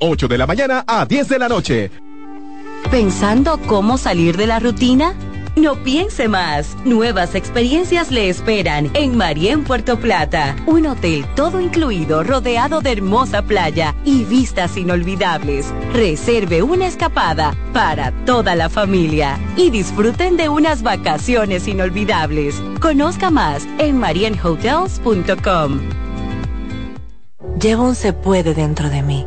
8 de la mañana a 10 de la noche. ¿Pensando cómo salir de la rutina? No piense más. Nuevas experiencias le esperan en Marien Puerto Plata. Un hotel todo incluido, rodeado de hermosa playa y vistas inolvidables. Reserve una escapada para toda la familia y disfruten de unas vacaciones inolvidables. Conozca más en marienhotels.com. Llevo un se puede dentro de mí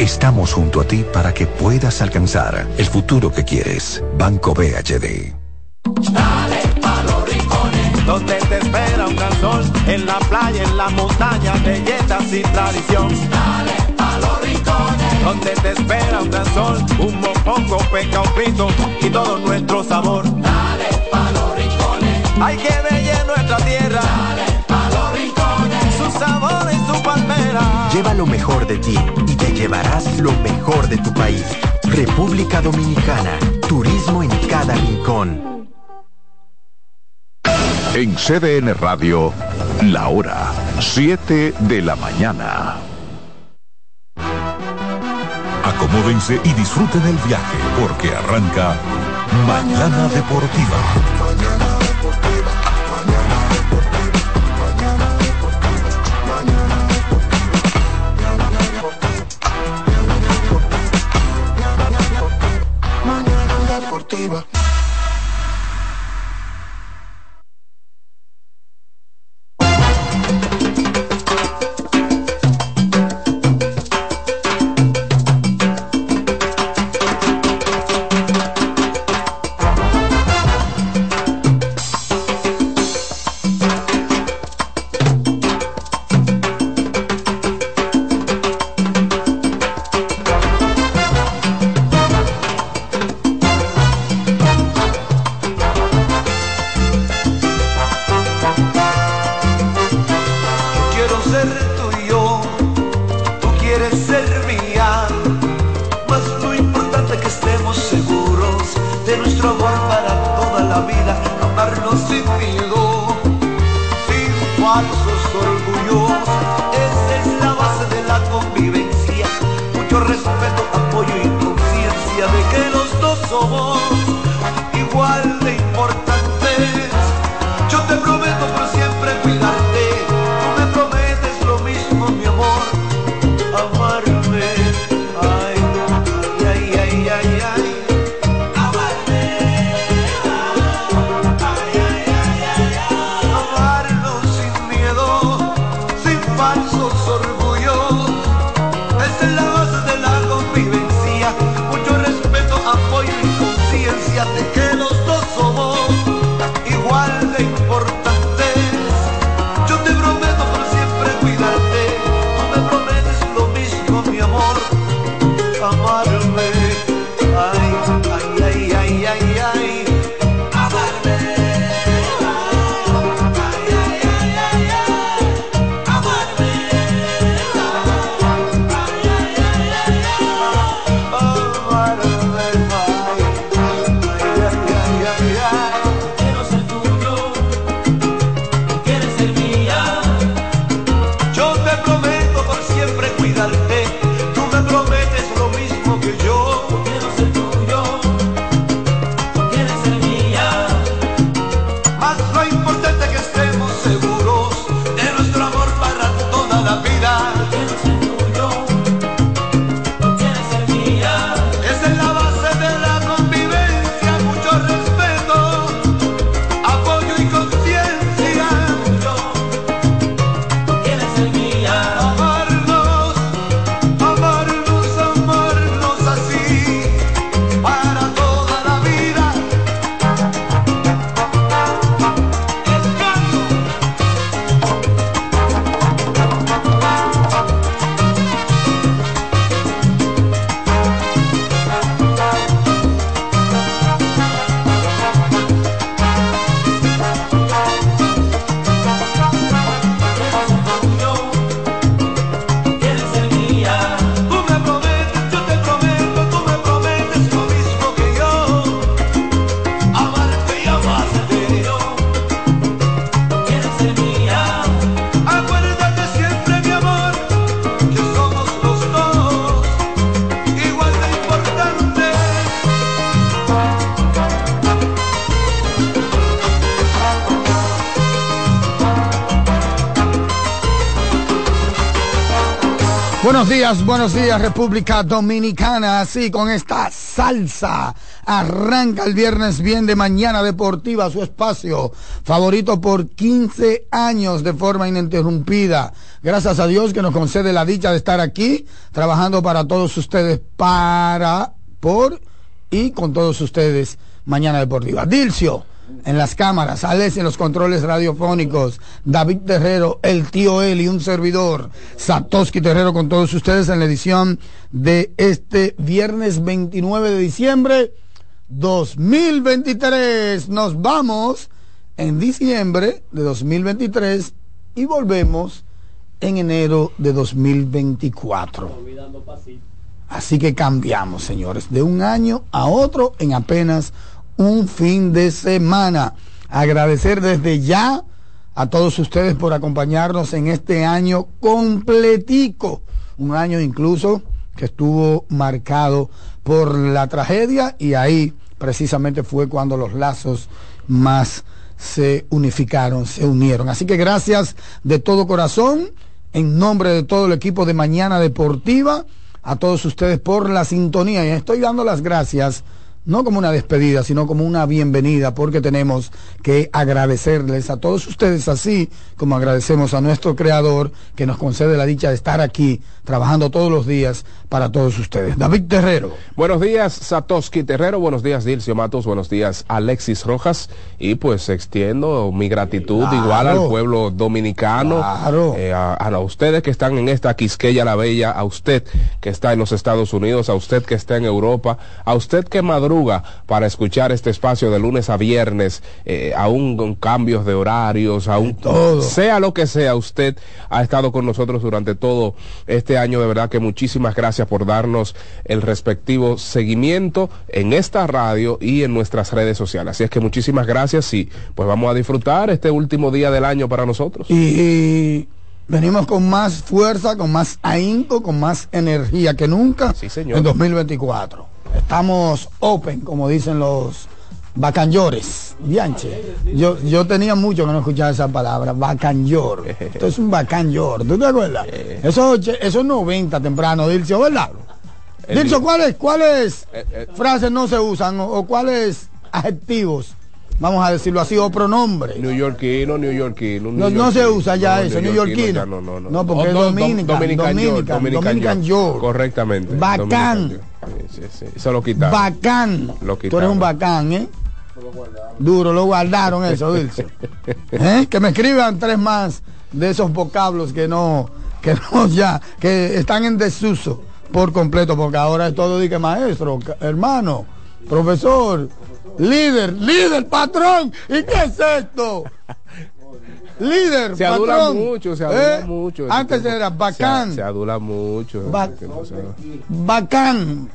Estamos junto a ti para que puedas alcanzar el futuro que quieres. Banco BHD. Dale pa los rincones, donde te espera un gran sol, en la playa, en la montaña, belletas y tradición. Dale pa los rincones, donde te espera un gran sol, un mopongo, peca, un pito y todo nuestro sabor. Dale pa los rincones, hay que ver nuestra tierra. Dale pa los rincones, su sabor y su palmera. Lleva lo mejor de ti y llevarás lo mejor de tu país. República Dominicana, turismo en cada rincón. En CDN Radio, la hora 7 de la mañana. Acomódense y disfruten el viaje porque arranca Mañana Deportiva. Deportiva. Buenos días, República Dominicana. Así con esta salsa arranca el viernes bien de mañana deportiva su espacio favorito por 15 años de forma ininterrumpida. Gracias a Dios que nos concede la dicha de estar aquí trabajando para todos ustedes, para, por y con todos ustedes mañana deportiva. Dilcio en las cámaras, Alex en los controles radiofónicos, David Terrero, el tío Eli, un servidor, Satoshi Terrero con todos ustedes en la edición de este viernes 29 de diciembre 2023. Nos vamos en diciembre de 2023 y volvemos en enero de 2024. Así que cambiamos, señores, de un año a otro en apenas un fin de semana. Agradecer desde ya a todos ustedes por acompañarnos en este año completico, un año incluso que estuvo marcado por la tragedia y ahí precisamente fue cuando los lazos más se unificaron, se unieron. Así que gracias de todo corazón, en nombre de todo el equipo de Mañana Deportiva, a todos ustedes por la sintonía y estoy dando las gracias no como una despedida, sino como una bienvenida, porque tenemos que agradecerles a todos ustedes, así como agradecemos a nuestro creador que nos concede la dicha de estar aquí trabajando todos los días para todos ustedes. David Terrero. Buenos días, Satoshi Terrero. Buenos días, Dilcio Matos. Buenos días, Alexis Rojas. Y pues extiendo mi gratitud igual al pueblo dominicano, eh, a, a, ustedes que están en esta Quisqueya la Bella, a usted que está en los Estados Unidos, a usted que está en Europa, a usted que madruga para escuchar este espacio de lunes a viernes, eh, aún con cambios de horarios, aún todo. sea lo que sea, usted ha estado con nosotros durante todo este año. De verdad que muchísimas gracias por darnos el respectivo seguimiento en esta radio y en nuestras redes sociales. Así es que muchísimas gracias y pues vamos a disfrutar este último día del año para nosotros. Y, venimos con más fuerza, con más ahínco, con más energía que nunca sí, señor. en 2024. Estamos open, como dicen los Bacanllores, Bianche. Yo, yo tenía mucho que no escuchar esa palabra, bacanyor. Esto es un bacanyor, ¿tú te acuerdas? Eso, eso es 90 temprano, Dilcio, ¿verdad? Dilcio, ¿cuáles, cuáles Eh, eh. frases no se usan o, o cuáles adjetivos, vamos a decirlo así, o pronombres? Neoyorquino, neoyorquino. No, no se usa ya No, eso, neoyorquino No, no, no. No, porque es dom- dominican, Dominican dominican, Dominican York. Correctamente. Bacán. Sí, sí. Eso lo quitaron. Bacán. Lo Tú eres quitaron. un bacán, ¿eh? Duro, lo guardaron eso, Dilcio. ¿Eh? Que me escriban tres más de esos vocablos que no, que no ya, que están en desuso por completo, porque ahora es todo dique maestro, ca- hermano, profesor, líder, líder, patrón. ¿Y qué es esto? Líder, Se adula mucho, se adula ¿Eh? mucho. Antes era bacán. Se, se adula mucho. Ba- Bacán.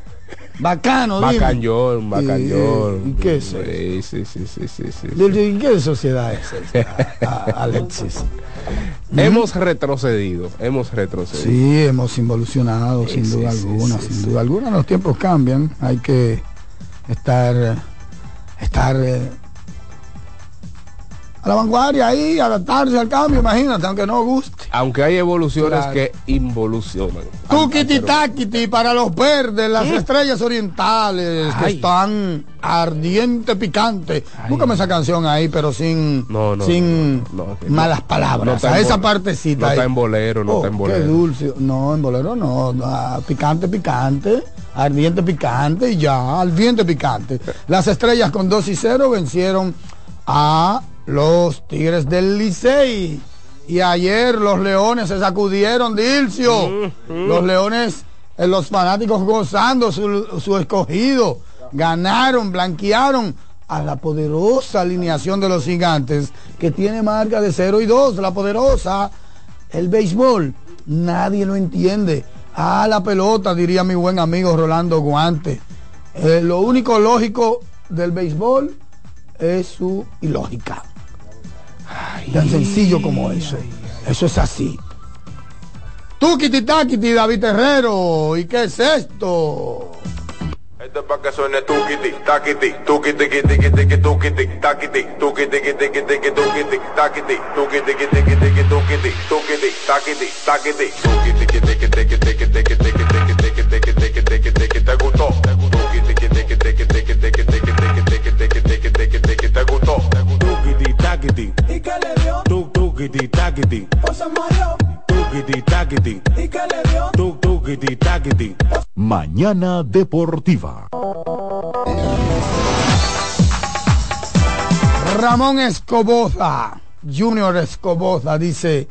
Bacano. Bacañón, bacañón. ¿Y, y qué es eso? Sí, sí, sí, sí, sí. ¿Y qué sociedad es esta, Alexis? Hemos retrocedido, hemos retrocedido. Sí, hemos involucionado, sin duda alguna, sin duda alguna. Los tiempos cambian, hay que estar, estar eh, a la vanguardia ahí, adaptarse al cambio, imagínate, aunque no guste. Aunque hay evoluciones Claro. que involucionan. Tukiti takiti para los verdes, las estrellas orientales que Ay. están ardiente picante. Búscame esa canción ahí, pero sin, No, no, sin no, malas palabras. A esa partecita. no está ahí. en bolero, no Oh, está en bolero. Qué dulce. No, en bolero no. Picante, picante. Ardiente, picante y ya. Ardiente, picante. Las estrellas con 2 y 0 vencieron a los Tigres del Licey. Y ayer los Leones se sacudieron, Dilcio. Los Leones, eh, los fanáticos gozando su, su escogido. Ganaron, blanquearon a la poderosa alineación de los gigantes que tiene marca de 0 y 2. La poderosa, el béisbol, nadie lo entiende. A la pelota, diría mi buen amigo Rolando Guante. Eh, lo único lógico del béisbol es su ilógica. Tan sencillo como eso. Eso es así. Tukiti takiti, David Terrero. ¿Y qué es esto? para que suene tukiti, takiti, tukiti, tiki, tiki, tukiti, takiti, tukiti, tiki, tiki, tukiti, takiti, tukiti, tiki, tiki, tukiti, tukiti, takiti, takiti, tukiti, tiki, tiki, tiki, tiki, tiki, tiki, tiki, tiki, tiki, tiki, tiki, te gustó, tukiti, tiki, tiki, tiki, tiki, tiki, tiki, tukiti, takiti, tukiti, takiti, ¿y qué le dio? Tuk, tukiti, takiti. Mañana Deportiva. Ramón Escoboza, Junior Escoboza, dice,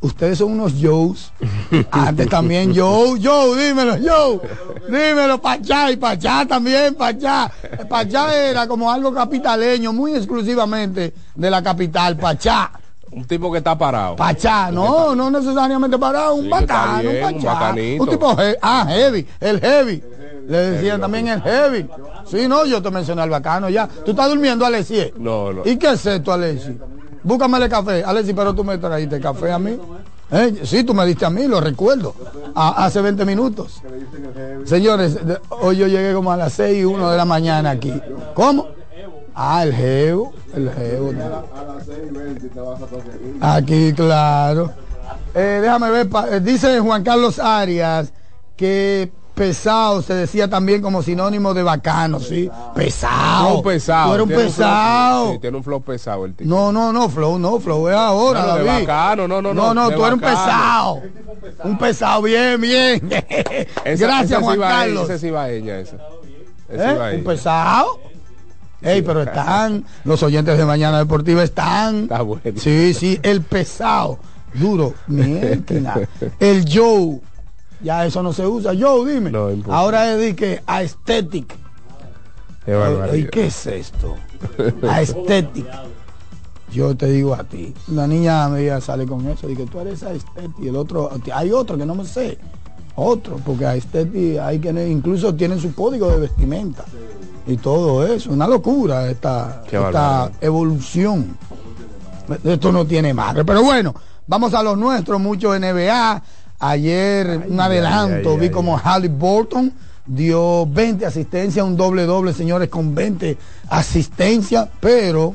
ustedes son unos Joes. Antes también Joe, Joe, dímelo, Joe. Dímelo, Pachá y Pachá también, Pachá. Pachá era como algo capitaleño, muy exclusivamente de la capital, Pachá. Un tipo que está parado. Pachá, no, no necesariamente parado, un Sí, bacano, bien, un un pachá. bacanito. Un tipo, he- ah, heavy, el heavy. Le decían también el heavy. Sí, no, yo te mencioné al bacano ya. ¿Tú estás durmiendo, Alexi? No, no. ¿Y qué es esto, Alexi? Búscamele café. Alexi, pero tú me trajiste café a mí. ¿Eh? Sí, tú me diste a mí, lo recuerdo. A- hace 20 minutos. Señores, hoy yo llegué como a las 6 y 1 de la mañana aquí. ¿Cómo? Ah, el geo. El geo. Aquí, claro. Eh, déjame ver, eh, dice Juan Carlos Arias que pesado se decía también como sinónimo de bacano, ¿sí? Pesado. Flow pesado. Tú eres un tiene flow- pesado. sí, tiene un flow pesado el tipo. No, no, no, Flow, no, Flow es ahora, de David. bacano, no, no, no, No, no, de tú eres un pesado. Un pesado, bien, bien. Esa- Gracias, esa Juan sí Carlos. Ese sí va ella. Ese ¿Eh? sí va Un pesado. Ey, pero están, los oyentes de Mañana Deportiva están. Está bueno. Sí, sí, el pesado, duro, mierda. El Joe, ya eso no se usa. Joe, dime. No. Ahora es de que aesthetic. Qué barbaridad. ¿Qué es esto? Aesthetic. Yo te digo a ti, la niña me sale con eso, dije, tú eres aesthetic, y el otro, hay otro que no me sé, otro, porque aesthetic hay que incluso tienen su código de vestimenta y todo eso, una locura esta, esta evolución. Esto no tiene madre, pero bueno, vamos a los nuestros, mucho NBA. Ayer un adelanto, ay, vi como Halliburton dio 20 asistencias, un doble doble, señores, con 20 asistencias, pero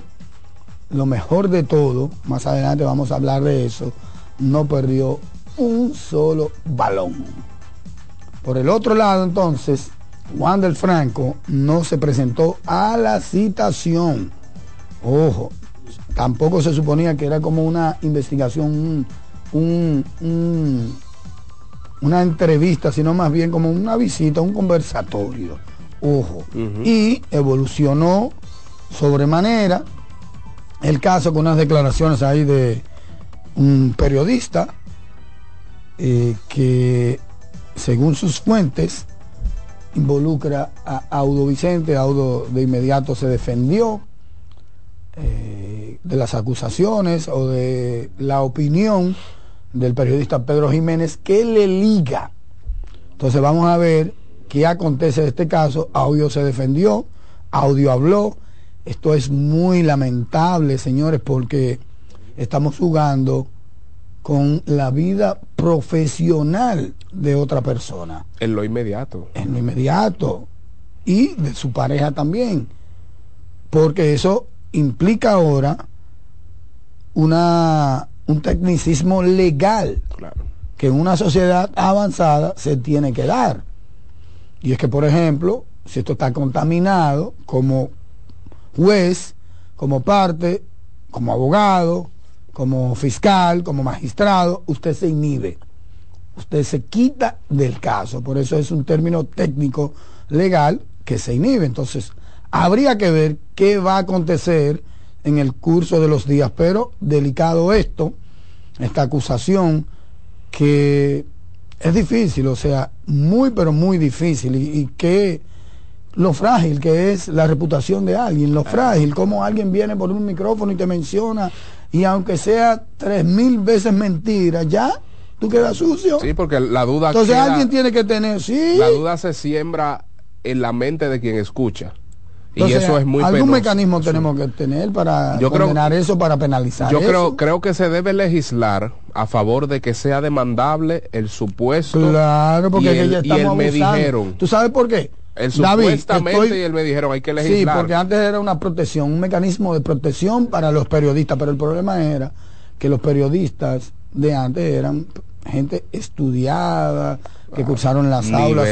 lo mejor de todo, más adelante vamos a hablar de eso, no perdió un solo balón. Por el otro lado, entonces, Juan del Franco no se presentó a la citación. Ojo, tampoco se suponía que era como una investigación, un- un- un- una entrevista, sino más bien como una visita, un conversatorio. Ojo. Y evolucionó sobremanera el caso con unas declaraciones ahí de un periodista eh, que según sus fuentes involucra a Audo Vicente, Audo de inmediato se defendió eh, de las acusaciones o de la opinión del periodista Pedro Jiménez que le liga. Entonces vamos a ver qué acontece de este caso. Audio se defendió, Audio habló. Esto es muy lamentable, señores, porque estamos jugando con la vida profesional de otra persona En lo inmediato. en lo inmediato y de su pareja también, porque eso implica ahora una, un tecnicismo legal Claro. que en una sociedad avanzada se tiene que dar. Y es que, por ejemplo, si esto está contaminado como juez, como parte, como abogado, como fiscal, como magistrado, usted se inhibe. Usted se quita del caso. Por eso es un término técnico legal que se inhibe. Entonces, habría que ver qué va a acontecer en el curso de los días. Pero delicado esto, esta acusación que es difícil, o sea, muy pero muy difícil y, y que lo frágil que es la reputación de alguien, lo frágil, como alguien viene por un micrófono y te menciona y aunque sea tres mil veces mentira, ya tú quedas sucio. Sí, porque la duda Entonces queda- alguien tiene que tener, sí. la duda se siembra en la mente de quien escucha. Y eso es muy algún penoso. mecanismo tenemos que tener para Yo creo- condenar eso, para penalizar Yo eso. creo, creo que se debe legislar a favor de que sea demandable el supuesto Claro, porque y el, ya y estamos el me dijeron. ¿Tú sabes por qué? El supuestamente y él me dijeron hay que legislar. Sí, porque antes era una protección, un mecanismo de protección para los periodistas, pero el problema era que los periodistas de antes eran gente estudiada, que cursaron las aulas,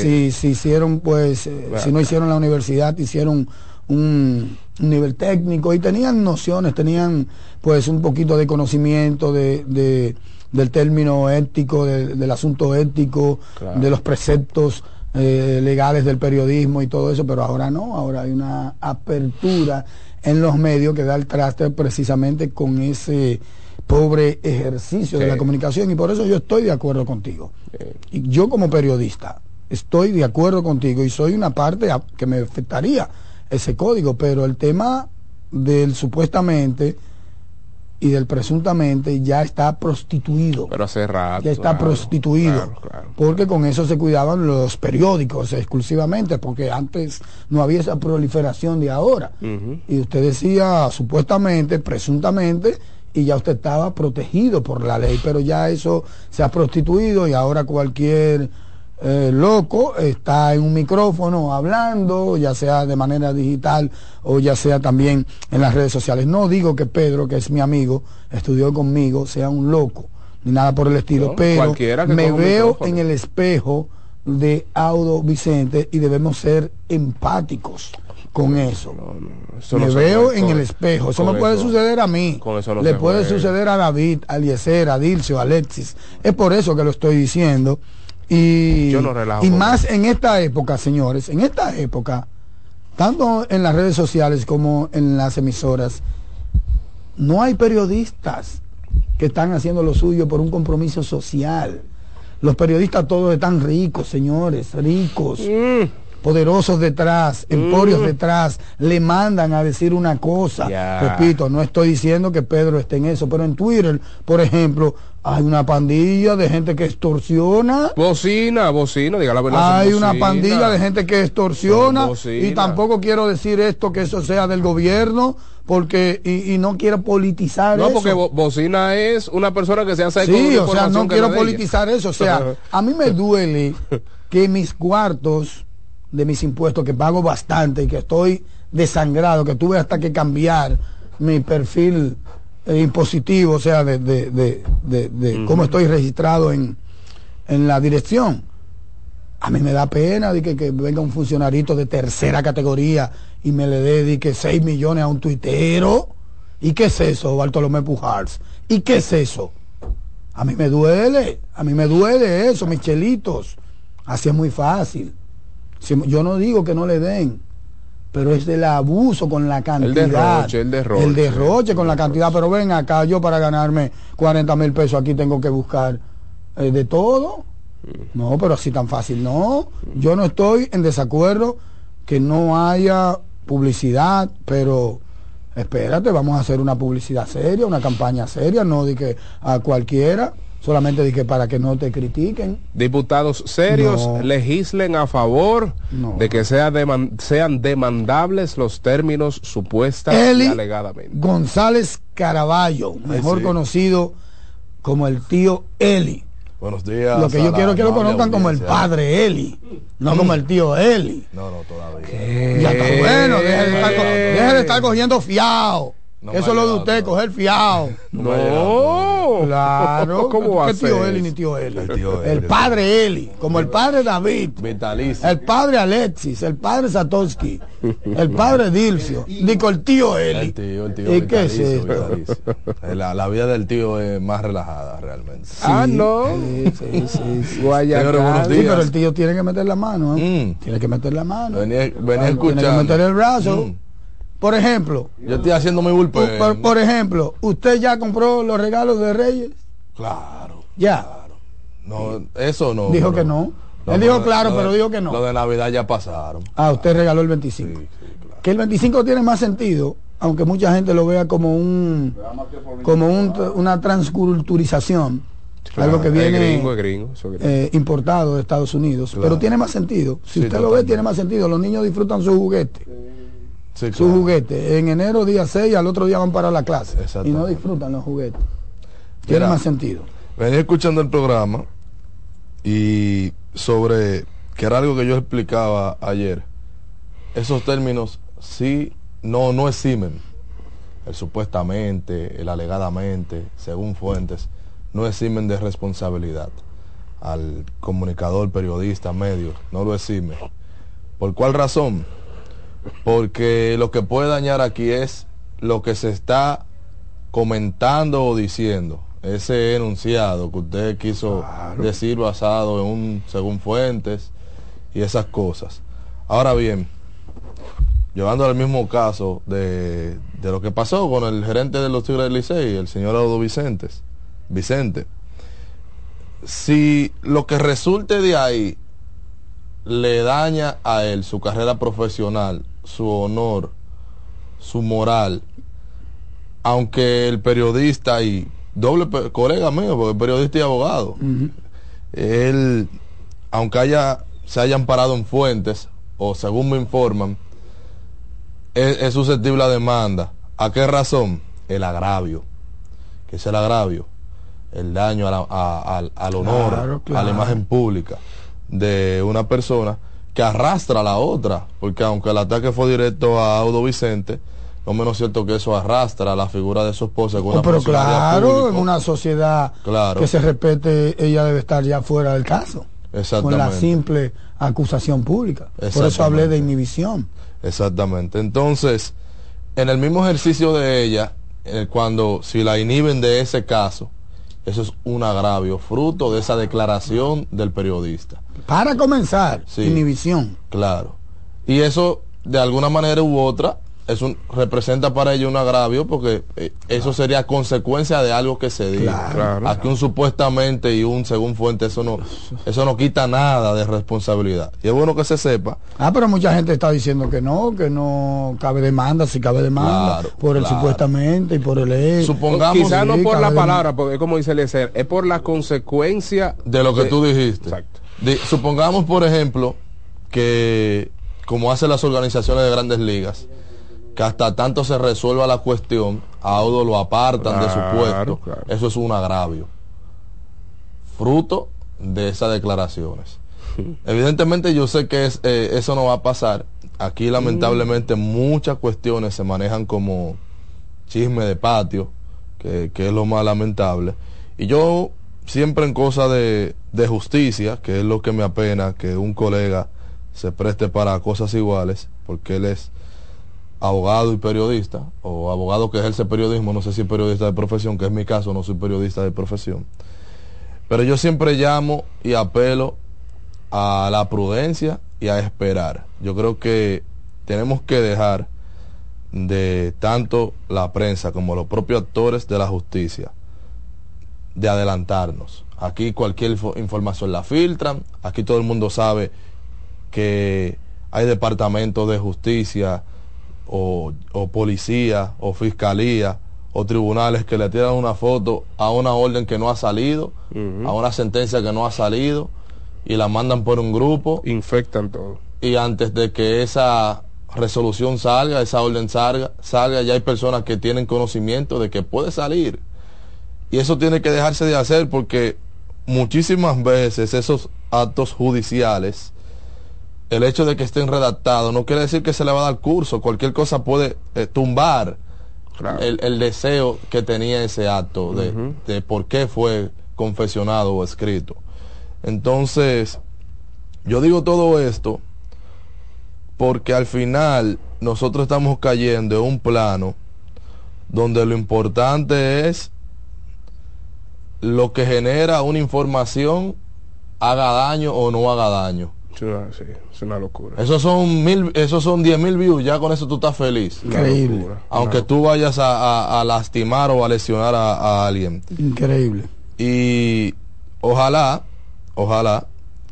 si, si, hicieron pues, eh, si no hicieron la universidad, hicieron un, nivel técnico y tenían nociones, tenían pues un poquito de conocimiento de, del término ético, del asunto ético, de los preceptos eh, legales del periodismo y todo eso, pero ahora no, ahora hay una apertura en los medios que da el traste precisamente con ese pobre ejercicio de la comunicación y por eso yo estoy de acuerdo contigo. Y yo como periodista estoy de acuerdo contigo y soy una parte que me afectaría ese código, pero el tema del supuestamente y del presuntamente ya está prostituido. Pero hace rato. Ya está prostituido. Porque con eso se cuidaban los periódicos exclusivamente, porque antes no había esa proliferación de ahora. Y usted decía supuestamente, presuntamente, y ya usted estaba protegido por la ley, pero ya eso se ha prostituido y ahora cualquier eh, loco está en un micrófono hablando, ya sea de manera digital o ya sea también en las redes sociales. No digo que Pedro, que es mi amigo, estudió conmigo, sea un loco, ni nada por el estilo, pero me veo en el espejo de Audo Vicente y debemos ser empáticos con eso. me veo en el espejo. Eso no puede suceder a mí. Le puede suceder a David, a Eliezer, a Dilcio, a Alexis. Es por eso que lo estoy diciendo. Y, y más en esta época, señores, en esta época, tanto en las redes sociales como en las emisoras, no hay periodistas que están haciendo lo suyo por un compromiso social. Los periodistas todos están ricos, señores, ricos. Mm poderosos detrás, emporios mm. detrás, le mandan a decir una cosa. Repito, no estoy diciendo que Pedro esté en eso, pero en Twitter, por ejemplo, hay una pandilla de gente que extorsiona. Bocina, bocina, diga la verdad. Hay una pandilla de gente que extorsiona. Y tampoco quiero decir esto que eso sea del gobierno, porque y, no quiero politizar no, porque Bocina es una persona que se hace Sí, o sea, no quiero politizar eso. O sea, a mí me duele que mis cuartos de mis impuestos, que pago bastante y que estoy desangrado, que tuve hasta que cambiar mi perfil eh, impositivo, o sea, de, de, cómo estoy registrado en, en la dirección. A mí me da pena de que, venga un funcionarito de tercera categoría y me le dedique 6 millones a un tuitero. ¿Y qué es eso, Bartolomé Pujars? ¿Y qué es eso? A mí me duele, a mí me duele eso, mis chelitos. Así es muy fácil yo no digo que no le den, pero es del abuso con la cantidad. El derroche, el derroche. El derroche con la cantidad. Pero ven acá, yo para ganarme 40 mil pesos aquí tengo que buscar eh, de todo. Mm. No, pero así tan fácil. No, yo no estoy en desacuerdo que no haya publicidad, pero espérate, vamos a hacer una publicidad seria, una campaña seria, no de que a cualquiera solamente dije para que no te critiquen. Diputados serios legislen a favor de que sea sean demandables los términos supuestas y alegadamente. González Caraballo, mejor conocido como el tío Eli. Buenos días. Lo que yo quiero que lo conozcan como el padre Eli, no como el tío Eli. No, no, todavía. Ya está bueno, deje de, estar, deje de estar cogiendo fiado. Eso es lo de usted, coger fiado. No, claro. ¿Cómo va a ser? tío Eli ni tío Eli? El, padre Eli, como el padre David. Vitalicio. El padre Alexis, el padre Satoshi, el padre Dilcio. Digo, el tío Eli. El tío, el tío. ¿Y qué es eso? La, la, vida del tío es más relajada realmente. ah, no. Sí, sí, sí. sí. pero el tío tiene que meter la mano. ¿eh? Mm. Tiene que meter la mano. Venía, venía escuchando. Tiene que meter el brazo. Mm. Por ejemplo. Yo estoy haciendo mi bullpen. Por, ejemplo, ¿usted ya compró los regalos de Reyes? Claro. Ya. No, eso no. Dijo que no. Él dijo claro, pero dijo que no. Lo de Navidad ya pasaron. Ah, usted regaló el 25. Que el 25 tiene más sentido, aunque mucha gente lo vea como un como una transculturización. algo que viene eh, importado de Estados Unidos, pero tiene más sentido. Si usted lo ve, tiene más sentido. Los niños disfrutan su juguete su juguete. En enero día 6 al otro día van para la clase y no disfrutan los juguetes. Tiene más sentido. Venía escuchando el programa y sobre que era algo que yo explicaba ayer, esos términos sí, no, no eximen. El supuestamente, el alegadamente, según fuentes, no eximen de responsabilidad al comunicador, periodista, medio, no lo exime. ¿Por cuál razón? Porque lo que puede dañar aquí es lo que se está comentando o diciendo. Ese enunciado que usted quiso decir basado en un, según fuentes y esas cosas. Ahora bien, llevando al mismo caso de, de, lo que pasó con el gerente de los Tigres del Licey, el señor Audo Vicentes, Vicente si lo que resulte de ahí le daña a él su carrera profesional, su honor, su moral, aunque el periodista y doble colega mío, porque periodista y abogado, él, aunque haya, se hayan parado en fuentes, o según me informan, es, susceptible a demanda. ¿A qué razón? El agravio. que es el agravio? el daño al honor, a la imagen pública de una persona que arrastra a la otra, porque aunque el ataque fue directo a Audo Vicente, no menos cierto que eso arrastra a la figura de su esposa. Con oh, pero claro, en una sociedad que se respete, ella debe estar ya fuera del caso. Con la simple acusación pública. Por eso hablé de inhibición. Exactamente. Entonces, en el mismo ejercicio de ella, eh, cuando si la inhiben de ese caso, eso es un agravio, fruto de esa declaración del periodista. Para comenzar, inhibición. Claro. Y eso, de alguna manera u otra, es un, representa para ellos un agravio porque eh, eso sería consecuencia de algo que se diga. Claro, Aquí un supuestamente y un según fuente, eso no, eso no quita nada de responsabilidad. Y es bueno que se sepa. Ah, pero mucha gente está diciendo que no, que no cabe demanda, si cabe demanda, por el supuestamente y por el hecho. Supongamos. Quizás no por la palabra, porque como dice el ser, es por la consecuencia de lo que tú dijiste. Exacto. supongamos, por ejemplo, que como hacen las organizaciones de grandes ligas, que hasta tanto se resuelva la cuestión, a Audo lo apartan de su puesto. Eso es un agravio. Fruto de esas declaraciones. Evidentemente yo sé que es, eh, eso no va a pasar. Aquí lamentablemente muchas cuestiones se manejan como chisme de patio, que, es lo más lamentable. Y yo siempre en cosa de, de justicia, que es lo que me apena que un colega se preste para cosas iguales, porque él es abogado y periodista, o abogado que ejerce periodismo, no sé si periodista de profesión, que es mi caso, no soy periodista de profesión. Pero yo siempre llamo y apelo a la prudencia y a esperar. Yo creo que tenemos que dejar de tanto la prensa como los propios actores de la justicia de adelantarnos. Aquí cualquier información la filtran, aquí todo el mundo sabe que hay departamentos de justicia o, policía o fiscalía o tribunales que le tiran una foto a una orden que no ha salido, a una sentencia que no ha salido y la mandan por un grupo. Infectan todo. Y antes de que esa resolución salga, esa orden salga, salga, ya hay personas que tienen conocimiento de que puede salir. Y eso tiene que dejarse de hacer porque muchísimas veces esos actos judiciales el hecho de que estén redactados no quiere decir que se le va a dar curso. Cualquier cosa puede eh, tumbar el, deseo que tenía ese acto de, de, por qué fue confesionado o escrito. Entonces, yo digo todo esto porque al final nosotros estamos cayendo en un plano donde lo importante es lo que genera una información haga daño o no haga daño Sí, es una locura. Esos son mil, esos son diez mil views, ya con eso tú estás feliz. Increíble. Aunque tú vayas a, lastimar o a lesionar a, alguien. Increíble. Y ojalá, ojalá,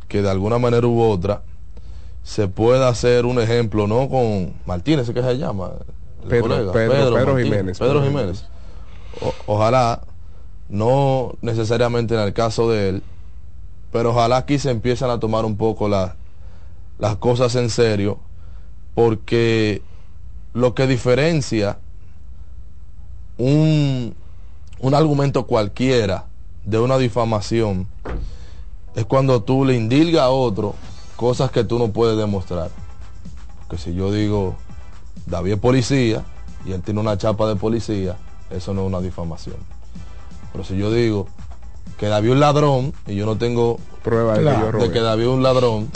que de alguna manera u otra se pueda hacer un ejemplo, no con Martínez, ¿qué se llama? Pedro, Pedro, Jiménez. Pedro Jiménez. ojalá, no necesariamente en el caso de él, pero ojalá aquí se empiezan a tomar un poco las cosas en serio, porque lo que diferencia un, un argumento cualquiera de una difamación es cuando tú le indilgas a otro cosas que tú no puedes demostrar. Que si yo digo, David es policía y él tiene una chapa de policía, eso no es una difamación. Pero si yo digo que David es un ladrón y yo no tengo prueba de, que, yo de que David es un ladrón,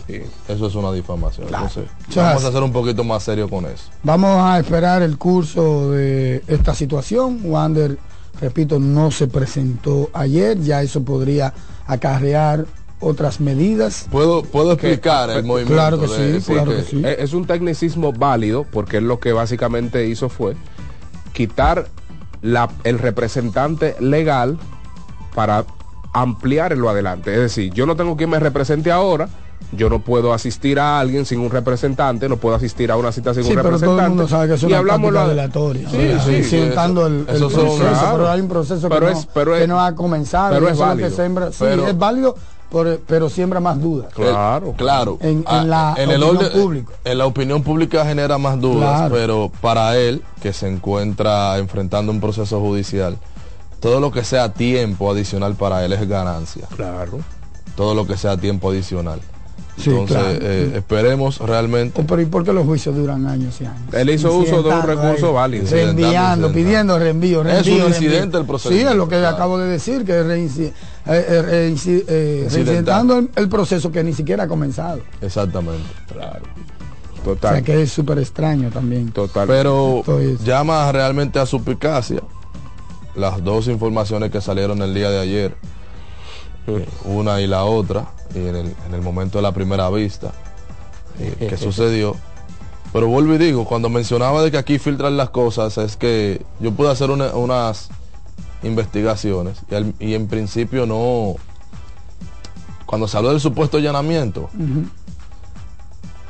eso es una difamación. Entonces, vamos a ser un poquito más serio con eso. Vamos a esperar el curso de esta situación. Wander, repito, no se presentó ayer, ya eso podría acarrear otras medidas. Puedo, puedo explicar el movimiento. Claro que sí, claro que, sí. Es un tecnicismo válido porque él lo que básicamente hizo fue quitar la, el representante legal para ampliar lo adelante. Es decir, yo no tengo quien me represente ahora, yo no puedo asistir a alguien sin un representante, no puedo asistir a una cita sin sí, un pero representante. Todo el mundo sabe que es una y hablamos lo aleatoria. Sí, sí, el, el proceso, claro. pero hay un proceso pero que, es, no, pero que es, no ha comenzado. Pero es válido. Que sembra, pero, sí, es válido, pero, pero siembra más dudas. Claro, claro. En, en ah, la en opinión el orden, pública. En la opinión pública genera más dudas, Claro. pero para él, que se encuentra enfrentando un proceso judicial, todo lo que sea tiempo adicional para él es ganancia. Claro. Todo lo que sea tiempo adicional. Sí, Entonces, claro. eh, esperemos realmente. Pero ¿y por qué los juicios duran años y años? Él hizo uso de un recurso ahí, válido. Reenviando, pidiendo reenvío, Es reenvío. un reenvío. incidente el procedimiento, Sí, es lo que claro. acabo de decir, que es reinci- eh, eh, eh, reincidentando el, el proceso que ni siquiera ha comenzado. Exactamente. Claro. O Total. sea que es súper extraño también. Total. Pero llama realmente a suplicacia las dos informaciones que salieron el día de ayer, una y la otra, y en el, en el momento de la primera vista, eh, que sucedió. Pero vuelvo y digo, cuando mencionaba de que aquí filtran las cosas, es que yo pude hacer una- unas investigaciones y, al- y en principio no, cuando se habló del supuesto allanamiento.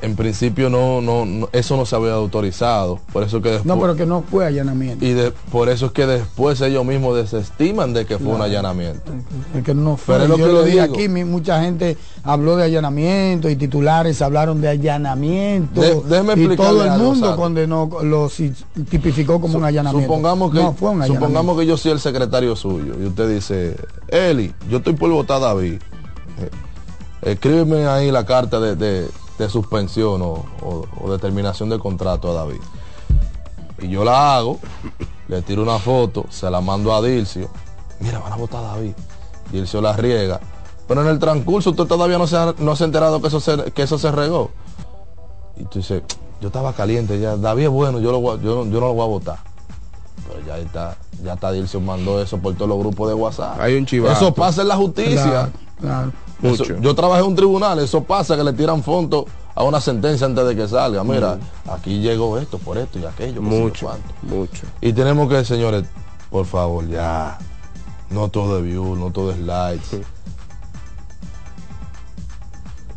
En principio no, no, no- eso no se había autorizado. Por eso que después, No, pero que no fue allanamiento. y de- por eso es que después ellos mismos desestiman de que fue un allanamiento. Que no fue. Pero es lo Yo que lo dije aquí, mucha gente habló de allanamiento y titulares hablaron de allanamiento. De- déjeme y todo el mundo condenó, lo tipificó como un allanamiento. Supongamos que, no fue un allanamiento. supongamos que yo soy el secretario suyo y usted dice, Eli, yo estoy por votar a David. Eh, escríbeme ahí la carta de, de- de suspensión o, o- o de terminación de contrato a David. Y yo la hago, le tiro una foto, se la mando a Dilcio. Mira, van a votar a David. Dilcio la riega. Pero en el transcurso usted todavía no se ha, no se ha enterado que eso se, que eso se regó. Y tú dices, yo estaba caliente ya, David es bueno, yo, lo yo, no- yo no lo voy a votar. Pero ya está, ya está Dilcio mandó eso por todos los grupos de WhatsApp. Hay un chivato. Eso pasa en la justicia. Claro, claro. Eso- Mucho. yo trabajé en un tribunal, eso pasa que le tiran fondo a una sentencia antes de que salga. Mira, aquí llegó esto, por esto y aquello. Mucho. Mucho. Y tenemos que, señores, por favor, ya. No todo es view, no todo es likes.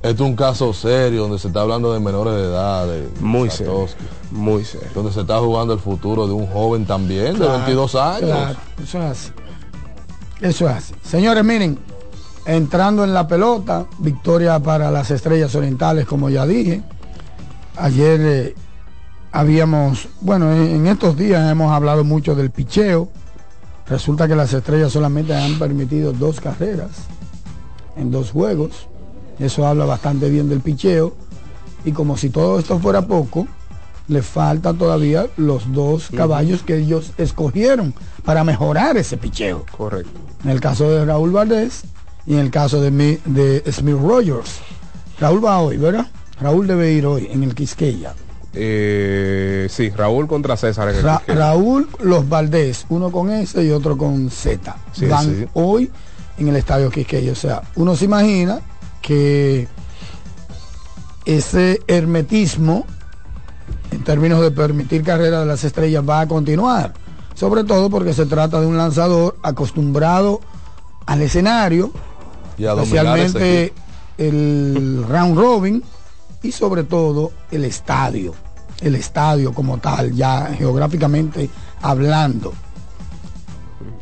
Esto es un caso serio donde se está hablando de menores de edad. de Muy serio. Muy serio. Donde se está jugando el futuro de un joven también, de Claro, 22 años. claro, eso es así. Eso es así. Señores, miren, entrando en la pelota, victoria para las estrellas orientales, como ya dije. Ayer eh, habíamos, bueno, en, en estos días hemos hablado mucho del picheo. Resulta que las estrellas solamente han permitido dos carreras en dos juegos. Eso habla bastante bien del picheo. Y como si todo esto fuera poco, le falta todavía los dos caballos que ellos escogieron para mejorar ese picheo. Correcto. En el caso de Raúl Valdés y en el caso de, mi- de Smith Rogers. Raúl va hoy, ¿verdad? Raúl debe ir hoy en el Quisqueya. Eh, sí, Raúl contra César. en el Ra- Quisqueya. Raúl Los Valdés, uno con S y otro con Z. Sí, Van sí. hoy en el estadio Quisqueya. O sea, uno se imagina que ese hermetismo en términos de permitir carrera de las estrellas va a continuar. Sobre todo porque se trata de un lanzador acostumbrado al escenario, especialmente el round robin y sobre todo el estadio, el estadio como tal, ya geográficamente hablando.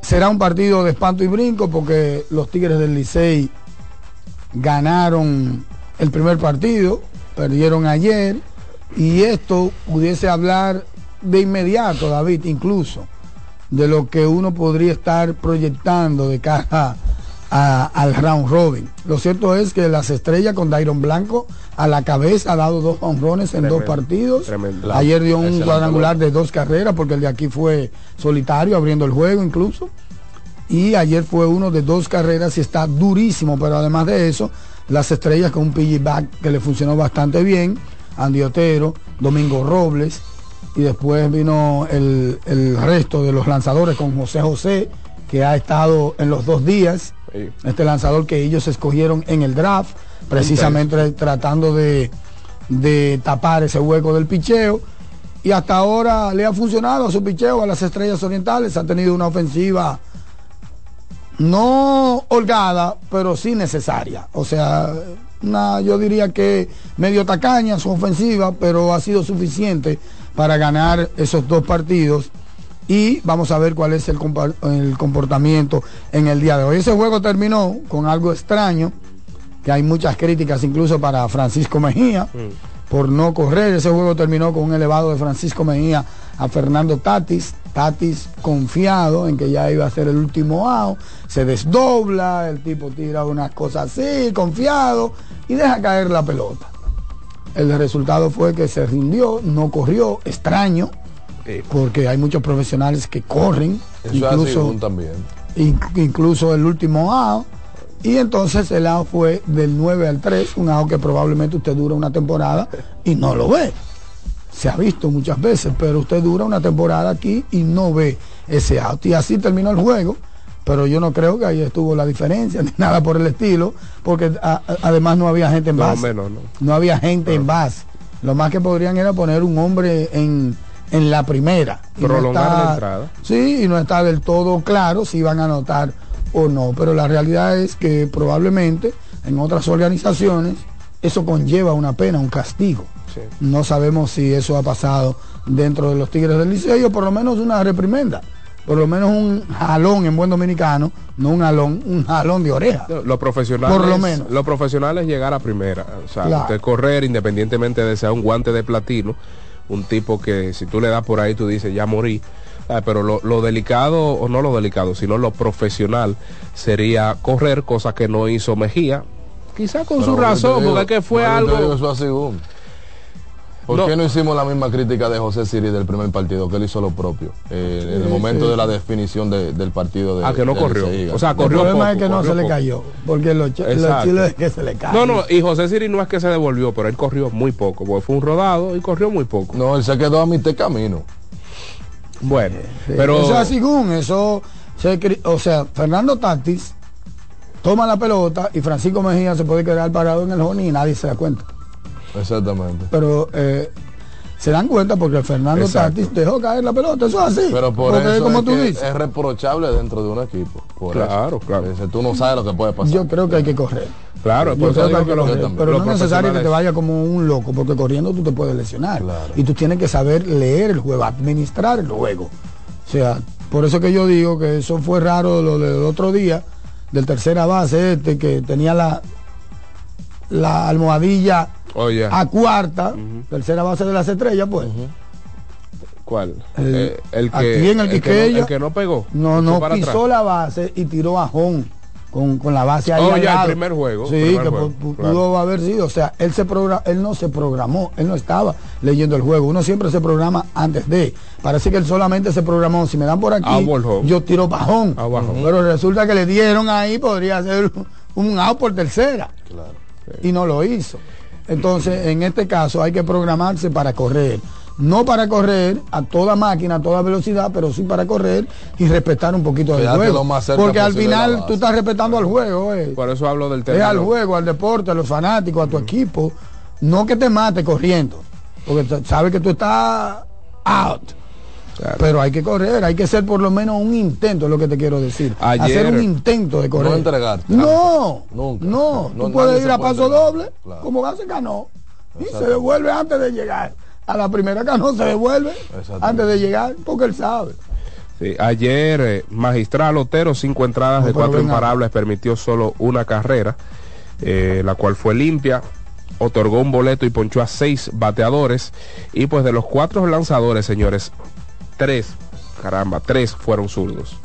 Será un partido de espanto y brinco porque los Tigres del Licey ganaron el primer partido, perdieron ayer y esto pudiese hablar de inmediato, David, incluso de lo que uno podría estar proyectando de cara al round robin. Lo cierto es que las estrellas con Dairon Blanco a la cabeza ha dado dos honrones en dos partidos. Ayer dio un cuadrangular de dos carreras porque el de aquí fue solitario, abriendo el juego incluso. Y ayer fue uno de dos carreras y está durísimo, pero además de eso, las estrellas con un piggyback que le funcionó bastante bien. Andy Otero, Domingo Robles, y después vino el, el resto de los lanzadores con José José, que ha estado en los dos días este lanzador que ellos escogieron en el draft, precisamente tratando de, de tapar ese hueco del picheo. Y hasta ahora le ha funcionado a su picheo a las estrellas orientales. Ha tenido una ofensiva no holgada, pero sí necesaria. O sea, una, yo diría que medio tacaña su ofensiva, pero ha sido suficiente para ganar esos dos partidos y vamos a ver cuál es el, comportamiento en el día de hoy. Ese juego terminó con algo extraño, que hay muchas críticas incluso para Francisco Mejía mm. por no correr. Ese juego terminó con un elevado de Francisco Mejía a Fernando Tatis. Tatis confiado en que ya iba a ser el último out, se desdobla, el tipo tira unas cosas así, confiado, y deja caer la pelota. El resultado fue que se rindió, no corrió, extraño, porque hay muchos profesionales que corren, incluso, también. incluso el último AO. Y entonces el AO fue del 9 al 3, un AO que probablemente usted dura una temporada y no lo ve. Se ha visto muchas veces, pero usted dura una temporada aquí y no ve ese out. Y así terminó el juego, pero yo no creo que ahí estuvo la diferencia, ni nada por el estilo, porque además no había gente en base. No, no, había gente en base. Lo más que podrían era poner un hombre en, en la primera. Prolongar la entrada. Sí, y no está del todo claro si van a anotar o no. Pero la realidad es que probablemente en otras organizaciones eso conlleva una pena, un castigo. No sabemos si eso ha pasado dentro de los Tigres del Liceo, por lo menos una reprimenda. Por lo menos un jalón en buen dominicano, no un jalón, un jalón de oreja. Lo profesional por lo menos. Lo profesional es llegar a primera. O sea, correr independientemente de ser un guante de platino un tipo que si tú le das por ahí tú dices ya morí. Ah, pero lo, delicado, o no lo delicado, sino lo profesional sería correr, cosa que no hizo Mejía. Quizá con su razón, porque que fue algo... ¿Por qué no hicimos la misma crítica de José Siri del primer partido, que él hizo lo propio? Eh, en el momento de la definición del partido de... Ah, que no corrió. O sea, corrió El problema es que no se le cayó, porque los, chiles es que se le cayó. No, no, y José Siri no es que se devolvió, pero él corrió muy poco, porque fue un rodado y corrió muy poco. No, él se quedó a mitad camino. Bueno, pero... O sea, según eso, o sea, Fernando Tatis toma la pelota y Francisco Mejía se puede quedar parado en el honey y nadie se da cuenta. Exactamente. Pero eh, se dan cuenta porque Fernando Tatis dejó caer la pelota, eso es así. Pero por eso como tú dices. es reprochable dentro de un equipo. claro, claro. tú no sabes lo que puede pasar. Yo creo que hay que correr. Claro, pero no es necesario que te vaya como un loco, porque corriendo tú te puedes lesionar. Y tú tienes que saber leer el juego, administrar el juego. O sea, por eso que yo digo que eso fue raro lo del otro día, del tercera base este, que tenía la, la almohadilla Oh, a cuarta, tercera base de las estrellas, pues. ¿Cuál? El, eh, el que, aquí en el, el, que no, el, que no, pegó. No, no, pisó la base y tiró a Home con, con la base ahí. Oh, ya, el primer juego. Sí, que pudo haber sido. O sea, él, se él no se programó, él no estaba leyendo el juego. Uno siempre se programa antes de. Parece que él solamente se programó. Si me dan por aquí, yo tiro pajón. Pero resulta que le dieron ahí, podría ser un out por tercera. Claro. Y no lo hizo. Entonces, en este caso hay que programarse para correr. No para correr a toda máquina, a toda velocidad, pero sí para correr y respetar un poquito el juego. Porque al final tú estás respetando al juego. Eh. Por eso hablo del tema. Es al juego, al deporte, a los fanáticos, a tu equipo. No que te mate corriendo. Porque sabes que tú estás out. Pero hay que correr, hay que hacer por lo menos un intento, es lo que te quiero decir. hacer un intento de correr. No entregarte. No, no. Tú puedes ir a paso doble, como hace Cano, y se devuelve antes de llegar. A la primera Cano se devuelve antes de llegar, porque él sabe. ayer, eh, Magistral Otero, cinco entradas de cuatro imparables, permitió solo una carrera, eh, la cual fue limpia otorgó un boleto y ponchó a seis bateadores. Y pues de los cuatro lanzadores, señores, tres, caramba, tres fueron zurdos.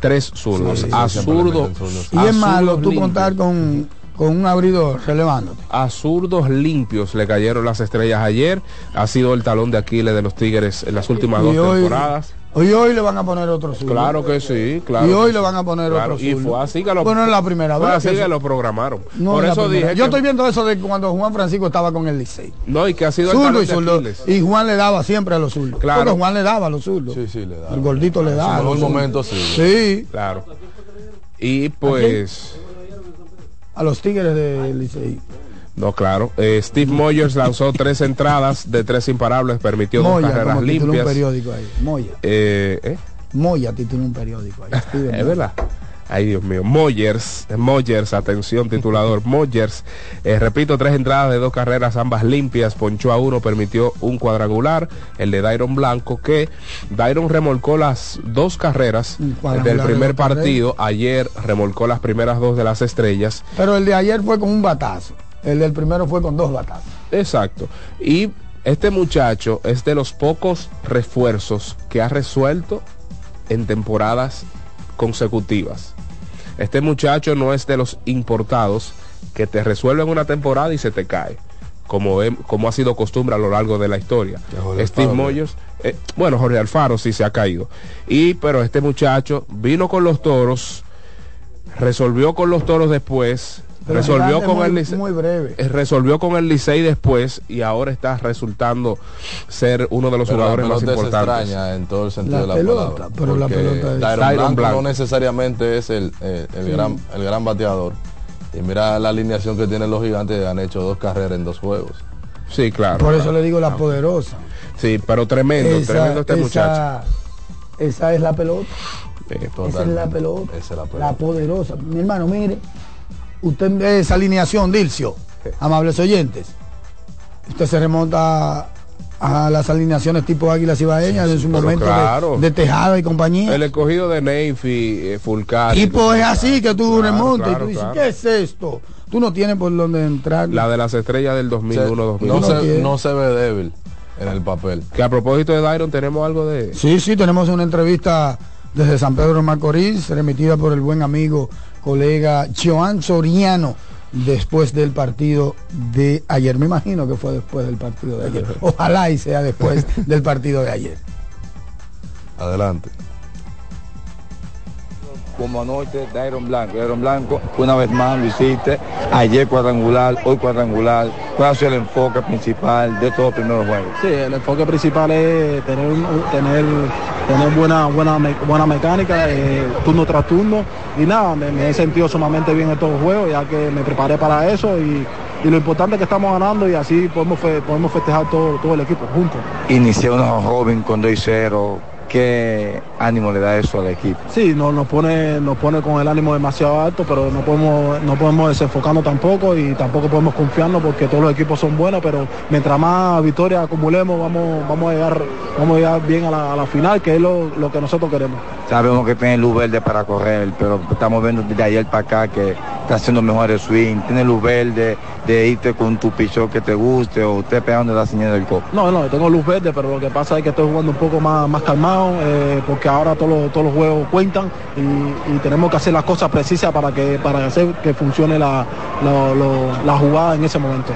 tres zurdos. Sí, a zurdos. Y es malo tú limpios. contar con, con un abridor relevándote. A zurdos limpios le cayeron las estrellas ayer. Ha sido el talón de Aquiles de los Tigres en las últimas dos hoy, temporadas. Hoy, hoy le van a poner otro. Claro que sí, claro. y hoy le van a poner Claro, otro Y fue así que lo, Bueno, es la primera vez así que que, eso- lo programaron. No Por es eso dije Yo que- estoy viendo eso de cuando Juan Francisco estaba con el Licey. No, y que ha sido el Zurdo talón y. Aquiles. Y Juan le daba siempre a los zurdos. Claro. Porque Juan le daba a los zurdos. Sí, sí, le da. El gordito le En daba. a mejor los zurdos. momento, sí. Sí, Claro. Y pues... a los Tigres de Licey. No, claro. Eh, Steve Moyers lanzó tres entradas de tres imparables, permitió dos carreras como tituló un limpias. periódico ahí. Moya. Eh, ¿eh? Moya tituló un periódico ahí. Es verdad. Ay, Dios mío. Moyers, Moyers, atención, titulador. Moyers, eh, repito, tres entradas de dos carreras, ambas limpias. Ponchó a uno, permitió un cuadrangular. El de Dairon Blanco, que Dairon remolcó las dos carreras Un del de primer carreras. partido. Ayer remolcó las primeras dos de las estrellas. Pero el de ayer fue con un batazo. El del primero fue con dos batazos. Exacto. Y este muchacho es de los pocos refuerzos que ha resuelto en temporadas consecutivas. Este muchacho no es de los importados que te resuelven una temporada y se te cae. Como, como ha sido costumbre a lo largo de la historia. Steve Moyers, eh, bueno, Jorge Alfaro sí se ha caído. Y, pero este muchacho vino con los toros, resolvió con los toros después, Pero resolvió es con muy, el Licey- muy breve. resolvió con el Licey después y ahora está resultando ser uno de los Pero la jugadores más importantes. extraña en todo el sentido La de la pelota, palabra. pero la porque pelota es- Blanco, Blanco. no necesariamente es el, eh, el, Sí. gran, el gran bateador. Y mira la alineación que tienen los gigantes, han hecho dos carreras en dos juegos. Sí, claro. Por eso claro. le digo la poderosa. Sí, pero tremendo, tremendo este muchacho. esa- esa es la pelota. Sí. Esa es la pelota. Esa es la pelota. La poderosa. Mi hermano, mire. Usted ve esa alineación, Dilcio. Amables oyentes. Usted se remonta a las alineaciones tipo Águilas Ibaeñas en su momento de- claro. de, Tejada y compañía. El escogido de Neyfi, eh, Fulcari. y pues es así que tú Claro, remontas y claro, tú dices, claro. ¿qué es esto? Tú no tienes por dónde entrar. La de las estrellas del O sea, 2001-2002. no, No se, quiere. no se ve débil en el papel. Que a propósito de Dairon, tenemos algo de... Sí, sí, tenemos una entrevista desde San Pedro de Macorís, remitida por el buen amigo, colega Joan Soriano, después del partido de ayer. Me imagino que fue después del partido de ayer. Ojalá y sea después del partido de ayer. Adelante. como anoche Dairon Blanco. Dairon Blanco, una vez más lo hiciste, ayer cuadrangular, hoy cuadrangular. ¿Cuál ha sido el enfoque principal de estos dos primeros juegos? Sí, el enfoque principal es tener tener tener buena buena buena mecánica eh, turno tras turno y nada, me, me he sentido sumamente bien en estos juegos ya que me preparé para eso y, y lo importante es que estamos ganando y así podemos podemos festejar todo, todo el equipo juntos. Inicié unos Robin con 2 y 0. ¿Qué ánimo le da eso al equipo? Sí, no- nos pone nos pone con el ánimo demasiado alto, pero no podemos no podemos desenfocarnos tampoco y tampoco podemos confiarnos porque todos los equipos son buenos, pero mientras más victorias acumulemos vamos vamos a llegar vamos a llegar bien a la, a la final, que es lo, lo que nosotros queremos. Sabemos que tiene luz verde para correr, pero estamos viendo desde ayer para acá que está haciendo mejores swing. Tiene luz verde de irte con tu pichón que te guste o usted pegando la señal del copo. No, no, tengo luz verde, pero lo que pasa es que estoy jugando un poco más, más calmado, eh, porque ahora todos los, juegos cuentan y, y tenemos que hacer las cosas precisas para que para hacer que funcione la, la- jugada en ese momento.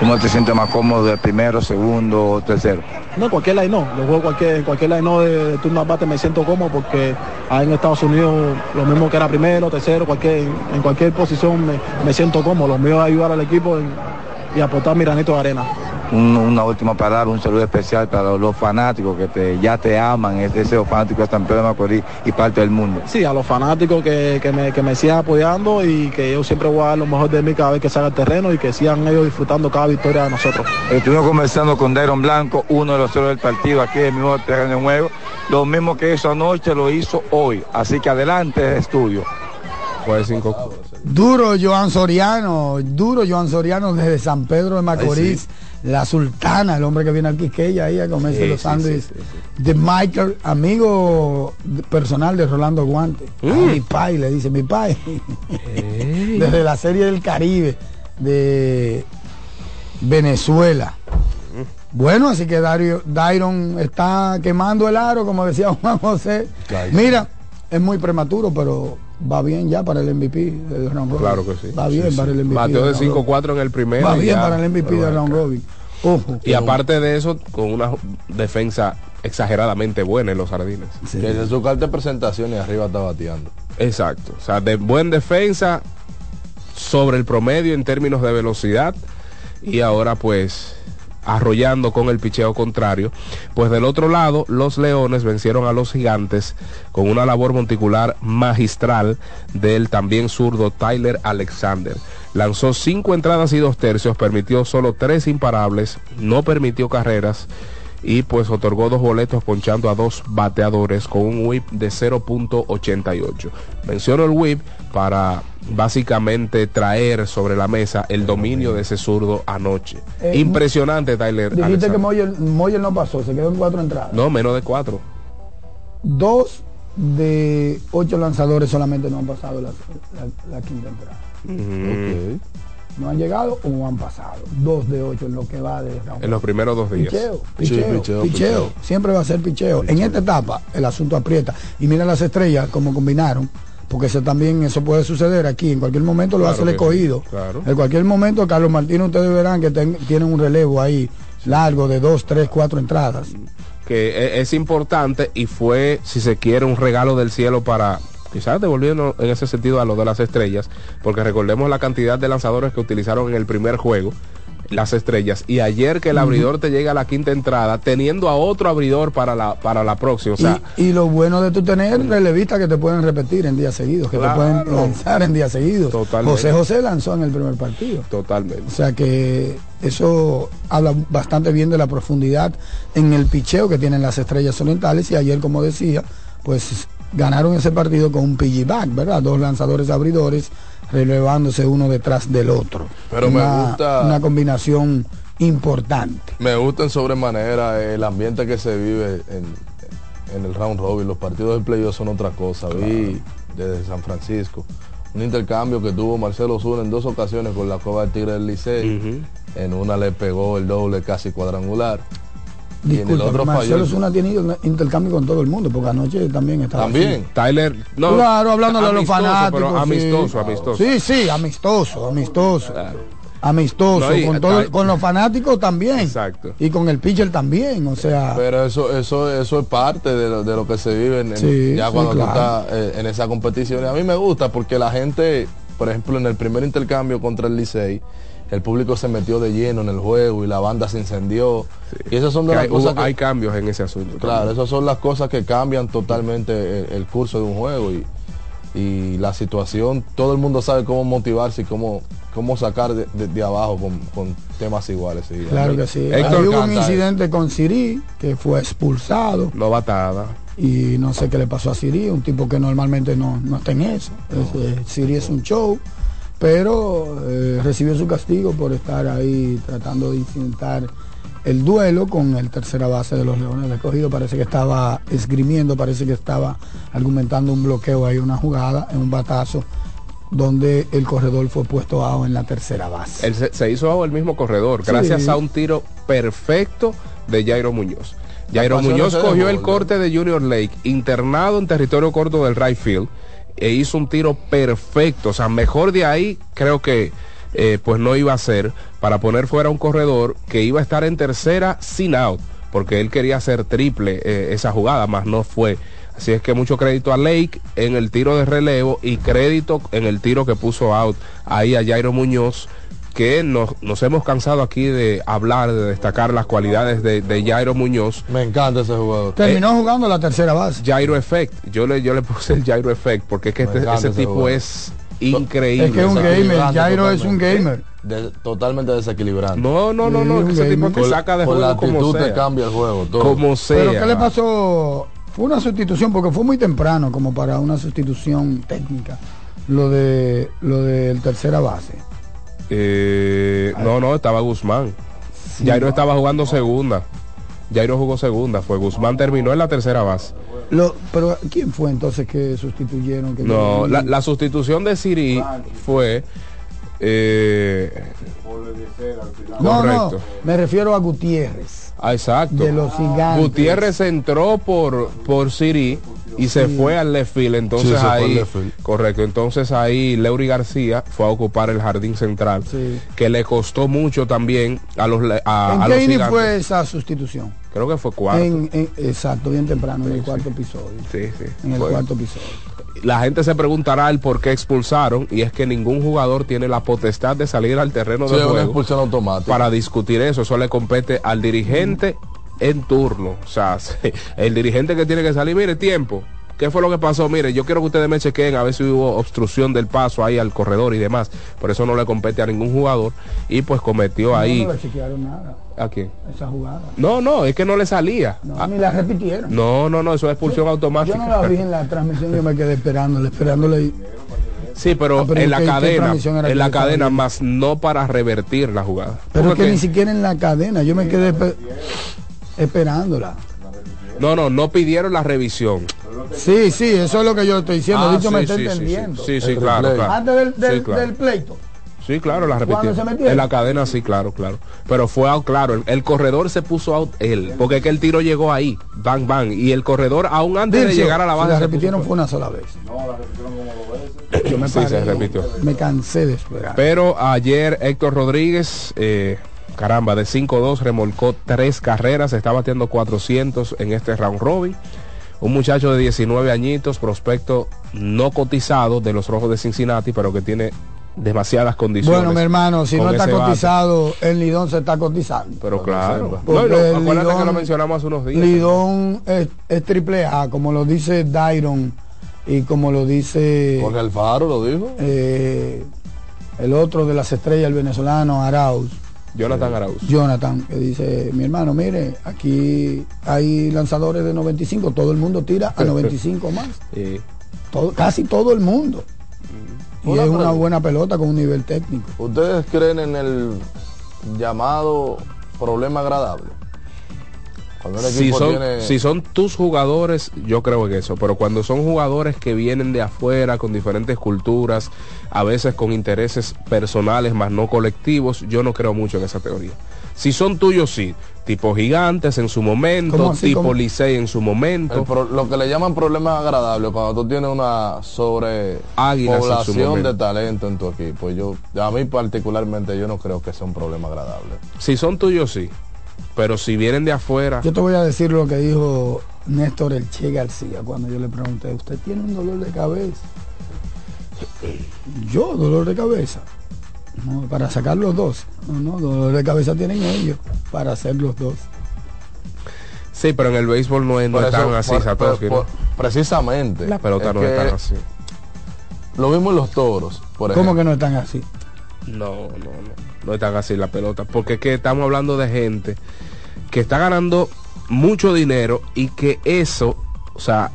¿Cómo te sientes más cómodo de primero, segundo o tercero? No, cualquier line no, lo juego cualquier, cualquier line no de, de turno bate me siento cómodo porque ahí en Estados Unidos lo mismo que era primero, tercero, cualquier, en cualquier posición me, me siento cómodo. Lo mío es ayudar al equipo en- y aportar mi granito de arena. Un- una última palabra, un saludo especial para los fanáticos que te, ya te aman, es ese fanático de San Pedro de Macorís y parte del mundo. Sí, a los fanáticos que, que me, que me sigan apoyando y que yo siempre voy a dar lo mejor de mí cada vez que salga al terreno y que sigan ellos disfrutando cada victoria de nosotros. Estuvimos conversando con Dairon Blanco, uno de los héroes del partido aquí en el mismo terreno de juego. Lo mismo que hizo anoche lo hizo hoy. Así que adelante, estudio. Pues cinco. Duro Joan Soriano, duro Joan Soriano desde San Pedro de Macorís, la sultana, el hombre que viene al Quisqueya ahí a comerse Sí, los sándwiches sí, de Michael, amigo personal de Rolando Guante. Mm. Mi pai, le dice mi pai. desde la serie del Caribe de Venezuela. Bueno, así que Dario, Dairon está quemando el aro, como decía Juan José. Mira, es muy prematuro, pero va bien ya para el MVP del round robin. Claro que sí. Va bien Sí, para sí. el MVP. Bateó de del round robin. 5-4 en el primero. Va bien ya. para el MVP del round robin. Ojo. Y aparte de eso, con una defensa exageradamente buena en los jardines. Que desde su carta de presentación y arriba está bateando. Exacto. O sea, de buen defensa sobre el promedio en términos de velocidad y ahora pues arrollando con el picheo contrario. Pues del otro lado, los Leones vencieron a los Gigantes con una labor monticular magistral del también zurdo Tyler Alexander. Lanzó cinco entradas y dos tercios, permitió solo tres imparables, no permitió carreras y pues otorgó dos boletos ponchando a dos bateadores con un whip de 0.88. Menciono el whip para básicamente traer sobre la mesa el dominio de ese zurdo anoche. Eh, Impresionante Tyler. Dijiste Alexander. que Moyer, Moyer no pasó, se quedó en cuatro entradas. No, menos de cuatro. Dos de ocho lanzadores solamente no han pasado la, la- la quinta entrada. Ujú. No han llegado o no han pasado. Dos de ocho en lo que va de En los primeros dos días. Picheo, Sí, picheo, picheo, picheo. picheo. Siempre va a ser picheo. En esta etapa el asunto aprieta. Y mira las estrellas como combinaron. Porque eso también eso puede suceder aquí. En cualquier momento lo Claro hace el sí, escogido. claro. En cualquier momento, Carlos Martínez, ustedes verán que ten- tienen un relevo ahí largo de dos, tres, cuatro entradas. que e- es importante y fue, si se quiere, un regalo del cielo para quizás devolviendo en ese sentido a lo de las estrellas, porque recordemos la cantidad de lanzadores que utilizaron en el primer juego las estrellas y ayer que el abridor te llega a la quinta entrada teniendo a otro abridor para la para la próxima o sea y, y lo bueno de tu tener relevistas que te pueden repetir en días seguidos, que Claro. te pueden lanzar en días seguidos. Totalmente. José José lanzó en el primer partido. totalmente O sea que eso habla bastante bien de la profundidad en el picheo que tienen las estrellas orientales y ayer, como decía, pues ganaron ese partido con un piggyback, ¿verdad? Dos lanzadores abridores relevándose uno detrás del otro. Pero me gusta- Una combinación importante. Me gusta en sobremanera el ambiente que se vive en, en el round robin. Los partidos del playoff son otra cosa. Vi desde San Francisco un intercambio que tuvo Marcelo Zuna en dos ocasiones con la Cueva del Tigre del Licey. En una le pegó el doble casi cuadrangular. Y en el Disculpa, otro Marcelo falló. Zuna tiene intercambio con todo el mundo, porque anoche también estaba También. así. Tyler no claro, hablándole a los fanáticos. pero sí. amistoso amistoso Sí, sí, amistoso, amistoso. Amistoso, No, y- con, todo- Ty- con los fanáticos también. Exacto. Y con el pitcher también, o sea. Pero eso, eso, eso es parte de lo, de lo que se vive en, en- ya sí, cuando tú claro. estás eh, en esa competición. Y a mí me gusta porque la gente, por ejemplo, en el primer intercambio contra el Licey, el público se metió de lleno en el juego y la banda se incendió. Y esas son de Que las hay, cosas hubo- que, hay cambios en ese asunto claro, también. esas son las cosas que cambian totalmente el, el curso de un juego y, y la situación, todo el mundo sabe cómo motivarse y cómo, cómo sacar de, de- de abajo con, con temas iguales. sí. A Claro que sí. Ahí hubo un incidente con Siri, que fue expulsado. no batada Y no sé qué le pasó a Siri, un tipo que normalmente no, no está en eso. Es, eh, Siri es un show, pero eh, recibió su castigo por estar ahí tratando de incidentar el duelo con el tercera base de los Leones de Escogido. Parece que estaba esgrimiendo, parece que estaba argumentando un bloqueo ahí, una jugada, en un batazo, donde el corredor fue puesto a en la tercera base. Él se, se hizo bajo el mismo corredor Sí. gracias a un tiro perfecto de Jairo Muñoz. Jairo Muñoz cogió el corte de Junior Lake, internado en territorio corto del right field, e hizo un tiro perfecto. O sea, mejor de ahí creo que eh, pues no iba a ser para poner fuera un corredor que iba a estar en tercera sin out, porque él quería hacer triple eh, esa jugada, más no fue. Así es que mucho crédito a Lake en el tiro de relevo y crédito en el tiro que puso out ahí a Jairo Muñoz que nos, nos hemos cansado aquí de hablar, de destacar las cualidades de, de Jairo Muñoz. Me encanta ese jugador. Terminó jugando la tercera base. Jairo Effect. Yo le, yo le puse el Jairo Effect porque es que este- ese ese tipo jugador. es increíble. Es que es un gamer, Jairo es un totalmente. gamer. De- totalmente desequilibrante. No, no, no, no, que ese tipo te saca de la juego como actitud te sea. cambia el juego. todo. Como sea. Pero ¿qué le pasó? Fue una sustitución porque fue muy temprano como para una sustitución técnica. Lo de lo del tercera base. Eh, no, no, estaba Guzmán. Jairo estaba jugando segunda. Jairo jugó segunda, fue Guzmán terminó en la tercera base. Lo, pero ¿quién fue entonces que sustituyeron? Que No, la, la sustitución de Siri fue eh, no, correcto. no, me refiero a Gutiérrez. Ah, exacto. De los gigantes. Gutiérrez entró por, por Siri y se fue al left field. Entonces Sí, ahí, correcto. Entonces ahí Leury García fue a ocupar el jardín central, que le costó mucho también a los a, ¿En a qué los fue esa sustitución? Creo que fue cuarto. En- en- exacto, bien temprano, en el cuarto episodio. Sí, sí. En el Fue- cuarto episodio. La gente se preguntará el por qué expulsaron y es que ningún jugador tiene la potestad de salir al terreno Sí, de juego expulsión automática. para discutir eso. Eso le compete al dirigente en turno. O sea, el dirigente que tiene que salir, mire, tiempo. ¿Qué fue lo que pasó? Mire, yo quiero que ustedes me chequeen a ver si hubo obstrucción del paso ahí al corredor y demás. Por eso no le compete a ningún jugador y pues cometió ahí. No, le chequearon nada, ¿A quién? esa jugada. No, no, es que no le salía. No, Ah, ni la repitieron. No, no, no, eso es expulsión Yo automática. no la vi en la transmisión, yo me quedé esperándole, esperándole. Sí, pero, Ah, pero en la ¿qué- qué cadena, en la yo cadena, más no para revertir la jugada. Pero es que ni siquiera en la cadena, yo me quedé espe- esperándola. No, no, no pidieron la revisión. Sí, sí, eso es lo que yo estoy diciendo. Ah, Dicho me sí, está sí, sí, entendiendo. Sí, sí, claro, claro. Antes del, del- Sí, claro. del pleito. Sí, claro, la ¿Cuándo repitieron. se metieron? En la cadena, sí, claro, claro. Pero fue out, claro, el, el corredor se puso out él, porque es que el tiro llegó ahí, bang, bang, y el corredor, aún antes de llegar a la si base, la se repitieron puso- fue una sola vez. Yo me Sí, se paré, repitió. Me cansé de esperar. Pero ayer Héctor Rodríguez, eh, caramba, de 5-2 remolcó tres carreras, está batiendo 400 en este round robin. Un muchacho de 19 añitos, prospecto no cotizado de los Rojos de Cincinnati, pero que tiene demasiadas condiciones. Bueno, mi hermano, si no está bate. cotizado, el Lidón se está cotizando. Pero claro. Porque acuérdate que Lidón- lo mencionamos hace unos días. Lidón es, es triple A, como lo dice Dairon y como lo dice Jorge Alfaro lo dijo. eh, el otro de las estrellas, el venezolano Arauz. Jonathan Arauz. Jonathan, que dice, mi hermano, mire, aquí hay lanzadores de 95, todo el mundo tira a 95 más. Sí. Todo- casi todo el mundo. Y Una es una buena pelota con un nivel técnico. ¿Ustedes creen en el llamado problema agradable? Si son, tiene... si son tus jugadores, yo creo en eso, pero cuando son jugadores que vienen de afuera, con diferentes culturas, a veces con intereses personales más no colectivos, yo no creo mucho en esa teoría. Si son tuyos, sí, tipo gigantes en su momento, tipo ¿Cómo? Licey en su momento. Pro- lo que le llaman problema agradable cuando tú tienes una Águilas sobrepoblación momento. de talento en tu equipo. Yo, a mí particularmente, yo no creo que sea un problema agradable. Si son tuyos, sí, pero si vienen de afuera, Yo te voy a decir lo que dijo Néstor El Che García cuando yo le pregunté, ¿usted tiene un dolor de cabeza? Yo, dolor de cabeza. No, para sacar los dos. No, no, dolor de cabeza tienen ellos para hacer los dos. sí, pero en el béisbol no es, no Por es tan eso, así, por- Satoshi, por- ¿no? por- precisamente. La pelota Es no es que tan así. Lo mismo en los toros, por ejemplo. ¿Cómo que no están así? No, no, no. No es tan así la pelota. Porque es que estamos hablando de gente que está ganando mucho dinero y que eso, o sea,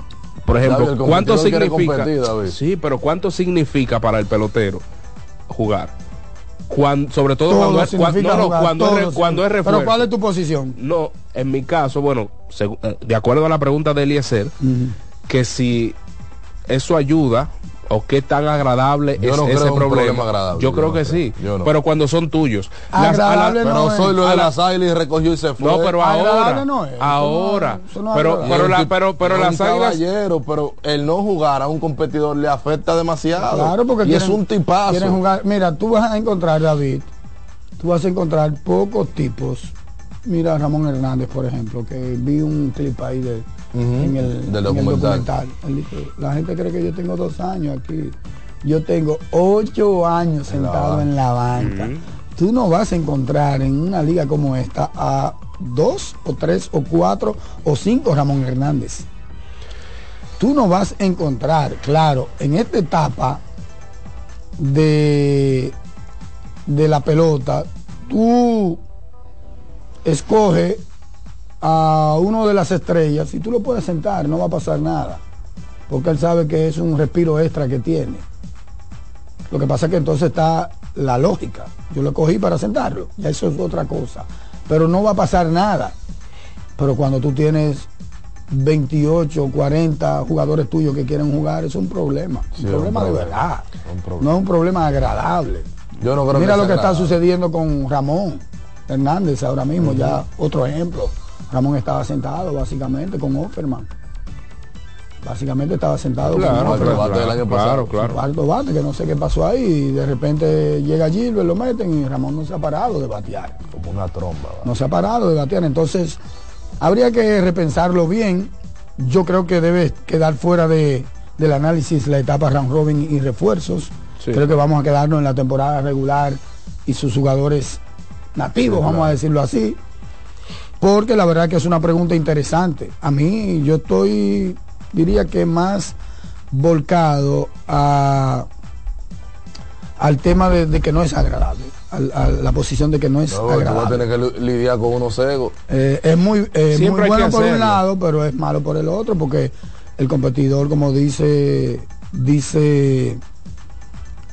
por ejemplo, David, ¿cuánto significa? competir, David. Sí, pero ¿cuánto significa para el pelotero jugar? Cuan- sobre todo Todo cuando es, cuan- significa no, no, jugar, cuando, todo es, cuando es refuerzo. Pero ¿cuál es tu posición? No, en mi caso, bueno, eh, de acuerdo a la pregunta de Eliezer, que si eso ayuda o qué tan agradable Yo es no ese problema. problema agradable, yo yo creo no que creo, sí, no. pero cuando son tuyos. Las- a la- Agradable Pero no soy lo de la- las águilas y recogió y se fue. No, pero ahora, no es, eso no- ahora, eso no es pero, pero, la, pero, pero las caballero, pero el no jugar a un competidor le afecta demasiado. Claro, porque y es un tipazo. quieren jugar. Mira, tú vas a encontrar, David, tú vas a encontrar pocos tipos. Mira Ramón Hernández, por ejemplo, que vi un clip ahí de, en, el, del en el documental. Él dijo, la gente cree que yo tengo dos años aquí. Yo tengo ocho años En la sentado banca. en la banca. Tú no vas a encontrar en una liga como esta a dos o tres o cuatro o cinco Ramón Hernández. Tú no vas a encontrar, claro, en esta etapa de, de la pelota, tú escoges a uno de las estrellas y tú lo puedes sentar, no va a pasar nada. Porque él sabe que es un respiro extra que tiene. Lo que pasa es que entonces está la lógica. Yo lo cogí para sentarlo. Ya eso es otra cosa. Pero no va a pasar nada. Pero cuando tú tienes 28, 40 jugadores tuyos que quieren jugar, es un problema. Sí, un problema un de verdad. Problema. No es un problema agradable. Yo no creo Mira que lo que está sucediendo con Ramón Hernández ahora mismo, ya otro ejemplo. Ramón estaba sentado básicamente con Offerman. básicamente estaba sentado Claro, como el bate del año pasado. claro. cuarto bate, que no sé qué pasó ahí, y de repente llega Gilbert, lo meten y Ramón no se ha parado de batear. Como una tromba. No se ha parado de batear. Entonces, habría que repensarlo bien. Yo creo que debe quedar fuera de, del análisis la etapa round robin y refuerzos. Sí. Creo que vamos a quedarnos en la temporada regular y sus jugadores nativos, Sí, vamos claro. a decirlo así. Porque la verdad que es una pregunta interesante. A mí yo estoy, diría que más volcado a, al tema de, de que no es agradable, a, la posición de que no es No, tú vas a agradable. tener que li- lidiar con unos cegos. Eh, es muy, eh, Siempre muy bueno por un lado, pero es malo por el otro, porque el competidor, como dice, dice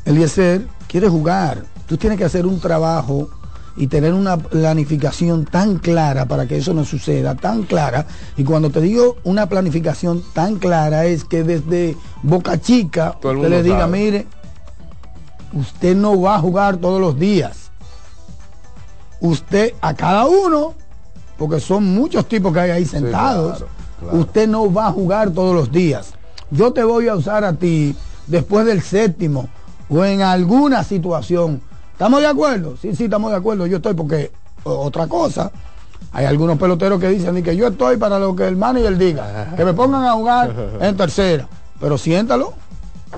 Eliezer, quiere jugar. Tú tienes que hacer un trabajo y tener una planificación tan clara para que eso no suceda, tan clara. Y cuando te digo una planificación tan clara es que desde Boca Chica Todo usted le diga, sabe. mire, usted no va a jugar todos los días. Usted a cada uno, porque son muchos tipos que hay ahí sentados, claro, claro. usted no va a jugar todos los días. Yo te voy a usar a ti después del séptimo o en alguna situación. ¿Estamos de acuerdo? Sí, sí, estamos de acuerdo. Yo estoy porque otra cosa. Hay algunos peloteros que dicen "Di que yo estoy para lo que el manager diga, que me pongan a jugar en tercera. Pero siéntalo,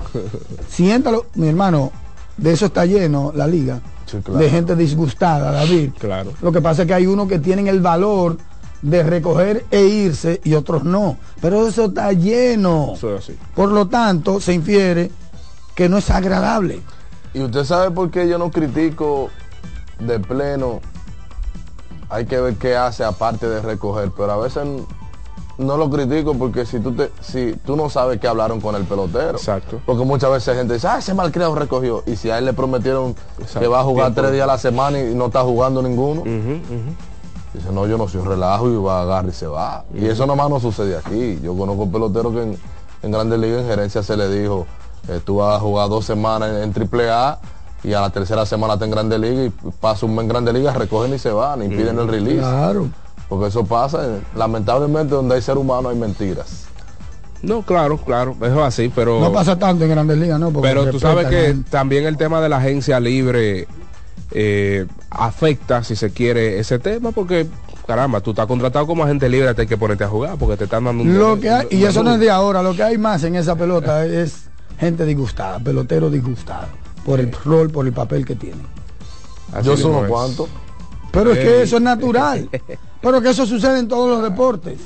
siéntalo, mi hermano, de eso está lleno la liga, claro. de gente disgustada, David. Claro. Lo que pasa es que hay unos que tienen el valor de recoger e irse y otros no. Pero eso está lleno. Eso es así. Por lo tanto, se infiere que no es agradable. Y usted sabe por qué yo no critico de pleno. Hay que ver qué hace aparte de recoger, pero a veces no lo critico porque si tú te, si tú no sabes qué hablaron con el pelotero. Exacto. Porque muchas veces gente dice, ah, ese malcriado recogió. Y si a él le prometieron Exacto. que va a jugar Tiempo. tres días a la semana y no está jugando ninguno. Dice, no, yo no soy relajo y va a agarrar y se va. Y eso nomás no sucede aquí. Yo conozco peloteros que en, en Grandes Ligas, en gerencia, se le dijo, eh, tú vas a jugar dos semanas en, Triple A y a la tercera semana está en Grandes Ligas y pasa un mes en Grandes Ligas, recogen y se van, impiden el release. Claro. Porque eso pasa, eh, lamentablemente donde hay ser humano hay mentiras. No, claro, claro, eso es así, pero... No pasa tanto en Grandes Ligas, ¿no? Porque Pero tú sabes que también el tema de la agencia libre eh, afecta, si se quiere, ese tema, porque, caramba, tú estás contratado como agente libre, te hay que ponerte a jugar, porque te están dando un... Lo que hay, y eso no es de ahora, lo que hay más en esa pelota es gente disgustada, pelotero disgustado, por el rol, por el papel que tiene. Así yo es. cuantos. Pero es que Ey. eso es natural. Pero que eso sucede en todos los deportes.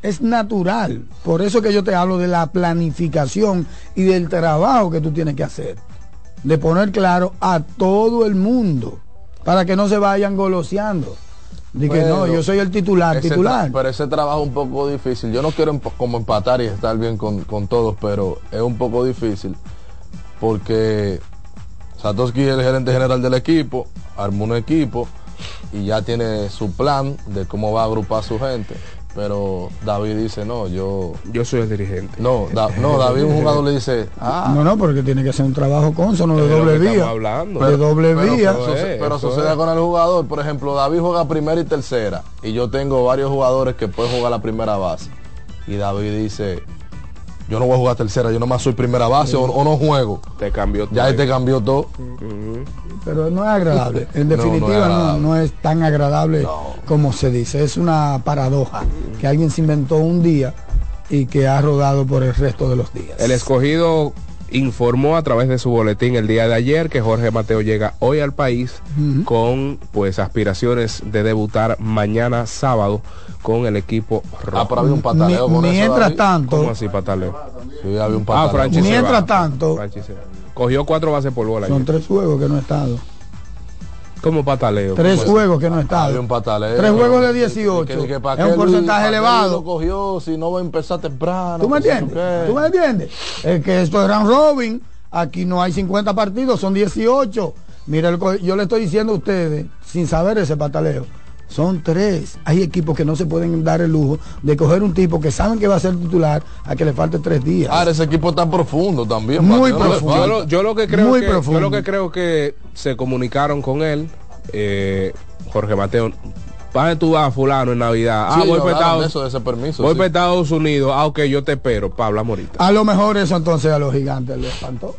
Es natural. Por eso que yo te hablo de la planificación y del trabajo que tú tienes que hacer. De poner claro a todo el mundo. Para que no se vayan goloseando. Que no, yo soy el titular, titular. pero ese trabajo es un poco difícil. Yo no quiero emp- como empatar y estar bien con, con todos, pero es un poco difícil porque Satoshi es el gerente general del equipo, armó un equipo y ya tiene su plan de cómo va a agrupar a su gente. Pero David dice, no, yo... Yo soy el dirigente. No, Da- no David un jugador le dice, ah, No, no, porque tiene que ser un trabajo consono de doble vía. hablando. de doble pero, vía. pero es, sucede es. con el jugador. Por ejemplo, David juega primera y tercera. Y yo tengo varios jugadores que pueden jugar la primera base. Y David dice, yo no voy a jugar tercera, yo nomás soy primera base o, o no juego. Te cambió todo. Ya ahí te cambió todo. pero no es agradable. En No, no es definitiva no, es tan agradable como se dice. Es una paradoja que alguien se inventó un día y que ha rodado por el resto de los días. El escogido informó a través de su boletín el día de ayer que Jorge Mateo llega hoy al país con pues aspiraciones de debutar mañana sábado con el equipo rojo. Ah, pero había un pataleo con mientras tanto, ¿Cómo así pataleo? Sí, había un Ah, pataleo. Franchi Mientras va. tanto- Franchi se va. Cogió cuatro bases por bola. son ayer. tres juegos que no he estado. ¿Cómo pataleo? Tres ¿Cómo es? juegos que no he Había estado. un pataleo. Tres juegos de Que- 18. que- que para es un porcentaje elevado. lo cogió si no va a empezar temprano. ¿Tú me entiendes? ¿Tú me entiendes? Es que esto es round robin. Aquí no hay 50 partidos, son 18. Mira, el yo le estoy diciendo a ustedes, sin saber ese pataleo, son tres. Hay equipos que no se pueden dar el lujo de coger un tipo que saben que va a ser titular a que le falte tres días. Ahora ese equipo está profundo también. Muy profundo. Yo lo, yo lo que creo Muy que profundo. yo lo que creo que se comunicaron con él eh, Jorge Mateo ¿Para tú vas, fulano, en Navidad? Sí, ah, voy para Estados, de eso, de ese permiso, voy sí. para Estados Unidos. Ah, ok, yo te espero. Pablo Amorita. A lo mejor eso entonces a los gigantes les espantó.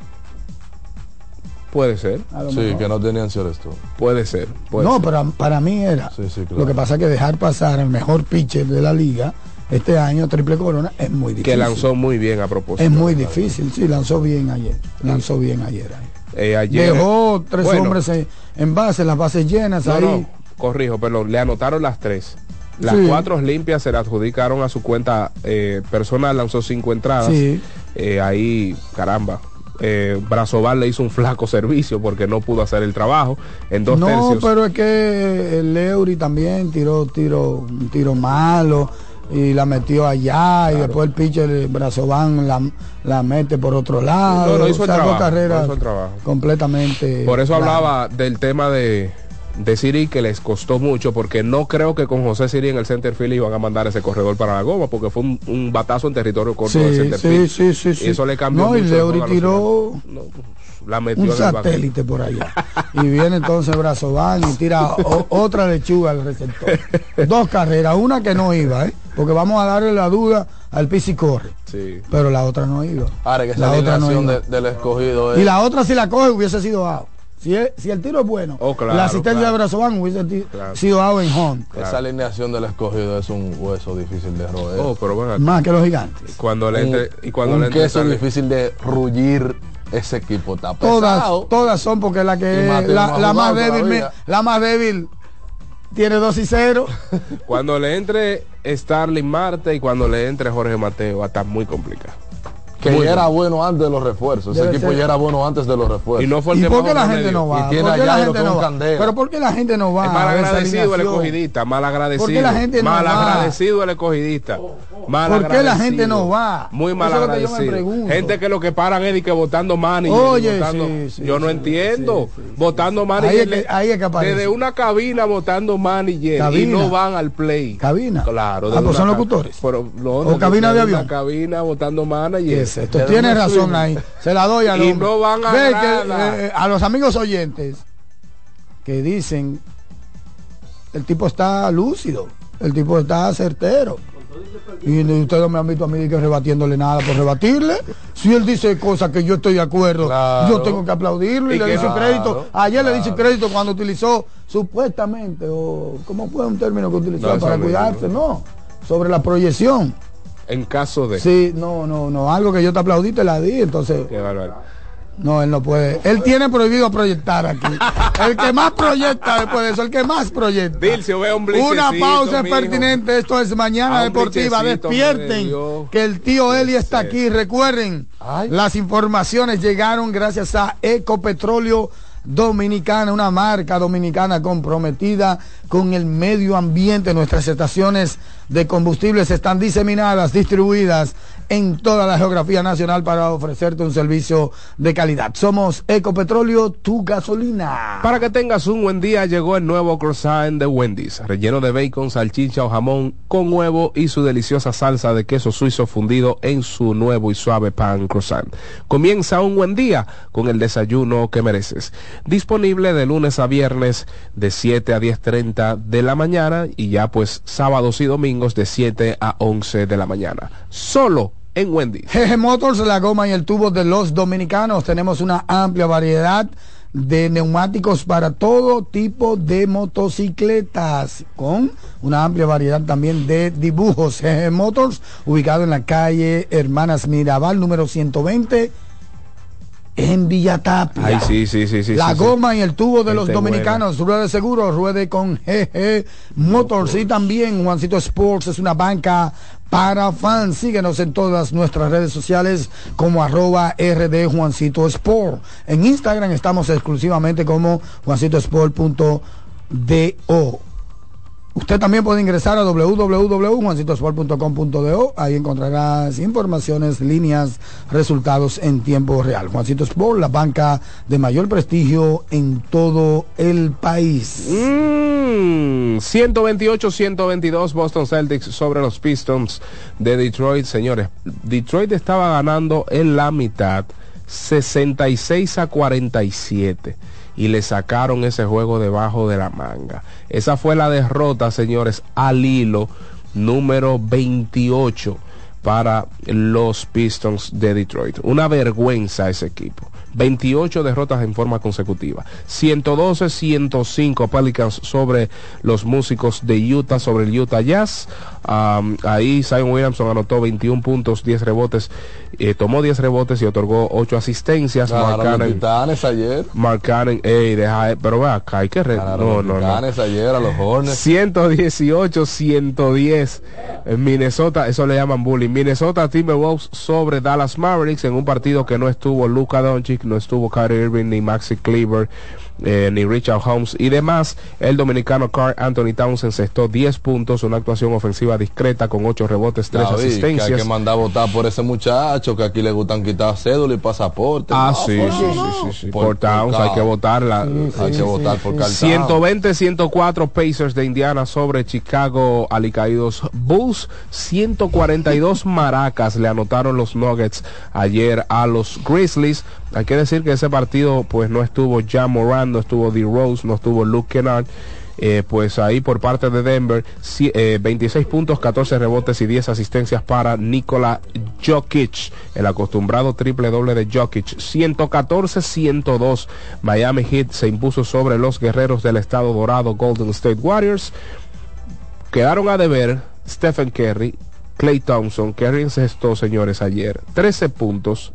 Puede ser. Sí, mejor. que no tenían Cioresto. Puede ser. puede no, ser. pero para mí era. Sí, sí, claro. Lo que pasa es que dejar pasar al mejor pitcher de la liga este año, Triple Corona, es muy difícil. Que lanzó muy bien a propósito. Es muy difícil, sí, lanzó bien ayer. Lanzó bien ayer. Eh, ayer, Dejó tres Bueno, hombres en, base, las bases llenas No, ahí. no, corrijo, perdón, le anotaron las tres. Las Sí. cuatro limpias se le adjudicaron a su cuenta eh, personal, lanzó cinco entradas. Sí. Eh, ahí, caramba. Eh, Brazoval le hizo un flaco servicio porque no pudo hacer el trabajo en dos no, tercios. pero es que el Leury también tiró tiro, un tiro malo y la metió allá y después el pitcher Brazovan la, la mete por otro lado. No, no hizo el O sea, dos trabajo, carreras no hizo el trabajo. completamente. Por eso hablaba del tema de, de Siri que les costó mucho porque no creo que con José Siri en el center field iban a mandar ese corredor para la goma porque fue un, un batazo en territorio corto del center sí, field. sí, sí, sí. Y eso le cambió No, y Leury tiró la metió un en el satélite por allá. y viene entonces Brazovan y tira o- otra lechuga al receptor. Dos carreras, una que no iba, ¿eh? porque vamos a darle la duda al Pisi corre. Sí. Pero la otra no iba. Ahora que esa La otra no alineación iba. de- del escogido es... Y la otra si la coge hubiese sido out. Si, es- si el tiro es bueno, Oh, claro, la asistencia claro. de Brazovan hubiese Claro. sido out en home. Esa alineación del escogido es un hueso difícil de roer. Oh, pero bueno, Más que los gigantes. cuando le entre, y cuando un le entre queso sale- difícil de rullir ese equipo. Está Todas, pesado. todas son porque la que Mateo la, más débil, me- la más débil tiene 2 y 0. cuando le entre Starling Marte y cuando le entre Jorge Mateo va a estar muy complicado. Que Muy ya era bueno antes de los refuerzos. Ese Debe equipo ser. ya era bueno antes de los refuerzos. Y no fue el ¿Y que por qué la gente no va? Y tiene ¿Por qué la gente no va? candela. Pero ¿por qué la gente no va? Es mal agradecido el escogidista, mal agradecido. ¿Por qué la gente no mal va? agradecido el escogidista. Mal ¿Por qué la gente no va? Muy mal Eso es lo que yo me agradecido. Gente que lo que paran es y que votando manager. Oye, votando- sí, sí, yo no sí, entiendo. votando manager. Ahí es que- ahí es que aparece. Desde una cabina votando manager y Cabina. no van al play. Cabina. Claro. Ah, pues una son locutores. O cabina de avión. cabina votando manager. ¿Qué es esto? Desde Tienes razón ahí. Se la doy a Y no van a Ve que, nada. eh, a los amigos oyentes que dicen el tipo está lúcido, el tipo está certero. Y ustedes no me han visto a mí que rebatiéndole nada por rebatirle. Si él dice cosas que yo estoy de acuerdo, yo tengo que aplaudirle y, Y le dice claro, crédito. Ayer le dice crédito cuando utilizó supuestamente, o ¿cómo fue un término que utilizó No, para cuidarse? No, sobre la proyección. En caso de. Sí, no, no, no, algo que yo te aplaudí te la di, entonces Qué bárbaro. no, él no puede. Él tiene prohibido proyectar aquí. El que más proyecta después de eso, el que más proyecta. Dilcio, ve un Una pausa es pertinente, esto es Mañana Deportiva. Despierten que el tío Eli está aquí. Recuerden, las informaciones llegaron gracias a Ecopetróleo Dominicana, una marca dominicana comprometida con el medio ambiente. Nuestras estaciones de combustibles están diseminadas, distribuidas en toda la geografía nacional para ofrecerte un servicio de calidad. Somos Ecopetróleo, tu gasolina. Para que tengas un buen día, llegó el nuevo croissant de Wendy's, relleno de bacon, salchicha o jamón con huevo y su deliciosa salsa de queso suizo fundido en su nuevo y suave pan croissant. Comienza un buen día con el desayuno que mereces. Disponible de lunes a viernes de 7 a 10.30 de la mañana y ya pues sábados y domingos de 7 a 11 de la mañana. Solo en Wendy's. GG Motors, la goma y el tubo de los dominicanos. Tenemos una amplia variedad de neumáticos para todo tipo de motocicletas, con una amplia variedad también de dibujos. GG Motors, ubicado en la calle Hermanas Mirabal, número 120, en Villatapia. Ay, sí, sí, sí, sí. la sí, sí. goma y el tubo de los Gente dominicanos, ruede seguro, ruede con GG Motors y también Juancito Sports es una banca para fans. Síguenos en todas nuestras redes sociales como arroba RD Juancito Sport. En Instagram estamos exclusivamente como juancitosport.do. Usted también puede ingresar a www.juancitosport.com.do. Ahí encontrarás informaciones, líneas, resultados en tiempo real. Juancito Sport, la banca de mayor prestigio en todo el país. Mm, 128-122 Boston Celtics sobre los Pistons de Detroit. Señores, Detroit estaba ganando en la mitad 66 a 47. Y le sacaron ese juego debajo de la manga. Esa fue la derrota, señores, al hilo número 28 para los Pistons de Detroit. Una vergüenza ese equipo. 28 derrotas en forma consecutiva. 112-105 Pelicans sobre los músicos de Utah, sobre el Utah Jazz. Ahí Zion Williamson anotó 21 puntos, 10 rebotes, eh, tomó 10 rebotes y otorgó 8 asistencias. Mark Cannon, los ayer. Mark Cannon, ey, deja, pero ve acá, hay que... Re no, no, no. ayer a los Hornets. 118, 110 en Minnesota, eso le llaman bullying. Minnesota Timberwolves sobre Dallas Mavericks en un partido que no estuvo Luka Doncic, no estuvo Kyrie Irving ni Maxi Cleaver. Eh, ni Richard Holmes y demás. El dominicano Carl Anthony Towns encestó 10 puntos, una actuación ofensiva discreta con 8 rebotes, 3 asistencias. Que hay que mandar a votar por ese muchacho que aquí le gustan quitar cédula y pasaporte. Ah, sí, sí, sí, sí, Por, Towns hay que votarla. hay que votar por Carl 120-104 Pacers de Indiana sobre Chicago Alicaídos Bulls. 142 maracas le anotaron los Nuggets ayer a los Grizzlies. Hay que decir que ese partido pues no estuvo ya Moran, no estuvo D. Rose, no estuvo Luke Kennard. Eh, pues ahí por parte de Denver, 26 eh, puntos, 14 rebotes y 10 asistencias para Nikola Jokic, el acostumbrado triple doble de Jokic, 114-102. Miami Heat se impuso sobre los guerreros del estado dorado Golden State Warriors. Quedaron a deber Stephen Curry, Clay Thompson, Curry encestó, señores, ayer 13 puntos,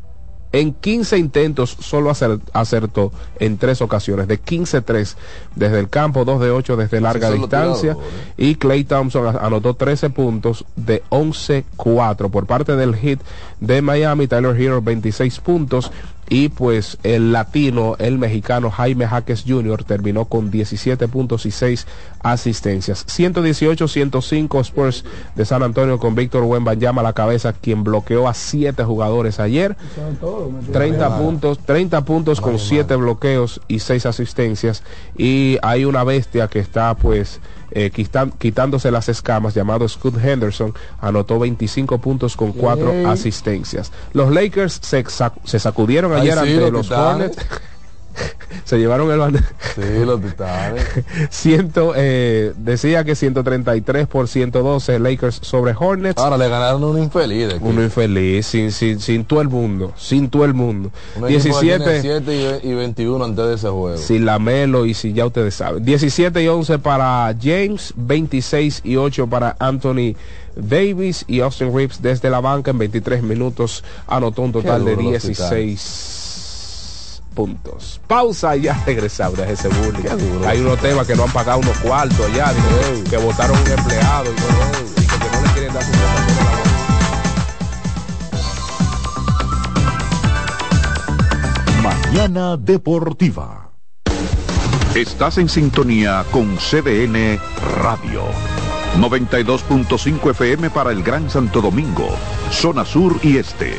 en 15 intentos solo acertó en tres ocasiones, de 15-3 desde el campo, 2 de 8 desde larga distancia. Y Clay Thompson anotó 13 puntos de 11-4 por parte del hit de Miami. Tyler Hero 26 puntos y pues el latino, el mexicano Jaime Jaques Jr. terminó con 17 puntos y 6 asistencias. 118-105 Spurs de San Antonio con Víctor Wembanyama a la cabeza, quien bloqueó a 7 jugadores ayer. 30 puntos, 30 puntos con 7 bloqueos y 6 asistencias. Y hay una bestia que está pues eh, quitándose las escamas, llamado Scott Henderson, anotó 25 puntos con 4 asistencias. Los Lakers se, sacudieron ayer ante los Hornets. se llevaron el bandera. Sí, los titanes. Ciento, eh, decía que 133 por 112 Lakers sobre Hornets. Ahora le ganaron un infeliz. Uno infeliz, sin, sin, sin todo el mundo. Sin todo el mundo. 17 y 21 antes de ese juego. Sin la Melo y si ya ustedes saben. 17 y 11 para James, 26 y 8 para Anthony. Davis y Austin Reeves desde la banca en 23 minutos anotó un total de 16 puntos. Pausa y ya regresamos a ese bullying. Hay unos temas que no han pagado unos cuartos allá, que votaron un empleado y, que no le quieren dar su Mañana Deportiva. Estás en sintonía con CDN Radio. 92.5 FM para el Gran Santo Domingo, zona sur y este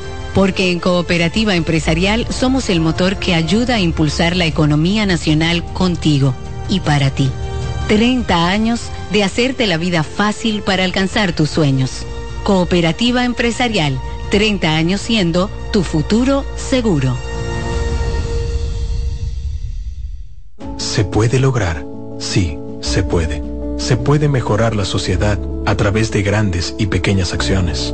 Porque en Cooperativa Empresarial somos el motor que ayuda a impulsar la economía nacional contigo y para ti. 30 años de hacerte la vida fácil para alcanzar tus sueños. Cooperativa Empresarial, 30 años siendo tu futuro seguro. Se puede lograr, sí, se puede. Se puede mejorar la sociedad a través de grandes y pequeñas acciones.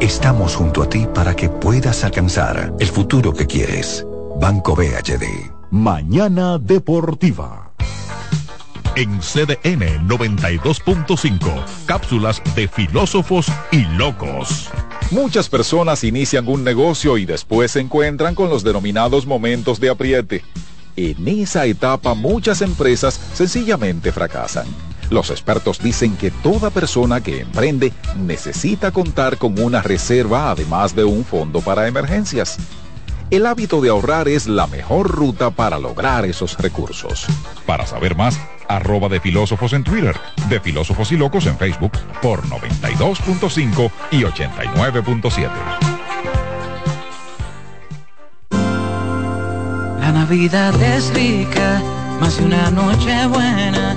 Estamos junto a ti para que puedas alcanzar el futuro que quieres. Banco BHD. Mañana Deportiva. En CDN 92.5, cápsulas de filósofos y locos. Muchas personas inician un negocio y después se encuentran con los denominados momentos de apriete. En esa etapa muchas empresas sencillamente fracasan. Los expertos dicen que toda persona que emprende necesita contar con una reserva además de un fondo para emergencias. El hábito de ahorrar es la mejor ruta para lograr esos recursos. Para saber más, arroba de filósofos en Twitter, de filósofos y locos en Facebook por 92.5 y 89.7. La Navidad es rica, más de una noche buena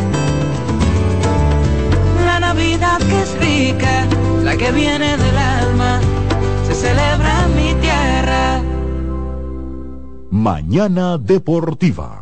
Navidad que es rica, la que viene del alma, se celebra en mi tierra. Mañana Deportiva.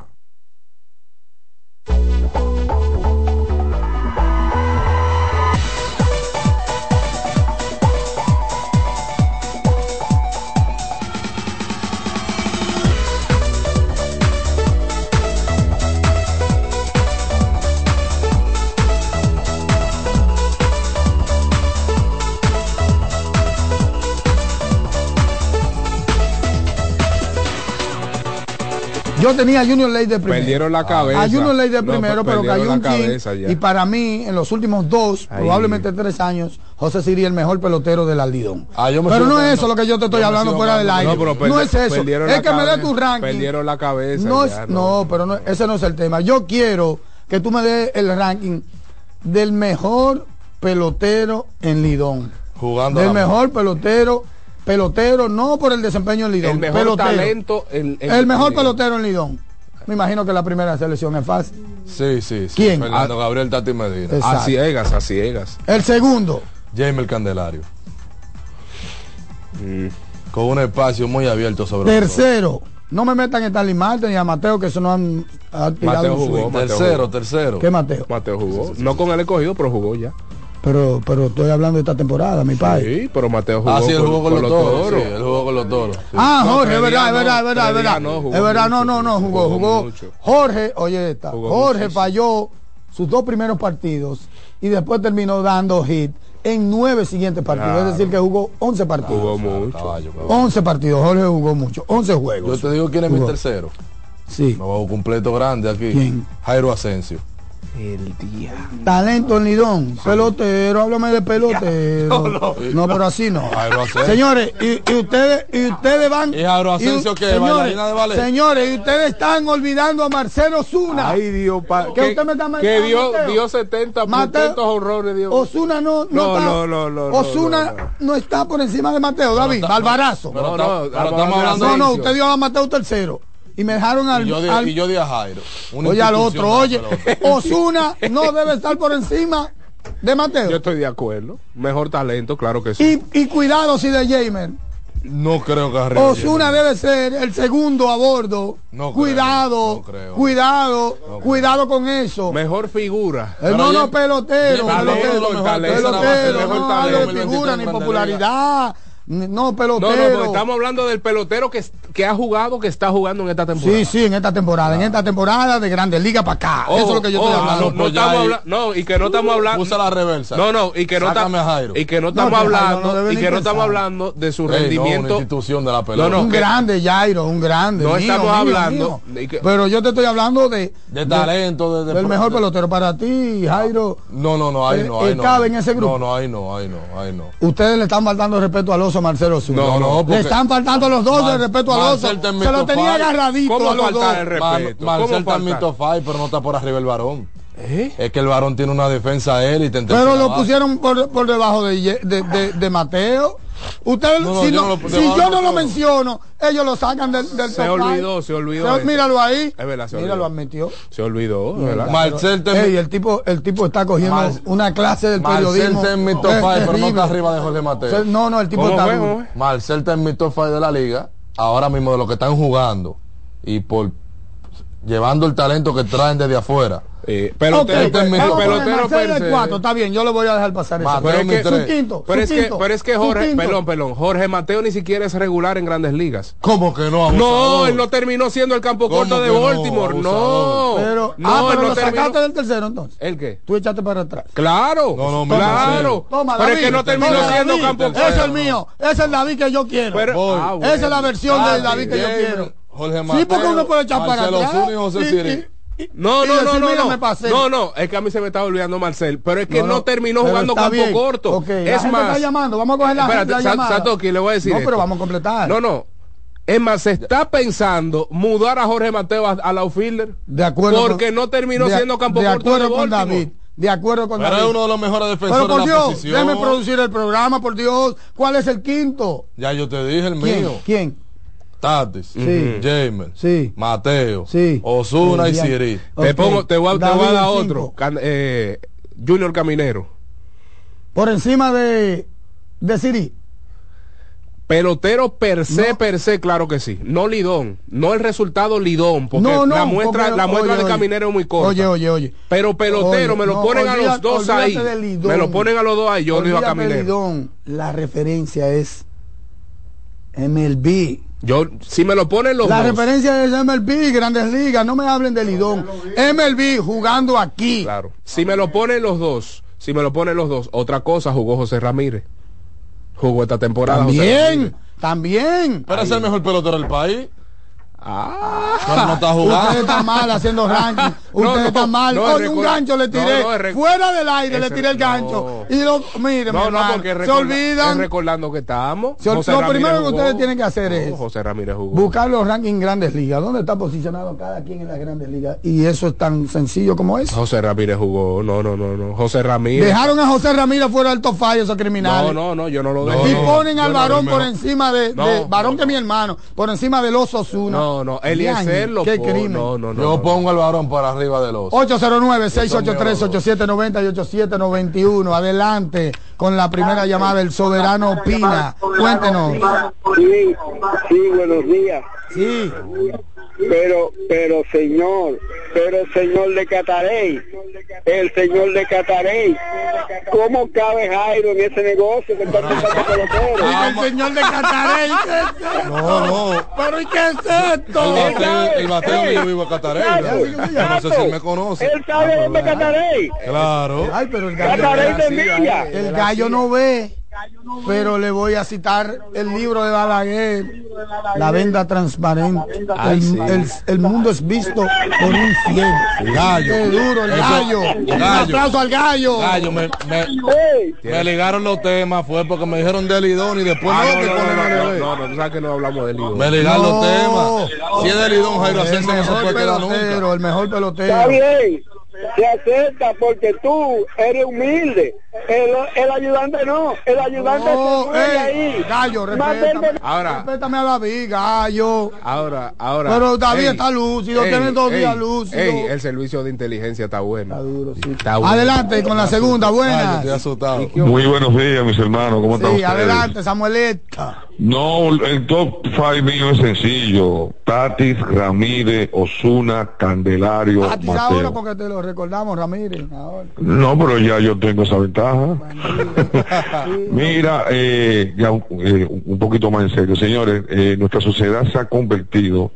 Yo tenía a Junior Ley de primero. Perdieron la cabeza. A Junior Ley de primero, pe- pero cayó un cabeza ya. Y para mí, en los últimos dos, Ahí. probablemente tres años, José sería el mejor pelotero del Aldidón. Ah, yo me pero no es eso lo que yo te estoy hablando fuera del aire. No, pero No, es eso. perdieron Es la que me dé cabeza, tu ranking. Perdieron la cabeza. No, ya, no, pero no, ese no es el tema. Yo quiero que tú me des el ranking del mejor pelotero en Lidón. Jugando Del mejor pelotero, pelotero, no por el desempeño en Lidón. El mejor pelotero. talento. en- en- El mejor pelotero en Lidón. Me imagino que la primera selección es fácil. Sí, sí, sí. ¿Quién? Fernando Gabriel Tati Medina. Exacto. A ciegas, a ciegas. El segundo, Jaime el Candelario. Mm. Con un espacio muy abierto sobre tercero. No me metan en Stanley Marte ni a Mateo, que eso no han, han tirado Mateo jugó. Mateo Tercero, jugó. tercero. ¿Qué Mateo? Mateo jugó. No con el escogido, pero jugó ya. Pero, pero estoy hablando de esta temporada, mi padre. Sí, pero Mateo jugó. Ah, sí, él jugó con, los toros. toros. Sí, él jugó con los toros. sí. Ah, No, Jorge, es verdad, es no, verdad, es verdad, es verdad. no, jugó Es verdad, no, mucho, no, no, jugó, jugó. Jorge, oye esta, Jugó Jorge muchísimo. falló sus dos primeros partidos y después terminó dando hit en nueve siguientes partidos. Claro. Es decir, que jugó 11 partidos. Jugó mucho. Caballo, caballo. 11 partidos, Jorge jugó mucho, 11 Yo juegos. te digo quién es mi tercero. Sí. Me un completo grande aquí. ¿Quién? Jairo Asensio. El día. Talento en Lidón, pelotero, háblame de pelotero. No, pero así no. Señores, y, y ustedes y ustedes van ¿Y y- qué? Señores, ¿Bailarina de ballet? señores, y ustedes están olvidando a Marcelo Zuna. Ay, Dios, pa- Que que, usted me está que marcando, dio, Mateo. dio 70 Mateo. puntos horrores. Dio. Osuna no, no, No, está, no, no, no, no, Osuna no, no. no está por encima de Mateo, David. Pero No, no, no, no, usted dio a Mateo tercero. Y me dejaron al, Y yo, di, al- y yo di a Jairo. Oye al otro, de oye. Osuna no debe estar por encima de Mateo. Yo estoy de acuerdo. Mejor talento, claro que sí. Y, y cuidado si de Jamer. No creo que arriba. Osuna debe ser el segundo a bordo. No creo, cuidado, no creo. cuidado, cuidado con eso. Mejor figura. Eh, no, no, pelotero, Talento, pelotero, pelotero, el no mejor hable talento. de figura ni 2023 popularidad, ni- no, pelotero. No, no, porque estamos hablando del pelotero que, que ha jugado, que está jugando en esta temporada. Sí, sí, en esta temporada, en esta temporada de Grandes Ligas para acá. Ojo, Eso es lo que yo estoy ojo, hablando. No, no Pues estamos habla- no, y que no estamos hablando. Usa la reversa. No, no, y que no y que no No, estamos hablando y que no estamos hablando de su Ey, no, una rendimiento. institución de la pelota. No, no, un que- grande, Jairo, un grande. No mío, estamos mío, hablando mío. de que- Pero yo te estoy hablando de, De talento, de, de- del mejor de- pelotero para ti, Jairo. No, no, no, ahí Eh, no, ahí eh, no. cabe en ese grupo. No, no, ahí no, ahí no, ahí no. Ustedes le están faltando respeto al oso Marcelo Zuna. No, no, Le están faltando los dos el respeto en mi Se lo tenía agarradito ¿Cómo a los dos. el respeto? Mar- five, pero no está por arriba el varón. ¿Eh? Es que el varón tiene una defensa élite. en Pero lo pusieron por, por debajo de, de, de- de Mateo. Ustedes, No, no, si, yo no- no lo- si yo no lo menciono, ellos lo sacan del, del Se top five. olvidó, se olvidó Se- míralo ahí. Es verdad, se Mira, lo olvidó. admitió. Se olvidó, ¿verdad? Marcel en Ey, el tipo, el tipo está cogiendo Mar- una clase del Marcel periodismo. está en mi top five, pero no está arriba de Jorge Mateo. No, no, el tipo ¿Cómo está. Marcel está en mi top five de la liga. Ahora mismo de lo que están jugando. Y por llevando el talento que traen desde afuera. Eh, Ok, pelotero, este es mi el vamos a poner pelotero el está bien, yo le voy a dejar pasar eso. Pero es que- quinto, Pero es pero es Jorge, perdón, perdón, Jorge Mateo ni siquiera es regular en grandes ligas. ¿Cómo que no? No, él no terminó siendo el campo ¿Cómo corto de no, Baltimore. No, abusador? Pero, no, ah, él pero no lo terminó- sacaste del tercero entonces. ¿El qué? Tú echaste para atrás. Claro, No, no, mira, claro. Toma, pero es David, que no terminó toma, siendo David. campo Ese corto. es el mío. Ese es el David que yo quiero. Pero- ah, Esa es la versión Ah, del David que yo quiero. Jorge Sí, Mateo, porque uno puede echar para atrás. Y José Siri. No, no, no, no, no. No, no, es que a mí se me estaba olvidando Marcel, pero es que No, no, no, terminó pero jugando campo bien. corto. Ok, la es gente más, está llamando, vamos a coger la, espérate, la Sa- llamada. Satoki, le voy a decir No, pero esto. vamos a completar. No, no. Es más, se está pensando mudar a Jorge Mateo a, a la outfielder. De acuerdo. Porque con- no terminó de- siendo campo de corto acuerdo de con Baltimore. David. De acuerdo con Pero David. es uno de los mejores defensores Pero por de la Dios, posición. déjeme producir el programa, por Dios. ¿Cuál es el quinto? Ya yo te dije el ¿Quién? mío. ¿Quién? Tatis, Sí. Jamer, Sí. Mateo, Sí. Osuna y. Siri. Te, pongo, te voy, a- te voy a dar otro. Can- eh, Junior Caminero. Por encima de, de Siri. Pelotero per se, No. per se, claro que sí. No Lidón. No el resultado Lidón. Porque No, no, la muestra, porque- la muestra oye, de oye. Caminero es muy corta. Oye, oye, oye. Pero pelotero, Oye, me lo no, ponen a los dos ahí. Me lo ponen a los dos ahí. Yo digo a Olvídate de Caminero. Lidón. La referencia es MLB. Yo, si me lo ponen los La dos. referencia es MLB, Grandes Ligas. No me hablen de Lidón. MLB jugando aquí. Claro. Si me lo ponen los dos, si me lo ponen los dos, otra cosa jugó José Ramírez. Jugó esta temporada. También, también. Pero es el mejor pelotero del país. Ah. No está jugando. Usted está mal haciendo ranking. Usted No, no, está mal. es un gancho le tiré. es Fuera del aire le tiré el gancho. Y lo, mire, mi No, no, porque es se olvidan. es recordando que estamos. Se lo Ramírez primero que ustedes tienen que hacer es José Ramírez jugó. buscar los rankings grandes ligas. ¿Dónde está posicionado cada quien en las grandes ligas? Y eso es tan sencillo como eso. José Ramírez jugó. No, no, no, no. José Ramírez. Dejaron a José Ramírez fuera del top five esos criminales. No, no, no, yo no lo No, dejé. y ponen al varón por encima de, varón que mi hermano, por encima de los Osuna. No, no, Eliezer lo Qué crimen. No, no, no. Yo no. pongo al varón por arriba de los. 809-683-8790 y 8791. Adelante con la primera llamada, el soberano opina. Cuéntenos. Sí, sí, buenos días. Sí. Pero, pero señor, pero señor de Catarey, el señor de Catarey, ¿cómo cabe Jairo en ese negocio que está comprando peloteros? el señor de Catarey. ¿qué es esto? No, no. ¿Pero y qué es esto? El bateo, el bateo mío vivo a Catarey. Yo no sé si él me conoce. Él sabe dónde es Catarey. Claro. Ay, pero el gallo, Catarey de el gallo no ve. Pero le voy a citar el libro de Balaguer, La venda transparente. Ay, el, sí. el- el mundo es visto por un ciego. Gallo. Qué duro el Eso- gallo. Un gallo. aplauso al gallo. Gallo, me, me, me ligaron los temas, fue porque me dijeron de Lidón y después Ah, no, no, no, ponen no, al no, revés. no, no, tú sabes que no hablamos de lío. Me ligaron los No. temas. Si es de Lidón, Jairo el Asensio no se mejor puede quedar nunca. el mejor Está pelotero. bien, se acepta porque tú eres humilde. El, el ayudante no, el ayudante No, se ey, ahí. gallo, respétame. Ahora, Respétame a David, gallo. ahora, ahora. Pero David Ey, está lúcido, ey, tiene dos ey, días lúcido. ey, el servicio de inteligencia está bueno. Está duro, sí. Está bueno. Adelante con la segunda, buena. estoy asustado. Muy buenos días, mis hermanos. ¿Cómo están Sí, ustedes? adelante, Samueleta. No, el top five mío es sencillo. Tatis, Ramírez, Osuna, Candelario, ti ahora Mateo. porque te lo recordamos, Ramírez. Ahora. No, pero ya yo tengo esa ventaja. Mira, eh, ya un, eh, un poquito más en serio, señores. eh, nuestra sociedad se ha convertido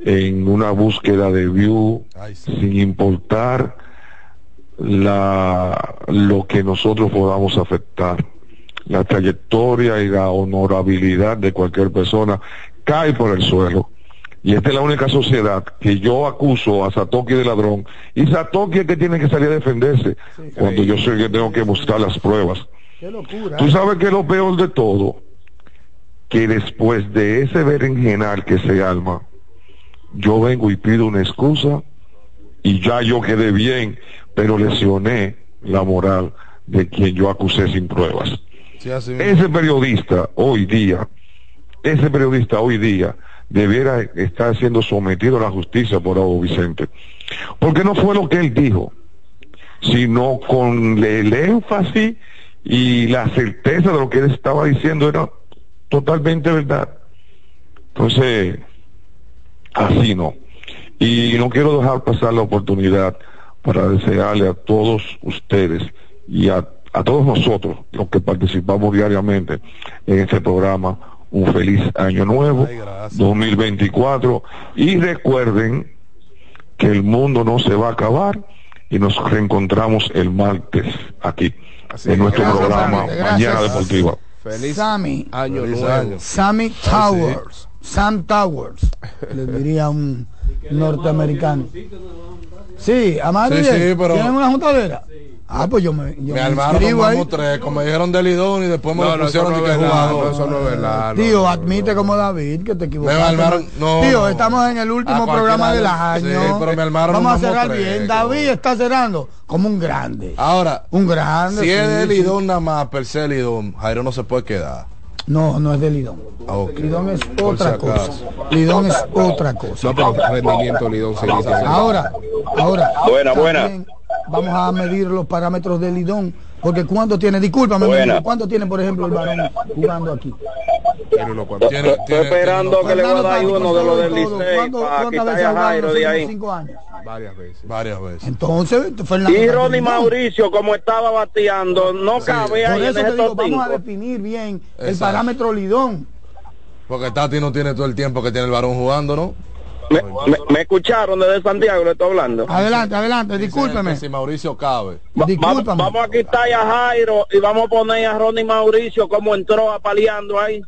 en una búsqueda de view Ay, sí. sin importar la lo que nosotros podamos afectar. La trayectoria y la honorabilidad de cualquier persona cae por el suelo. Y esta es la única sociedad que yo acuso a Satoki de ladrón. Y Satoki es que tiene que salir a defenderse cuando yo sé que tengo que mostrar las pruebas. Qué locura. Tú sabes que lo peor de todo, que después de ese berenjenal que se alma, yo vengo y pido una excusa y ya yo quedé bien, pero lesioné la moral de quien yo acusé sin pruebas. Sí. Ese periodista hoy día, ese periodista hoy día debiera estar siendo sometido a la justicia por Abu Vicente. Porque no fue lo que él dijo, sino con el énfasis y la certeza de lo que él estaba diciendo era totalmente verdad. Entonces, así no. Y no quiero dejar pasar la oportunidad para desearle a todos ustedes y a, a todos nosotros, los que participamos diariamente en este programa, un feliz año nuevo, Ay, gracias. 2024. Y recuerden que el mundo no se va a acabar y nos reencontramos el martes aquí Así en es. nuestro Gracias, programa Sammy. Gracias. Mañana Deportiva. Feliz Sammy. año Feliz nuevo. año. Sammy Towers. Sam Towers. Le diría un norteamericano. Sí, Amari. Sí, sí, pero- ¿Tienen una juntadera? Ah, pues yo me, yo me armaron inscribo ahí. como tres, como me dijeron de Lidón y después me No, lo no, eso pusieron no es que verdad, jugador. no, eso no es verdad. no, Tío, no, admite como David que te equivocaste. Me armaron- no, Tío, no. estamos en el último A programa del año. sí, pero me armaron Vamos a cerrar mamotreco. bien. David está cerrando como un grande. Ahora, Un grande. si es de sí. Lidón nada más, per se Lidón, Jairo no se puede quedar. No, no es de Lidón. Ah. Lidón es Por otra si cosa. Lidón es otra cosa. No, pero rendimiento Lidón se dice. Ahora, ahora. Buena, buena. Vamos a medir los parámetros de Lidón. Porque cuánto tiene, discúlpame. Miguel, ¿cuánto tiene, por ejemplo, el varón jugando aquí? Tiene- Estoy tiene- esperando que le voy a dar uno de los del Tático, Licey ¿cuándo- para ¿Cuántas quitarle veces a ha jugado en Jairo de ahí. cinco años? Varias veces. Varias veces. Entonces, Fernando Y Ronnie. Mauricio, como estaba bateando, no cabe Por ahí en eso te ese digo, vamos a definir bien el parámetro Lidón. Porque Tati no tiene todo el tiempo que tiene el varón jugando, ¿no? Me, me- me escucharon desde Santiago, le estoy hablando. Adelante, adelante, discúlpeme. Si Mauricio cabe. Va-. Vamos, a quitar a Jairo y vamos a poner a Ronnie Mauricio como entró apaleando ahí.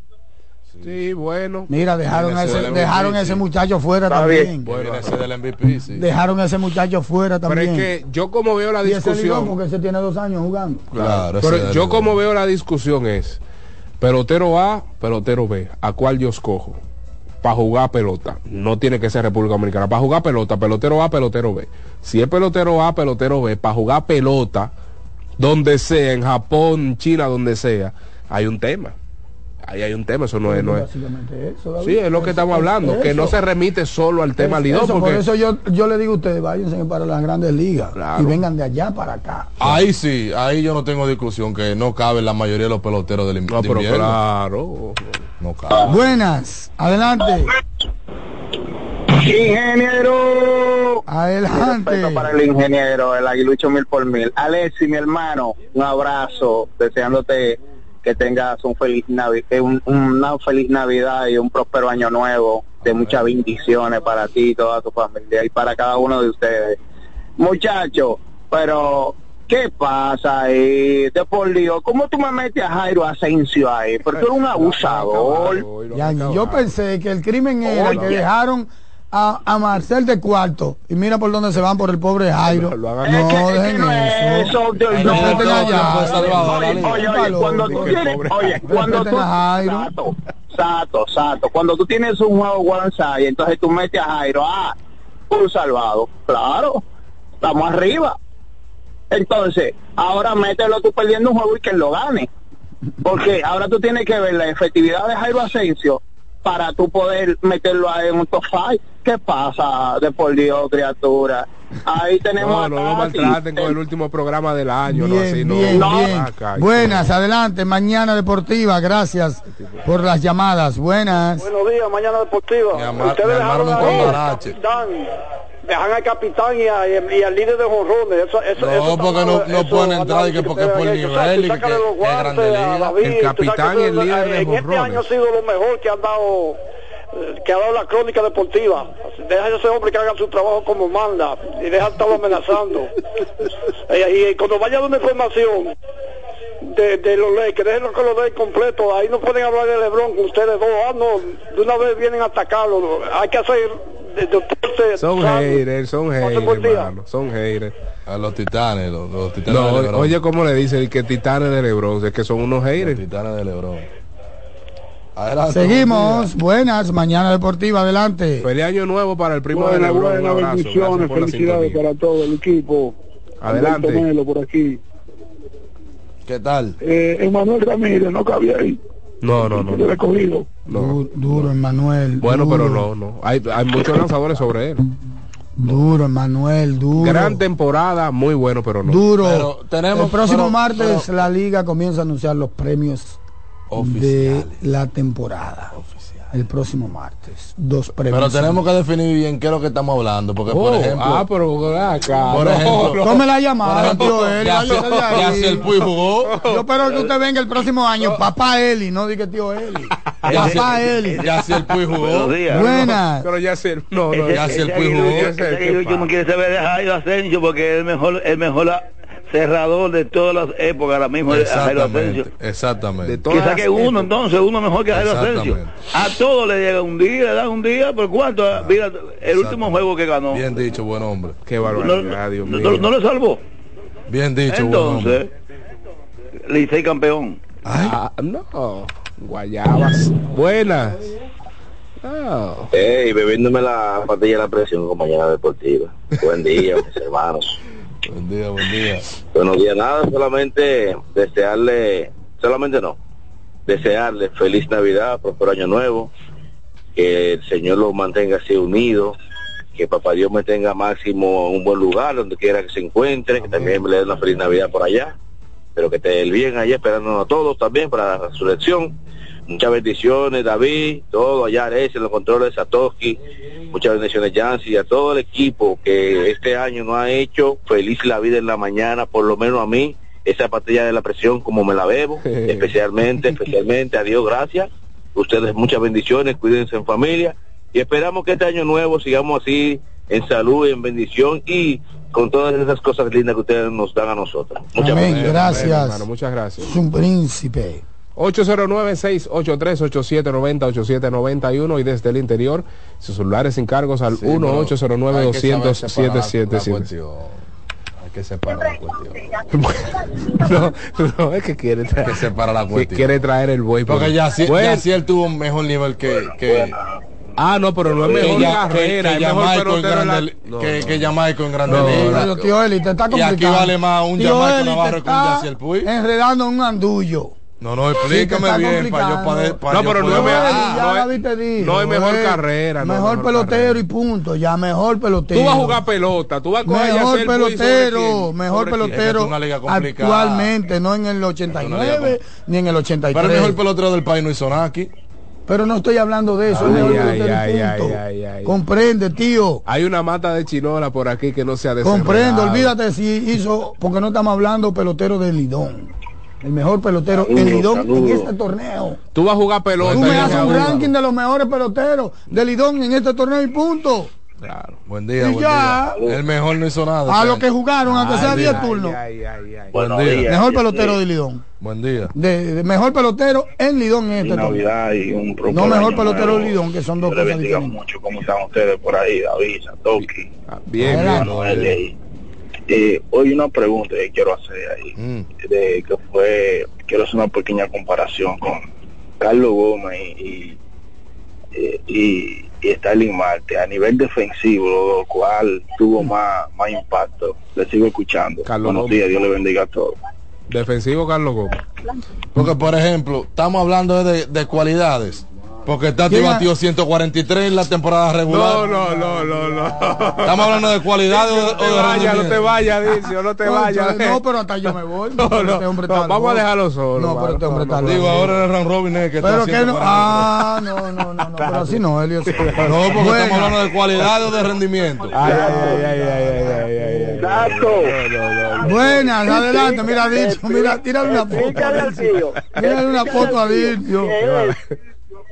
Sí, bueno. Mira, dejaron a ese, dejaron a ese muchacho fuera Está también. bien. Bueno, ese del MVP, sí. Dejaron a ese muchacho fuera Pero también. es que yo como veo la y ese Lidón, discusión. porque ese tiene dos años jugando. Claro, Pero yo como veo la discusión es pelotero A, pelotero B, ¿a cuál yo escojo? Para jugar pelota. No tiene que ser República Dominicana. Para jugar pelota, pelotero A, pelotero B. Si es pelotero A, pelotero B, para jugar pelota, donde sea, en Japón, China, donde sea, hay un tema. Ahí hay un tema, eso no es... No es. Básicamente eso, David. Sí, es lo que estamos Eso, hablando, que no se remite solo al tema Es- Lidón, eso, porque Por eso yo, yo le digo a ustedes, váyanse para las grandes ligas Claro. y vengan de allá para acá. Ahí sí, ahí yo no tengo discusión que no cabe la mayoría de los peloteros del no, de pero invierno. claro. No cabe. Buenas, adelante, Ingeniero. adelante. Respeto para el ingeniero, el aguilucho mil por mil. Alexi, mi hermano, un abrazo, deseándote que tengas un feliz Navi- eh, un- una feliz Navidad y un próspero año nuevo, de muchas bendiciones para ti y toda tu familia y para cada uno de ustedes. Muchacho, pero ¿qué pasa ahí? De por Dios, ¿cómo tú me metes a Jairo Asensio ahí? Porque tú eres un abusador. Ya, yo pensé que el crimen era Oye. que dejaron a, a Marcel de cuarto y mira por dónde se van por el pobre Jairo. Lo No, que- dejen no eso. eso, no, pues, Salvador, Oye, cuando tú tienes, oye, cuando tú. Sato, Sato, Sato, cuando tú tienes un juego y entonces tú metes a Jairo, ah, un salvado, claro, estamos arriba. Entonces, ahora mételo tú perdiendo un juego y que él lo gane. Porque ahora tú tienes que ver la efectividad de Jairo Asensio para tú poder meterlo ahí en un top five. ¿Qué pasa, de por Dios, criatura? Ahí tenemos No, no a Tati. maltraten con el último programa del año, no Bien, así, no. bien, No. bien. Acá, Buenas, adelante, mañana deportiva, gracias por las llamadas. Buenas. Buenos días, mañana deportiva. Ustedes dejaron ahí dejan al capitán y, a- y al líder de jonrones. Eso, eso, No, eso está porque mal, no- no eso, pueden entrar y que porque ustedes por nivel y que- es grande liga. David. El capitán que y el líder de En este jonrones. año ha sido lo mejor que han dado eh, que ha dado la crónica deportiva. Deja a ese hombre que haga su trabajo como manda y deja de estarlo amenazando. Eh, y, cuando vaya a dar una información de, de los leyes, que dejen que lo den completo, ahí no pueden hablar de Lebron con ustedes dos, ah no, de una vez vienen a atacarlo, hay que hacer Son haters, son haters, hermano, son haters. A los titanes, los, los titanes No, de Lebron. oye, ¿cómo le dicen? Que titanes de Lebron, es que son unos los haters. titanes de Lebron. Adelante, Seguimos, buenas, mañana deportiva, adelante. Feliz año nuevo para el primo de Buenas, Lebron. Un buenas, abrazo, bendiciones, felicidades para todo el equipo. Adelante. Por aquí. ¿Qué tal? Eh, Emanuel Ramírez no cabía ahí. No, no, no. Yo le he cogido. no. Du- duro, Emanuel. Bueno, duro, pero no, no. Hay, hay muchos lanzadores sobre él. Duro, Emanuel, duro. Gran temporada, muy bueno, pero no. Duro. Pero tenemos- el próximo pero- martes pero- la liga comienza a anunciar los premios Oficiales. de la temporada. El próximo martes. Dos premios. Pero tenemos que definir bien qué es lo que estamos hablando, porque por Oh, ejemplo, ah, pero acá. por no, ejemplo, no. Tome la llamada, por tío Eli. ya si- si el Puy jugó, Yo espero que usted venga el próximo año, papá Eli, no diga tío Eli. ya si, papá Eli. ya si el Puy jugó. Buenas. Pero ya sé, no, no, ya si el Puy Ese jugó, aguilucho- ese- ese ¿qué aguilucho pasa? no quiere saber de Jairo Asensio porque es el mejor, el mejor cerrador de todas las épocas ahora mismo de Jairo Asensio. exactamente, exactamente. De Que todas saque uno épocas. entonces, uno mejor que Jairo Asensio. Exactamente. A todos le llega un día, le dan un día, por cuánto, mira, el último Exactamente. juego que ganó. Bien dicho, buen hombre. Qué No, barbaridad, Dios no- mío. no le salvó. Bien dicho, Entonces, Licey campeón. Ah, no. Guayabas. Buenas. Ey, bebiéndome la pastilla de la presión, compañera deportiva. Buen día, mis hermanos. Buen día, buen día. Buenos días, nada, solamente desearle, solamente no, desearle feliz Navidad, próspero año nuevo, que el Señor los mantenga así unidos, que Papá Dios me tenga máximo un buen lugar, donde quiera que se encuentre, que también me le dé una feliz Navidad por allá, pero que esté el bien allá esperándonos a todos también para la resurrección. Muchas bendiciones, David, todo allá, en los controles, Satoshi, muchas bendiciones, Yancy, y a todo el equipo que este año no ha hecho feliz la vida en la mañana, por lo menos a mí, esa pastilla de la presión como me la bebo, especialmente, especialmente, a Dios gracias. Ustedes muchas bendiciones, cuídense en familia y esperamos que este año nuevo sigamos así en salud, en bendición y con todas esas cosas lindas que ustedes nos dan a nosotros. Muchas Amén, gracias. hermano, muchas gracias. Es un príncipe. 809-683-8790-8791 y desde el interior, sus celulares sin cargos al 1-809-200-777. Hay que separar la cuestión. no, no, es que quiere traer, que separa la cuestión. quiere traer el buey. Porque ya sí, Bueno. ya sí él tuvo un mejor nivel que... que Ah, no, pero no es mejor que ya- carrera, que, es que mejor pelotero en la- Grande- No, que, no. que Jamaica en Grande No, Liga. Tío Eli, te está Y aquí complicando. vale más un Eli, Navarro que un Yaciel Puig. Enredando en un andullo. No, no, Sí, explícame está bien para yo complicando. para, para No, yo pero no mejor- Eli, ya no es- no es mejor eh, carrera, no es mejor mejor pelotero y punto. Ya mejor pelotero. Tú vas a jugar pelota, tú vas a coger Mejor pelotero, quién, mejor pelotero Es que es una liga complicada. actualmente, no en el 89 ni en el 83. Pero el mejor pelotero del país no hizo nada aquí. Pero no estoy hablando de eso, es Ay, mejor ay, pelotero y ay, punto. ay, ay, ay. Comprende, tío. Hay una mata de chinola por aquí que no se ha Comprendo, desenredado. olvídate si hizo, porque no estamos hablando pelotero de Lidón. El mejor pelotero en Lidón en este torneo. Tú vas a jugar pelota. Tú me haces un ranking de los mejores peloteros de Lidón en este torneo y punto. Claro. Buen día, Y buen ya. día. El mejor no hizo nada. A los que jugaron, aunque sea Ay, 10 ay, turnos. Buen día. Mejor pelotero de Lidón. Buen día. De, de mejor pelotero en Lidón en este torneo. Navidad y un No mejor pelotero nuevo. de Lidón, que son dos cosas diferentes. mucho. ¿Cómo están ustedes por ahí? David, Satoki, Bien, bien. Eh, hoy una pregunta que quiero hacer ahí, Mm. de que fue, quiero hacer una pequeña comparación con Carlos Gómez y, y, y, y Stalin Marte a nivel defensivo, lo cual tuvo más, más impacto. Le sigo escuchando. Carlos Buenos Gómez. días, Dios le bendiga a todos. Defensivo Carlos Gómez. Porque, por ejemplo, estamos hablando de, de cualidades. Porque Tati batió 143 en la temporada regular. No, no, no, no, no. Estamos hablando de cualidad o, no te vayas, no te vayas, dice, no te ah, vayas. No, pero hasta yo me voy. No, no, este vamos a dejarlo solo. No, pero este hombre está Digo, ahora es Ron Robin que está haciendo. Ah, no, no, no, no, pero así no, Elio. No, porque estamos hablando de cualidad o de rendimiento. Ay, ay, ay, ay, ay, ay. ay ay. Datos. Buenas, adelante, mira, dicho, mira, tírale una foto. Tírale una foto a dicho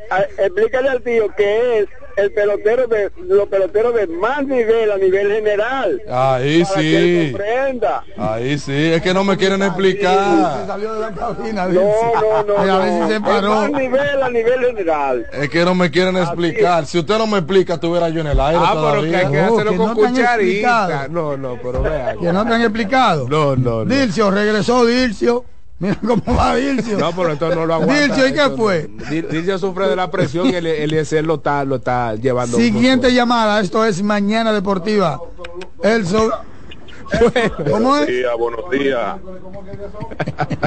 que a- Explícale al tío que es el pelotero de los peloteros de más nivel a nivel general. Ahí para que él sí. comprenda. Ahí sí. Es que no me quieren explicar. Salió de la cabina, No, dice. no, no. A ver no. si se Es paró. más nivel a nivel general. Es que no me quieren explicar. Si usted no me explica, estuviera yo en el aire Ah, pero que hay todavía. que No, hacerlo que con no cucharita. No, no, pero vea. Que no te han explicado. No, no, no. Dilcio, regresó Dilcio. Mira cómo va Dilcio. No, pero esto no lo aguanta. Dilcio, ¿y qué fue? Dilcio sufre de la presión y el Eliezer lo está, lo está llevando. Siguiente llamada, esto es Mañana Deportiva. Elso. ¿Cómo es? días, buenos días.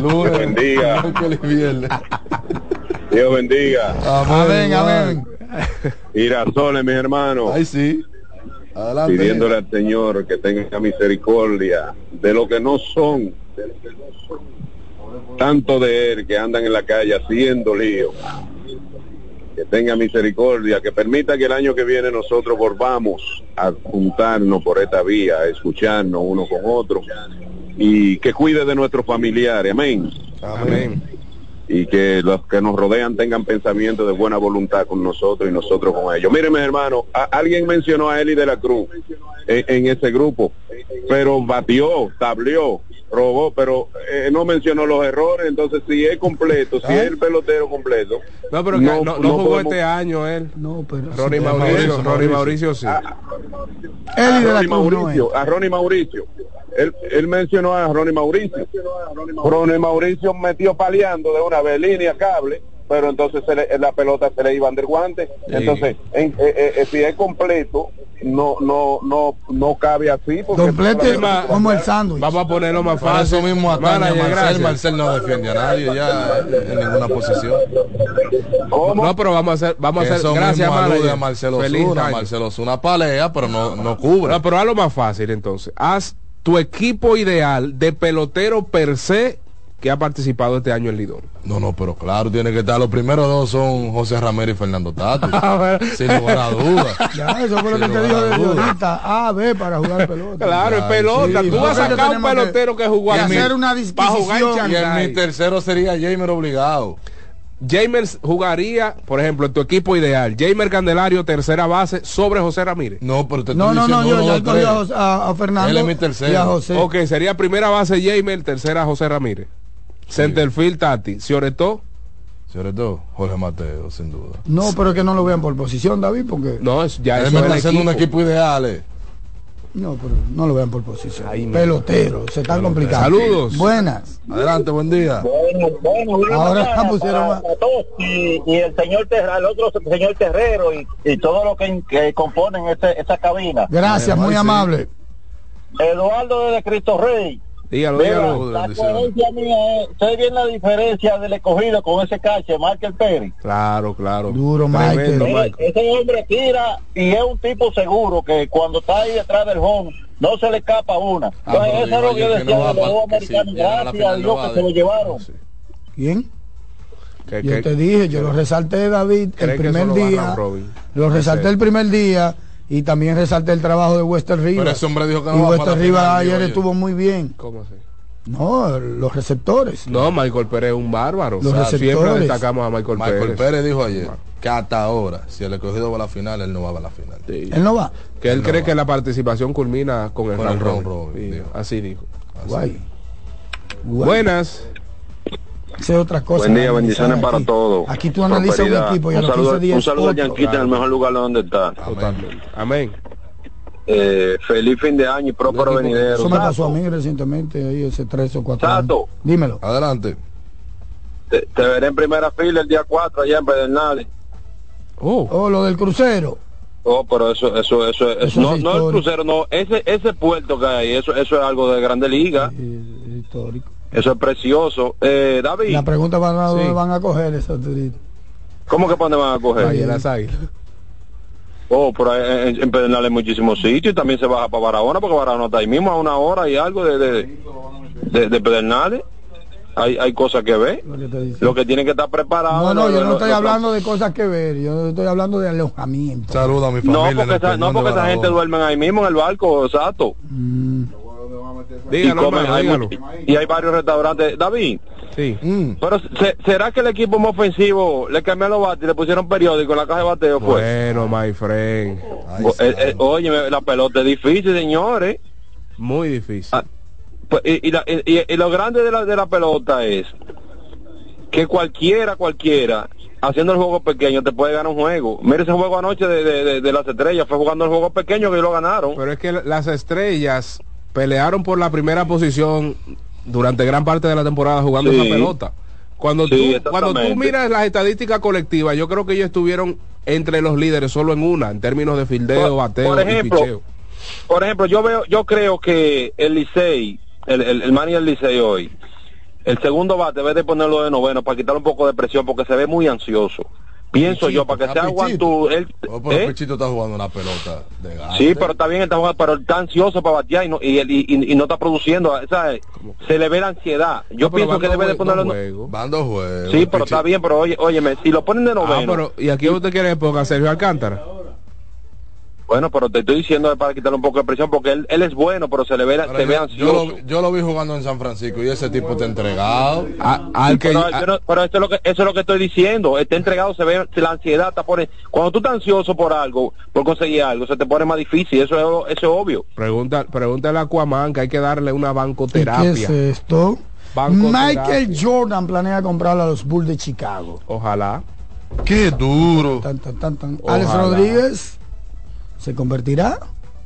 Lunes, Buen día. Dios bendiga. Amén, amén. Girasoles, mis hermanos. Ay, sí. Adelante. Pidiéndole al Señor que tenga misericordia de lo que no son. Tanto de Él que andan en la calle haciendo lío. Que tenga misericordia, que permita que el año que viene nosotros volvamos a juntarnos por esta vía, a escucharnos uno con otro y que cuide de nuestros familiares. Amén. Amén. y que los que nos rodean tengan pensamiento de buena voluntad con nosotros y nosotros con ellos. Mírenme, hermano, a- alguien mencionó a Eli de la Cruz en, en ese grupo, pero batió, tableó, robó, pero eh, no mencionó los errores. Entonces, si es completo, si es el pelotero completo, No, pero que no, no, no jugó podemos- este año él. No, pero. Ronnie sí. Mauricio, Ronnie Mauricio. Mauricio sí. Eli a de la Ronnie. Mauricio, a Ronnie Mauricio. él, él mencionó a Ronnie Mauricio. Ronnie Mauricio metió paleando de una vez línea cable, pero entonces se le- la pelota se le iba del guante. Entonces, en- eh, eh, eh, si es completo, no no no no cabe así. Porque Complete como el sándwich. Vamos a ponerlo más Para fácil. eso mismo a Marcel. Marcel no defiende a nadie ya en ninguna posición. No, pero vamos a hacer, vamos a hacer, eso gracias a Marcelo Feliz Osuna. Marcelo Osuna palea, pero no, no cubre. No, pero hazlo más fácil entonces. Haz tu equipo ideal de pelotero per se que ha participado este año en Lidón. No, no, pero claro, tiene que estar. Los primeros dos son José Ramírez y Fernando Tato. sin lugar a dudas. Ya, eso fue lo que te dijo dudas. ahorita. A, B para jugar pelota. Claro, es pelota. Sí, Tú vas a sacar un que- pelotero que, jugó que aquí hacer una para jugar en. Y Shanghái. mi tercero sería Jamer obligado. Jamer jugaría, por ejemplo, en tu equipo ideal, Jamer Candelario, tercera base, sobre José Ramírez. No, pero te No, no, no, yo a, Jos- a- a Fernando Él es mi tercero. y a José. Ok, sería primera base Jamer, tercera José Ramírez. Centerfield Tati, Cioretó. Sobre todo, Jorge Mateo, sin duda. No, pero es que no lo vean por posición, David, porque... No, es, ya Él me es está haciendo un equipo. ideal. eh. No, pero no lo vean por posición. Ahí. Pelotero, se están complicando. Saludos. Buenas. Adelante, buen día. Bueno, bueno, Ahora mañana pusieron para- a- para todos y, y el señor Terra, el otro señor Terrero y, y todo lo que, que componen ese, esa cabina. Gracias, muy sí. amable. Eduardo de Cristo Rey. Dígalo, Mira, dígalo. la coherencia mía es, sé bien la diferencia del escogido con ese cache, Michael Pérez. Claro, claro. Duro, Tremendo, Michael. Ese, hombre tira y es un tipo seguro que cuando está ahí detrás del home no se le escapa una. Ah, Entonces, eso es lo que yo decía no de los americanos. la Gracias a no Dios que de- se lo llevaron. ¿Quién? Que- Yo que- te dije, yo lo resalté, David, ¿Cree el primer día. Lo resalté el primer día y también resalté el trabajo de Wester Rivas. Pero ese hombre dijo que no y va para Wester final, ayer estuvo muy bien. ¿Cómo así? No, los receptores. No, Michael Pérez es un bárbaro. Los O sea, siempre receptores. destacamos a Michael, Michael Pérez. Pérez dijo ayer que hasta ahora, si el escogido va a la final, él no va a la final. Sí. Él no va. Que él cree que la participación culmina con el Con round el round robin. robin, Sí, dijo. así dijo. Guay. Guay. Buenas. Esa es otra cosa. Buen día, bendiciones para todos. Aquí tú analizas un equipo y a un los saludo, 15 días un saludo a. Yanquita en el mejor lugar donde está. Totalmente. Amén. Eh, feliz fin de año y próspero venidero. Eso me pasó a mí recientemente, ahí hace tres o cuatro años. Sato, Dímelo. Adelante. te, te veré en primera fila el día 4 allá en Pedernales. Oh, Oh, lo del crucero. Oh, pero eso, eso, eso, eso, Eso no, es no el crucero, no, ese, ese puerto que hay, eso, eso es algo de grande liga, histórico. Eso es precioso. Eh, David, La pregunta va a dónde Sí. van a coger esa turista. ¿cómo que para dónde van a coger? ahí en las águilas. Oh, pero en, en Pedernales hay muchísimos sitios y también se baja para Barahona, porque Barahona está ahí mismo a una hora y algo de, de, de, de Pedernales. Hay, hay cosas que ver. Lo que tienen que estar preparados. No, no, yo no estoy hablando de cosas que ver, yo estoy hablando de alojamiento. Saluda a mi familia. porque, esa, no porque esa gente duerme ahí mismo en el barco, exacto. Mm, Y, Dígalo, comen, hermano, hay y hay varios restaurantes. David, Sí. Mm. pero se- ¿será que el equipo más ofensivo le cambiaron los bates y le pusieron periódico en la caja de bateo? Pues? Bueno, my friend. Ay, O- eh, eh, santo. oye, la pelota es difícil, señores. Muy difícil. Ah, Pues, y, y la- y- y lo grande de la, de la pelota es que cualquiera, cualquiera, haciendo el juego pequeño, te puede ganar un juego. Mira ese juego anoche de, de- de- de las estrellas, fue jugando el juego pequeño que lo ganaron. Pero es que las estrellas pelearon por la primera posición durante gran parte de la temporada jugando Sí. esa pelota. Cuando, Sí, tú, cuando tú miras las estadísticas colectivas, yo creo que ellos estuvieron entre los líderes solo en una, en términos de fildeo, Por- bateo por y ejemplo, picheo. Por ejemplo, yo veo, yo creo que el Licey, el, el, el manager del Licey hoy, el segundo bate debe de ponerlo de noveno para quitarle un poco de presión porque se ve muy ansioso. Pienso yo, para que sea aguantu, él, Oh, pero ¿eh? Pechito está jugando una pelota de gato. Sí, pero está bien, está jugando, pero está ansioso para batear y no, y, y, y- y no está produciendo, ¿sabes? Se le ve la ansiedad. Yo No, pienso que debe de ponerlo... Van dos juegos. Sí, pero está bien, pero oye, óyeme, si lo ponen de Ah, noveno... pero, ¿y aquí usted quiere época Sergio Alcántara? Bueno, pero te estoy diciendo para quitarle un poco de presión porque él, él es bueno, pero se le ve, se ve yo, yo ansioso. lo, yo lo vi jugando en San Francisco y ese tipo está entregado. A- al que, pero, a- yo no- pero eso es lo que eso es lo que estoy diciendo está entregado se ve la ansiedad está pone cuando tú estás ansioso por algo por conseguir algo se te pone más difícil eso es eso es obvio pregunta, pregúntale a Aquaman que hay que darle una ¿Y qué bancoterapia. es esto? Bancoterapia. Michael Jordan planea comprarle a los Bulls de Chicago. Ojalá. Qué duro. Tan, tan, tan. Alex Rodríguez se convertirá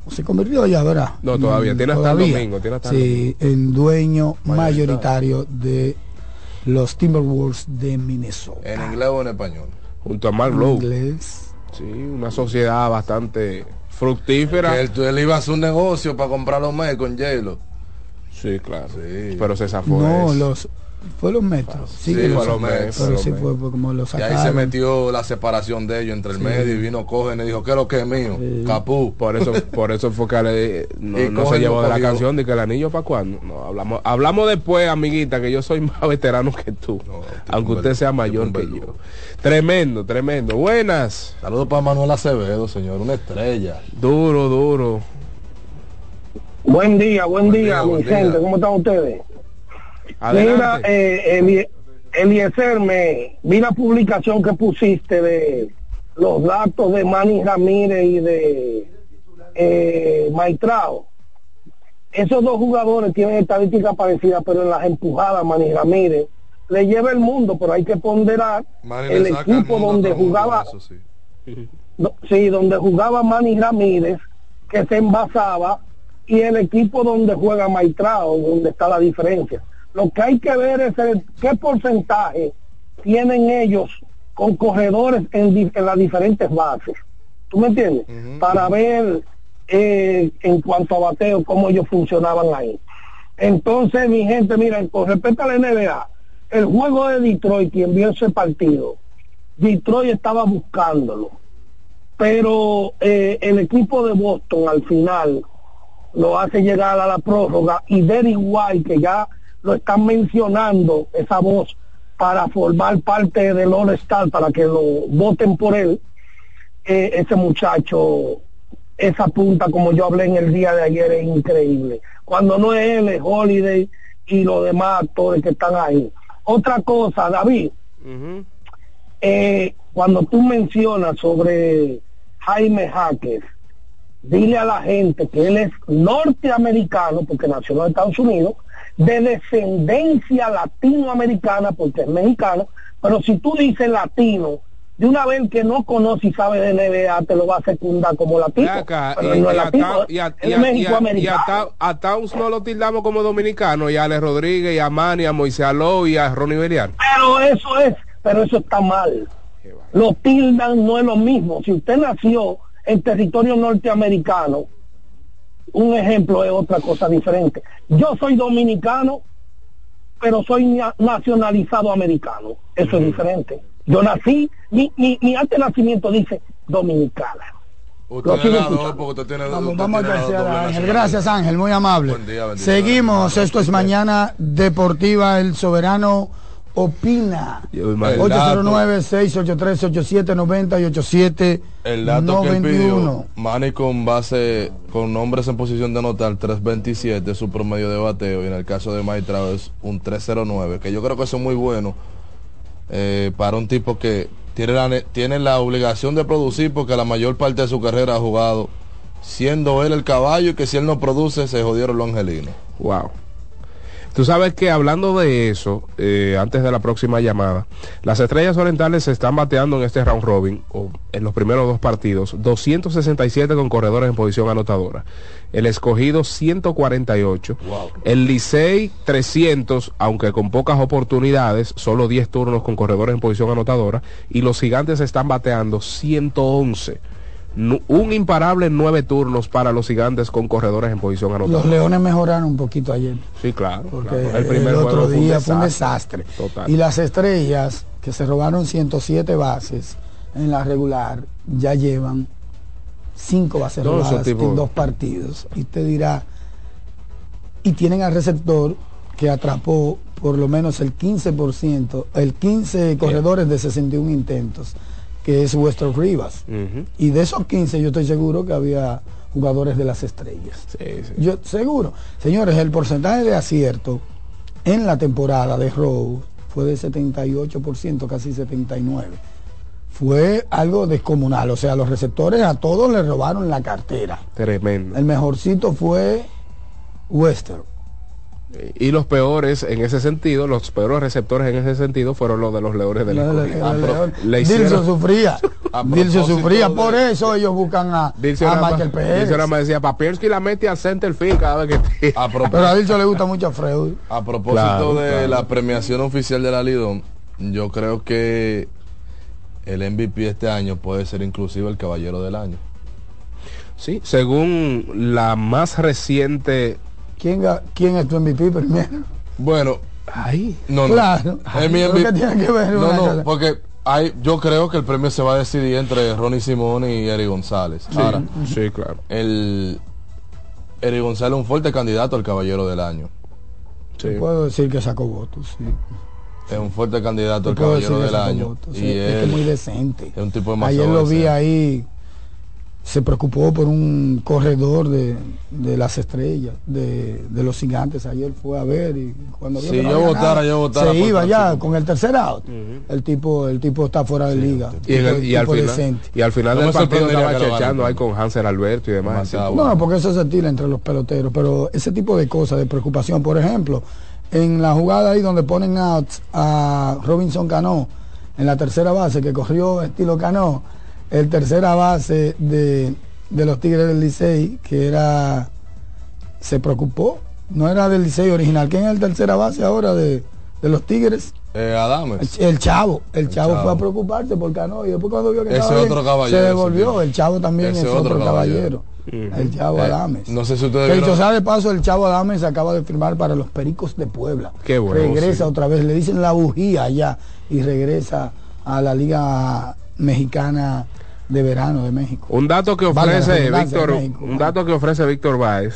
se convirtió ya, ¿verdad? No, todavía, tiene hasta el domingo, tiene hasta el Sí, en dueño mayoritario de los Timberwolves de Minnesota. ¿En inglés o en español? Junto a Mark Lowe. Inglés. Sí, una sociedad bastante fructífera. Que él, él iba a hacer un negocio para comprar los Mets con J-Lo. Sí, claro. Pero se zafó No, eso. los fue los metros. sí, Sí, fue los los metros, pero sí fue, fue como los Y ahí se sacaron. metió la separación de ellos entre el Sí. medio y vino Cogen y dijo, ¿qué es lo que es mío? Capú. Por eso, por eso fue que le- no, se llevó de la canción de que el anillo para cuándo. No, hablamos, hablamos después, amiguita, que yo soy más veterano que tú. aunque usted sea mayor que yo. Tremendo, tremendo. Buenas. Saludos para Manuel Acevedo, señor, una estrella. Duro, duro. Buen día, buen, Buen día, día, mi buen día. gente, ¿cómo están ustedes? Adelante. Mira, eh, Eli- Eliezer, me vi la publicación que pusiste de los datos de Manny Ramírez y de eh, Maitrao. Esos dos jugadores tienen estadísticas parecidas, pero en las empujadas Manny Ramírez le lleva el mundo, pero hay que ponderar Manny el equipo donde jugaba eso sí. do- sí, donde jugaba Manny Ramírez, que se envasaba, y el equipo donde juega Maitrao, donde está la diferencia. Lo que hay que ver es el, qué porcentaje tienen ellos con corredores en, las diferentes bases. ¿Tú me entiendes? Para ver eh, en cuanto a bateo cómo ellos funcionaban ahí. Entonces, mi gente, miren, con respecto a la NBA, el juego de Detroit, quien vio ese partido, Detroit estaba buscándolo pero eh, el equipo de Boston al final lo hace llegar a la prórroga y Derry White que ya lo están mencionando esa voz para formar parte del All Star para que lo voten por él eh, ese muchacho esa punta como yo hablé en el día de ayer es increíble. Cuando no es él es Holiday y los demás actores que están ahí. Otra cosa David eh, cuando tú mencionas sobre Jaime Jaques, dile a la gente que él es norteamericano, porque nació en los Estados Unidos, de descendencia latinoamericana, porque es mexicano, pero si tú dices latino, de una vez que no conoce y sabe de NBA, te lo va a secundar como latino. Acá, pero y, él no es y a y a- y es a- y a- y no lo tildamos como dominicano, y a Ale Rodríguez, y a Manny, a Moisés Aló y a Ronnie Belian. Pero eso es, pero eso está mal. Lo tildan no es lo mismo. Si usted nació en territorio norteamericano, un ejemplo es otra cosa diferente. Yo soy dominicano, pero soy na- nacionalizado americano. Eso es diferente. Yo nací, mi, mi, mi de nacimiento dice dominicana. Usted dos, porque usted tiene Vamos, vamos a Ángel. Gracias Ángel, muy amable. Buen día. Seguimos, esto es Mañana Deportiva, el soberano opina. El 809-683-8790 y 87 El dato que él pidió, Manny con base, con nombres en posición de anotar 327 su promedio de bateo y en el caso de Maitrao es un 309, que yo creo que eso es muy bueno eh, para un tipo que tiene la, ne- tiene la obligación de producir porque la mayor parte de su carrera ha jugado siendo él el caballo y que si él no produce se jodieron los angelinos. Wow. Tú sabes que hablando de eso, eh, antes de la próxima llamada, las estrellas orientales se están bateando en este round robin, o en los primeros dos partidos, 267 con corredores en posición anotadora. El escogido 148. El Licey 300, aunque con pocas oportunidades, solo 10 turnos con corredores en posición anotadora. Y los gigantes están bateando 111. Un imparable en nueve turnos para los gigantes con corredores en posición anotadora. Los Leones mejoraron un poquito ayer. Sí, claro. Porque claro. el, primer otro juego día fue un desastre. Total. Y las estrellas, que se robaron 107 bases en la regular, ya llevan 5 bases No, robadas en dos partidos. Y te dirá, y tienen al receptor que atrapó por lo menos el 15%, el 15 corredores de 61 intentos, que es Western Rivas. Y de esos 15 yo estoy seguro que había jugadores de las estrellas. Yo seguro. Señores, el porcentaje de acierto en la temporada de Rose fue de 78%, casi 79%. Fue algo descomunal. O sea, los receptores a todos le robaron la cartera. Tremendo. El mejorcito fue Western. Y los peores en ese sentido, los peores receptores en ese sentido fueron los de los leones de la le Dilson hicieron, sufría. Dilcio sufría, por eso ellos buscan a, Dilcio a Michael Pérez. Más decía, Papierski la mete al center field cada vez que A propósito- Pero a Dilcio le gusta mucho a Freud. A propósito Claro, de claro. la premiación oficial de la Lidón, yo creo que el MVP este año puede ser inclusive el Caballero del Año. Sí, según la más reciente... ¿Quién, quién es tu MVP primero? Bueno, Ay, no, no. Claro. Es mi ¿Pero MVP. qué tiene que ver No, no, cosa? porque hay, yo creo que el premio se va a decidir entre Ronnie Simón y Eric González. Sí, Ahora, sí, claro. el Eric González es un fuerte candidato al Caballero del Año. Sí. Puedo decir que sacó votos, sí. Es un fuerte candidato al Caballero del Año. votos, y sí. Es que él es muy decente. es un tipo demasiado Ayer lo vi ahí, se preocupó por un corredor de, de las estrellas, de, de los gigantes. Ayer fue a ver y cuando vio Si que no yo había votara, nada, yo votara se iba ya con el tercer out. El tipo el tipo está fuera de liga. Y, en el- Tipo- y al final, y al final No del partido estaba chechando ahí con Hansel Alberto y demás. Demasiado. No, porque eso se tira entre los peloteros, pero ese tipo de cosas, de preocupación, por ejemplo, en la jugada ahí donde ponen outs a Robinson Cano, en la tercera base que corrió estilo Cano, el tercera base de, de los Tigres del Licey, que era, se preocupó, no era del Licey original, ¿quién es el tercera base ahora de, de los Tigres? Eh, Adames. El chavo, el chavo, Chavo. fue a preocuparse por Cano y después cuando vio que Ese estaba bien, otro caballero, se devolvió, el chavo también Ese es otro otro caballero. caballero. El chavo Eh, Adames. no sé si ustedes Que vieron- de paso, el chavo Adames acaba de firmar para los Pericos de Puebla. Qué bueno, Regresa sí. otra vez, le dicen la bujía allá y regresa a la Liga Mexicana de Verano de México. Un dato que ofrece Víctor, México. un dato que ofrece Víctor Báez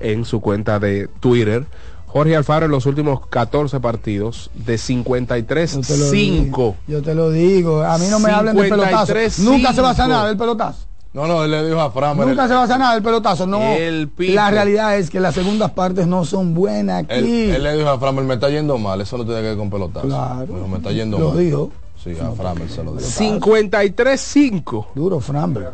en su cuenta de Twitter. Jorge Alfaro en los últimos 14 partidos de 53 Yo te lo 5. digo, Yo te lo digo, a mí no me hablen de pelotazo. 53, Nunca se va a sanar el pelotazo. No, no, él le dijo a Fran. Nunca se va a sanar el pelotazo, no. El. La realidad es que las segundas partes no son buenas aquí. Él, él le dijo a Framel, me está yendo mal, eso no tiene que ver con pelotazo. Claro. Me dijo, me está yendo Lo mal. dijo. Sí, a Framel se lo dijo. 53 5. Duro Framber.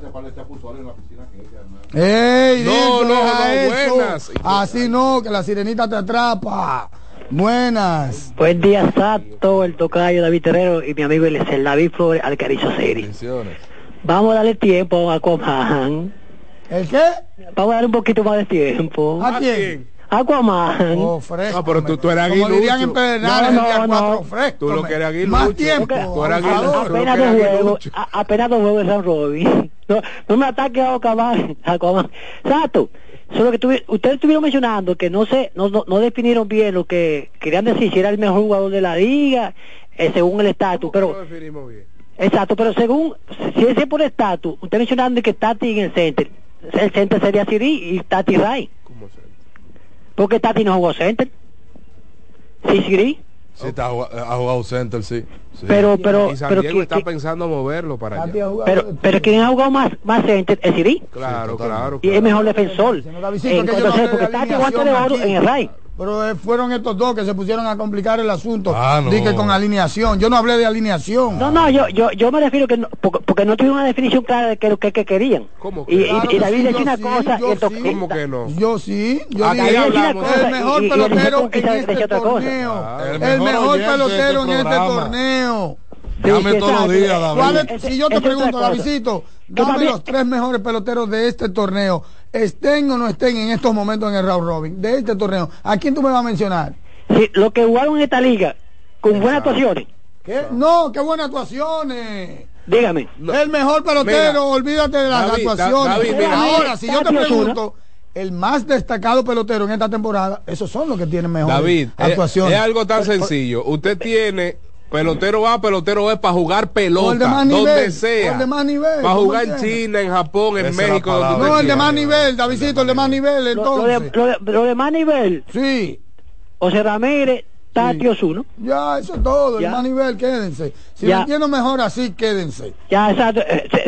¡Ey! No, no, no, eso! buenas. Así no, que la sirenita te atrapa. Buenas. Buen día, Sato, el tocayo David Terrero y mi amigo el el David Flores Alcarizo Seri. Vamos a darle tiempo a Aquaman. ¿El qué? Vamos a darle un poquito más de tiempo. ¿A quién? Aquaman. Oh, fresco. No, pero tú, tú eres Como dirían en. Pedernales, No, el día no, no. fresco. Tú lo que eres aguilucho. Más tiempo. Tú eres aguilucho. apenas dos juegos, apenas dos juegos de San Robin. No, no me ataque a Aquaman. Aquaman. Sato, solo que tuvi- ustedes estuvieron mencionando que no se, no, no, no definieron bien lo que querían decir si era el mejor jugador de la liga, eh, según el estatus, pero Lo definimos bien. Exacto, pero según, si ese por estatus, usted mencionando que Tati en el center, el center sería Siri y Tati Ray. ¿Cómo se? Porque Tati no jugó center. Sí, Siri. Sí, está, jugado- ha jugado center, sí. sí. Pero, pero, y San pero, Diego ¿qui- está pensando moverlo para allá. pero, pero quien ha jugado más, más center es Siri. Claro, claro. Y es mejor defensor. Señor Davidcito, En que yo cuanto no a- hablé de porque Tati guante de oro aquí. en el Ray. Pero eh, fueron estos dos que se pusieron a complicar el asunto. Ah, no. Dije con alineación. Yo no hablé de alineación. No, no, yo, yo, yo me refiero que no, porque, porque no tuvieron una definición clara de qué lo que, que querían. ¿Cómo que? Y, Claro David sí, decía una sí, cosa yo y sí. ¿Cómo que no? Yo sí, yo Aquí dije hablamos el mejor y- y- y el pelotero en este otra cosa. torneo. Ah, El el mejor, pelotero este en este torneo. Sí, todos los días, ¿Cuál David. es- si yo te pregunto. Davidito, dame también- los tres mejores peloteros de este torneo, estén o no estén en estos momentos en el round robin, de este torneo, ¿a quién tú me vas a mencionar? Sí, lo que jugaron en esta liga con buenas actuaciones. ¿Qué? No, qué buenas actuaciones. Dígame. El mejor pelotero, Mira, olvídate de las David, actuaciones. Da- David, mira. Ahora, si yo te pregunto, el más destacado pelotero en esta temporada, esos son los que tienen mejor David, es, actuaciones. es algo tan sencillo. Usted tiene pelotero A, pelotero B para jugar el pelota, de más donde sea. o el de más nivel, Para ¿cómo jugar en? China, en Japón, en México, donde No, el de más nivel, Davidito, el de más nivel, Lo, lo entonces. de, lo, de, lo de más nivel, Sí, José Ramírez, Tati Osuno. ya, eso es todo, el Ya. más nivel, quédense. Si Ya. lo entiendo mejor así, quédense. Ya, exacto.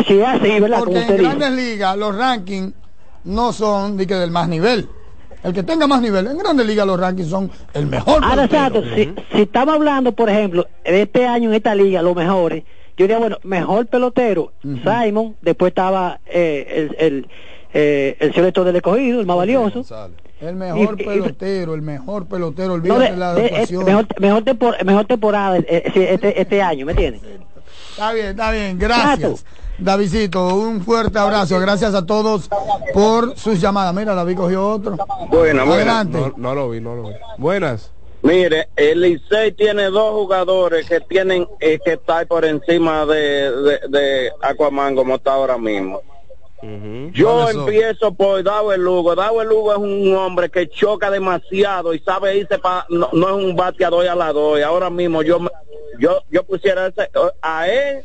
si- es así, ¿verdad? Porque en grandes ligas los rankings no son de que del más nivel. El que tenga más nivel, en grandes ligas los rankings son el mejor. Ahora, exacto. Si, si estamos hablando, por ejemplo, de este año en esta liga, los mejores, yo diría, bueno, mejor pelotero, Simon, después estaba eh, el, el, eh, el selecto del escogido, el más valioso. González. El mejor Y- y- pelotero, el mejor pelotero, No, olvídate de- la de- eh, mejor, mejor, tempor- mejor temporada eh, eh, este, este año, ¿me entiendes? Está bien, está bien, gracias. Davidito, un fuerte abrazo. Gracias a todos por sus llamadas. Mira, David cogió otro. Bueno, Adelante. No, no lo vi, no lo vi. Buenas. Mire, el Licey tiene dos jugadores que tienen eh, que estar por encima de, de, de Aquaman como está ahora mismo. Yo empiezo por Dawel Lugo. Dawel Lugo es un hombre que choca demasiado y sabe irse pa, no, no es un bateador a la doy. Ahora mismo yo me- yo yo pusiera ese- a él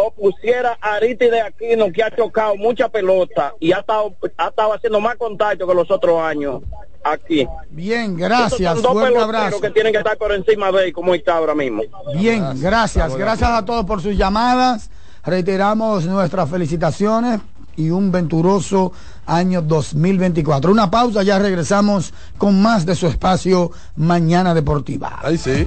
o pusiera a Ariti de Aquino que ha chocado mucha pelota y ha estado ha estado haciendo más contacto que los otros años aquí. Bien, gracias. son dos abrazo. que tienen que estar por encima de él como está ahora mismo. Bien, gracias. Gracias a todos por sus llamadas. Reiteramos nuestras felicitaciones y un venturoso año 2024. Una pausa, ya regresamos con más de su espacio Mañana Deportiva. Ahí sí.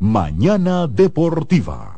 Mañana Deportiva.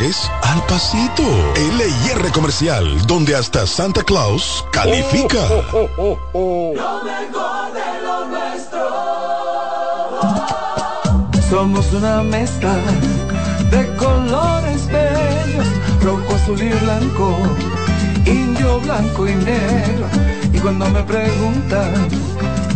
al pasito. LIR Comercial, donde hasta Santa Claus califica. Lo mejor de lo nuestro. Somos una mezcla de colores bellos, rojo, azul y blanco, indio, blanco y negro. Y cuando me preguntan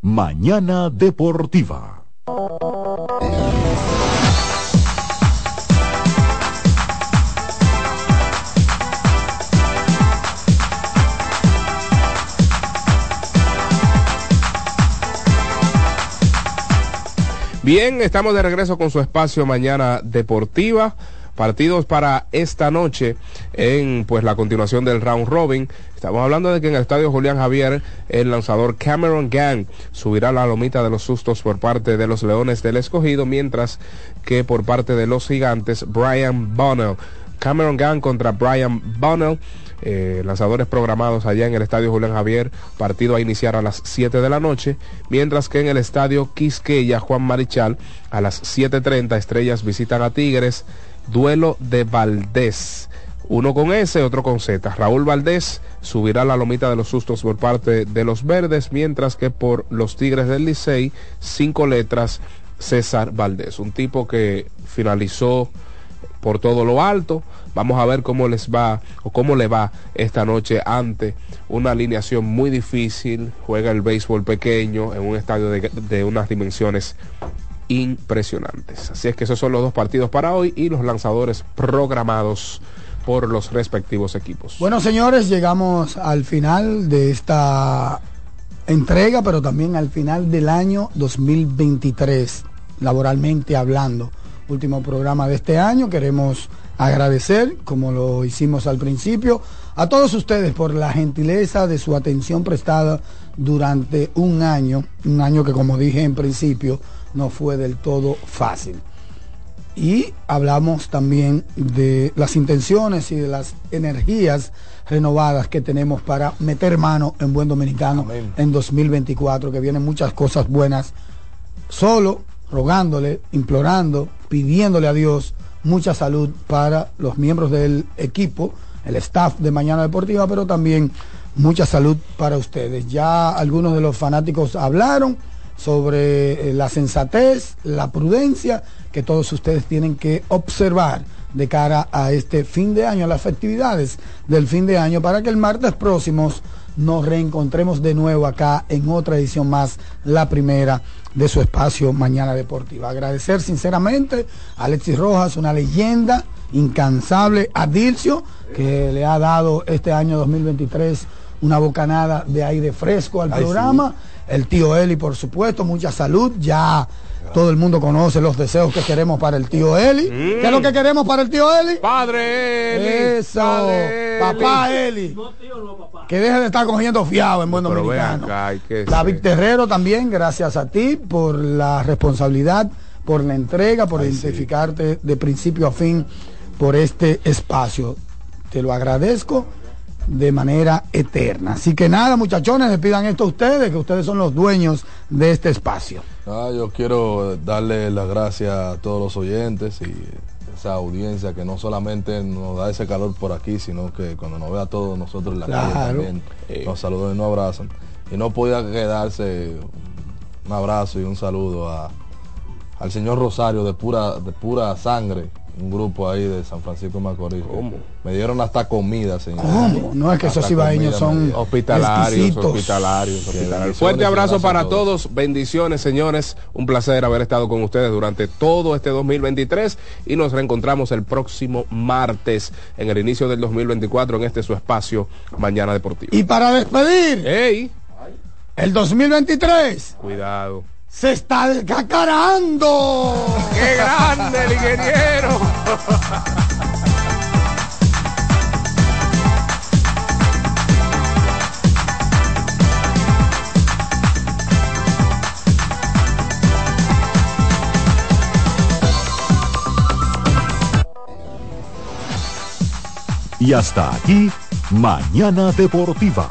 Mañana Deportiva. Bien, estamos de regreso con su espacio Mañana Deportiva partidos para esta noche en pues la continuación del round robin. Estamos hablando de que en el estadio Julián Javier el lanzador Cameron Gang subirá la lomita de los sustos por parte de los Leones del Escogido, mientras que por parte de los Gigantes Brian Bonnell. Cameron Gang contra Brian Bonnell. Eh, lanzadores programados allá en el estadio Julián Javier, partido a iniciar a las 7 de la noche, mientras que en el estadio Quisqueya Juan Marichal a las 7.30 estrellas visitan a Tigres, duelo de Valdés. Uno con S, otro con Z. Raúl Valdés subirá la lomita de los sustos por parte de los verdes, mientras que por los Tigres del Licey, cinco letras, César Valdés. Un tipo que finalizó por todo lo alto. Vamos a ver cómo les va o cómo le va esta noche ante una alineación muy difícil. Juega el béisbol pequeño en un estadio de, de unas dimensiones impresionantes. Así es que esos son los dos partidos para hoy y los lanzadores programados por los respectivos equipos. Bueno, señores, llegamos al final de esta entrega, pero también al final del año 2023, laboralmente hablando. Último programa de este año. Queremos agradecer, como lo hicimos al principio, a todos ustedes por la gentileza de su atención prestada durante un año, un año que como dije en principio, no fue del todo fácil. Y hablamos también de las intenciones y de las energías renovadas que tenemos para meter mano en buen dominicano en 2024, que vienen muchas cosas buenas, solo rogándole, implorando, pidiéndole a Dios mucha salud para los miembros del equipo, el staff de Mañana Deportiva, pero también mucha salud para ustedes. Ya algunos de los fanáticos hablaron sobre eh, la sensatez, la prudencia que todos ustedes tienen que observar de cara a este fin de año, a las festividades del fin de año, para que el martes próximos nos reencontremos de nuevo acá en otra edición más, la primera de su espacio Mañana Deportiva. Agradecer sinceramente a Alexis Rojas, una leyenda incansable, a Dilcio, que le ha dado este año 2023 una bocanada de aire fresco al programa el tío Eli, por supuesto, mucha salud. Ya todo el mundo conoce los deseos que queremos para el tío Eli. ¿Qué es lo que queremos para el tío Eli? Padre Eli. Eso. Papá Eli. Que deje de estar cogiendo fiado en buen dominicano. David Terrero también, gracias a ti por la responsabilidad, por la entrega, por identificarte de principio a fin por este espacio. Te lo agradezco de manera eterna. Así que nada, muchachones, despidan esto a ustedes, que ustedes son los dueños de este espacio. Ah, yo quiero darle las gracias a todos los oyentes y esa audiencia que no solamente nos da ese calor por aquí, sino que cuando nos ve a todos nosotros en la calle también nos saludan y nos abrazan. Y no podía quedarse un abrazo y un saludo a, al señor Rosario de pura, de pura sangre un grupo ahí de San Francisco de Macorís. Me dieron hasta comida, señor. ¿Cómo? No es que esos ibaeños son hospitalarios, hospitalarios, hospitalarios. Fuerte abrazo para todos. Bendiciones, señores. Un placer haber estado con ustedes durante todo este 2023 y nos reencontramos el próximo martes en el inicio del 2024 en este su espacio Mañana Deportivo. Y para despedir, ¡Ey! el 2023 Cuidado. Se está descacarando. ¡Qué grande el ingeniero! Y hasta aquí, Mañana Deportiva.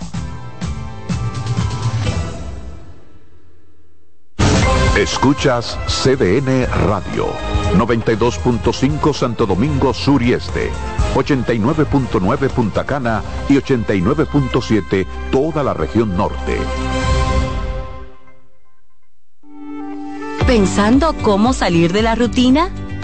Escuchas CDN Radio, 92.5 Santo Domingo Sur y Este, 89.9 Punta Cana y 89.7 toda la región norte. ¿Pensando cómo salir de la rutina?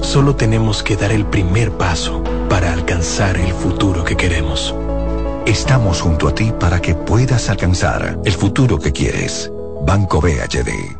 Solo tenemos que dar el primer paso para alcanzar el futuro que queremos. Estamos junto a ti para que puedas alcanzar el futuro que quieres. Banco BHD.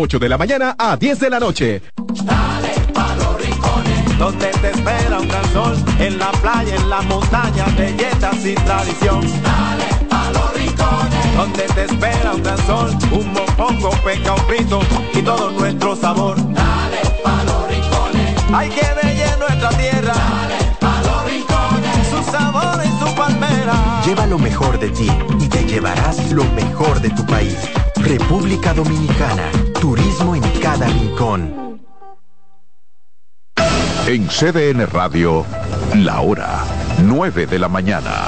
8 de la mañana a 10 de la noche. Dale pa' los rincones, donde te espera un gran sol, en la playa, en la montaña, belletas y tradición. Dale pa' los rincones, donde te espera un gran sol, un mopongo, peca, un frito y todo nuestro sabor. Dale pa' los rincones, hay que bella nuestra tierra. Dale pa' los rincones, su sabor y su palmera. Lleva lo mejor de ti y te llevarás lo mejor de tu país. República Dominicana. Turismo en cada rincón. En CDN Radio, la hora 9 de la mañana.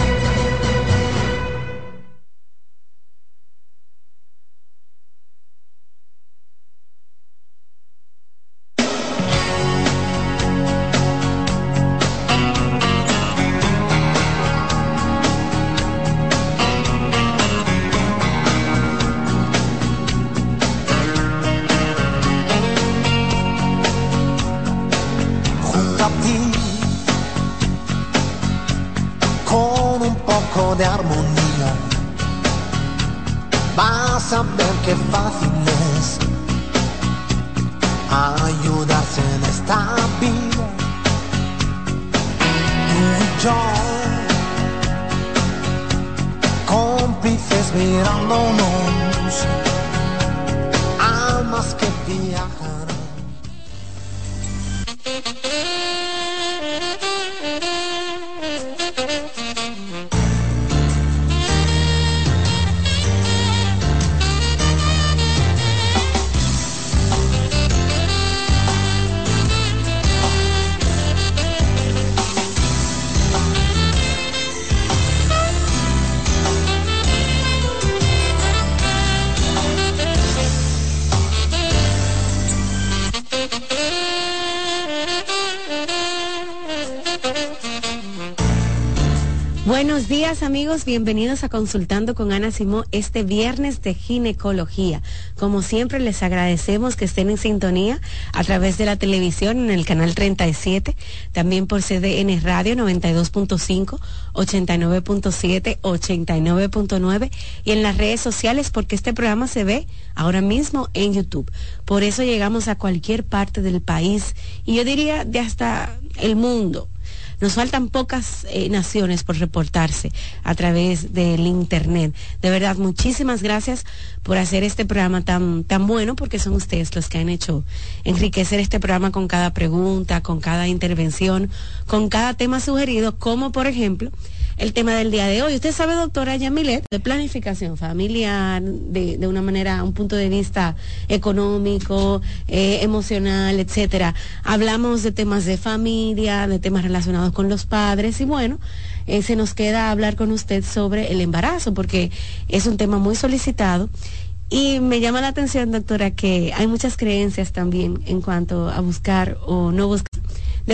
Bienvenidos a Consultando con Ana Simó este viernes de ginecología. Como siempre les agradecemos que estén en sintonía a través de la televisión en el canal 37, también por CDN Radio 92.5, 89.7, 89.9 y en las redes sociales porque este programa se ve ahora mismo en YouTube. Por eso llegamos a cualquier parte del país y yo diría de hasta el mundo. Nos faltan pocas eh, naciones por reportarse a través del Internet. De verdad, muchísimas gracias por hacer este programa tan, tan bueno, porque son ustedes los que han hecho enriquecer este programa con cada pregunta, con cada intervención, con cada tema sugerido, como por ejemplo el tema del día de hoy. Usted sabe, doctora Yamilet, de planificación familiar, de, de una manera, un punto de vista económico, eh, emocional, etcétera. Hablamos de temas de familia, de temas relacionados con los padres y bueno, eh, se nos queda hablar con usted sobre el embarazo porque es un tema muy solicitado y me llama la atención, doctora, que hay muchas creencias también en cuanto a buscar o no buscar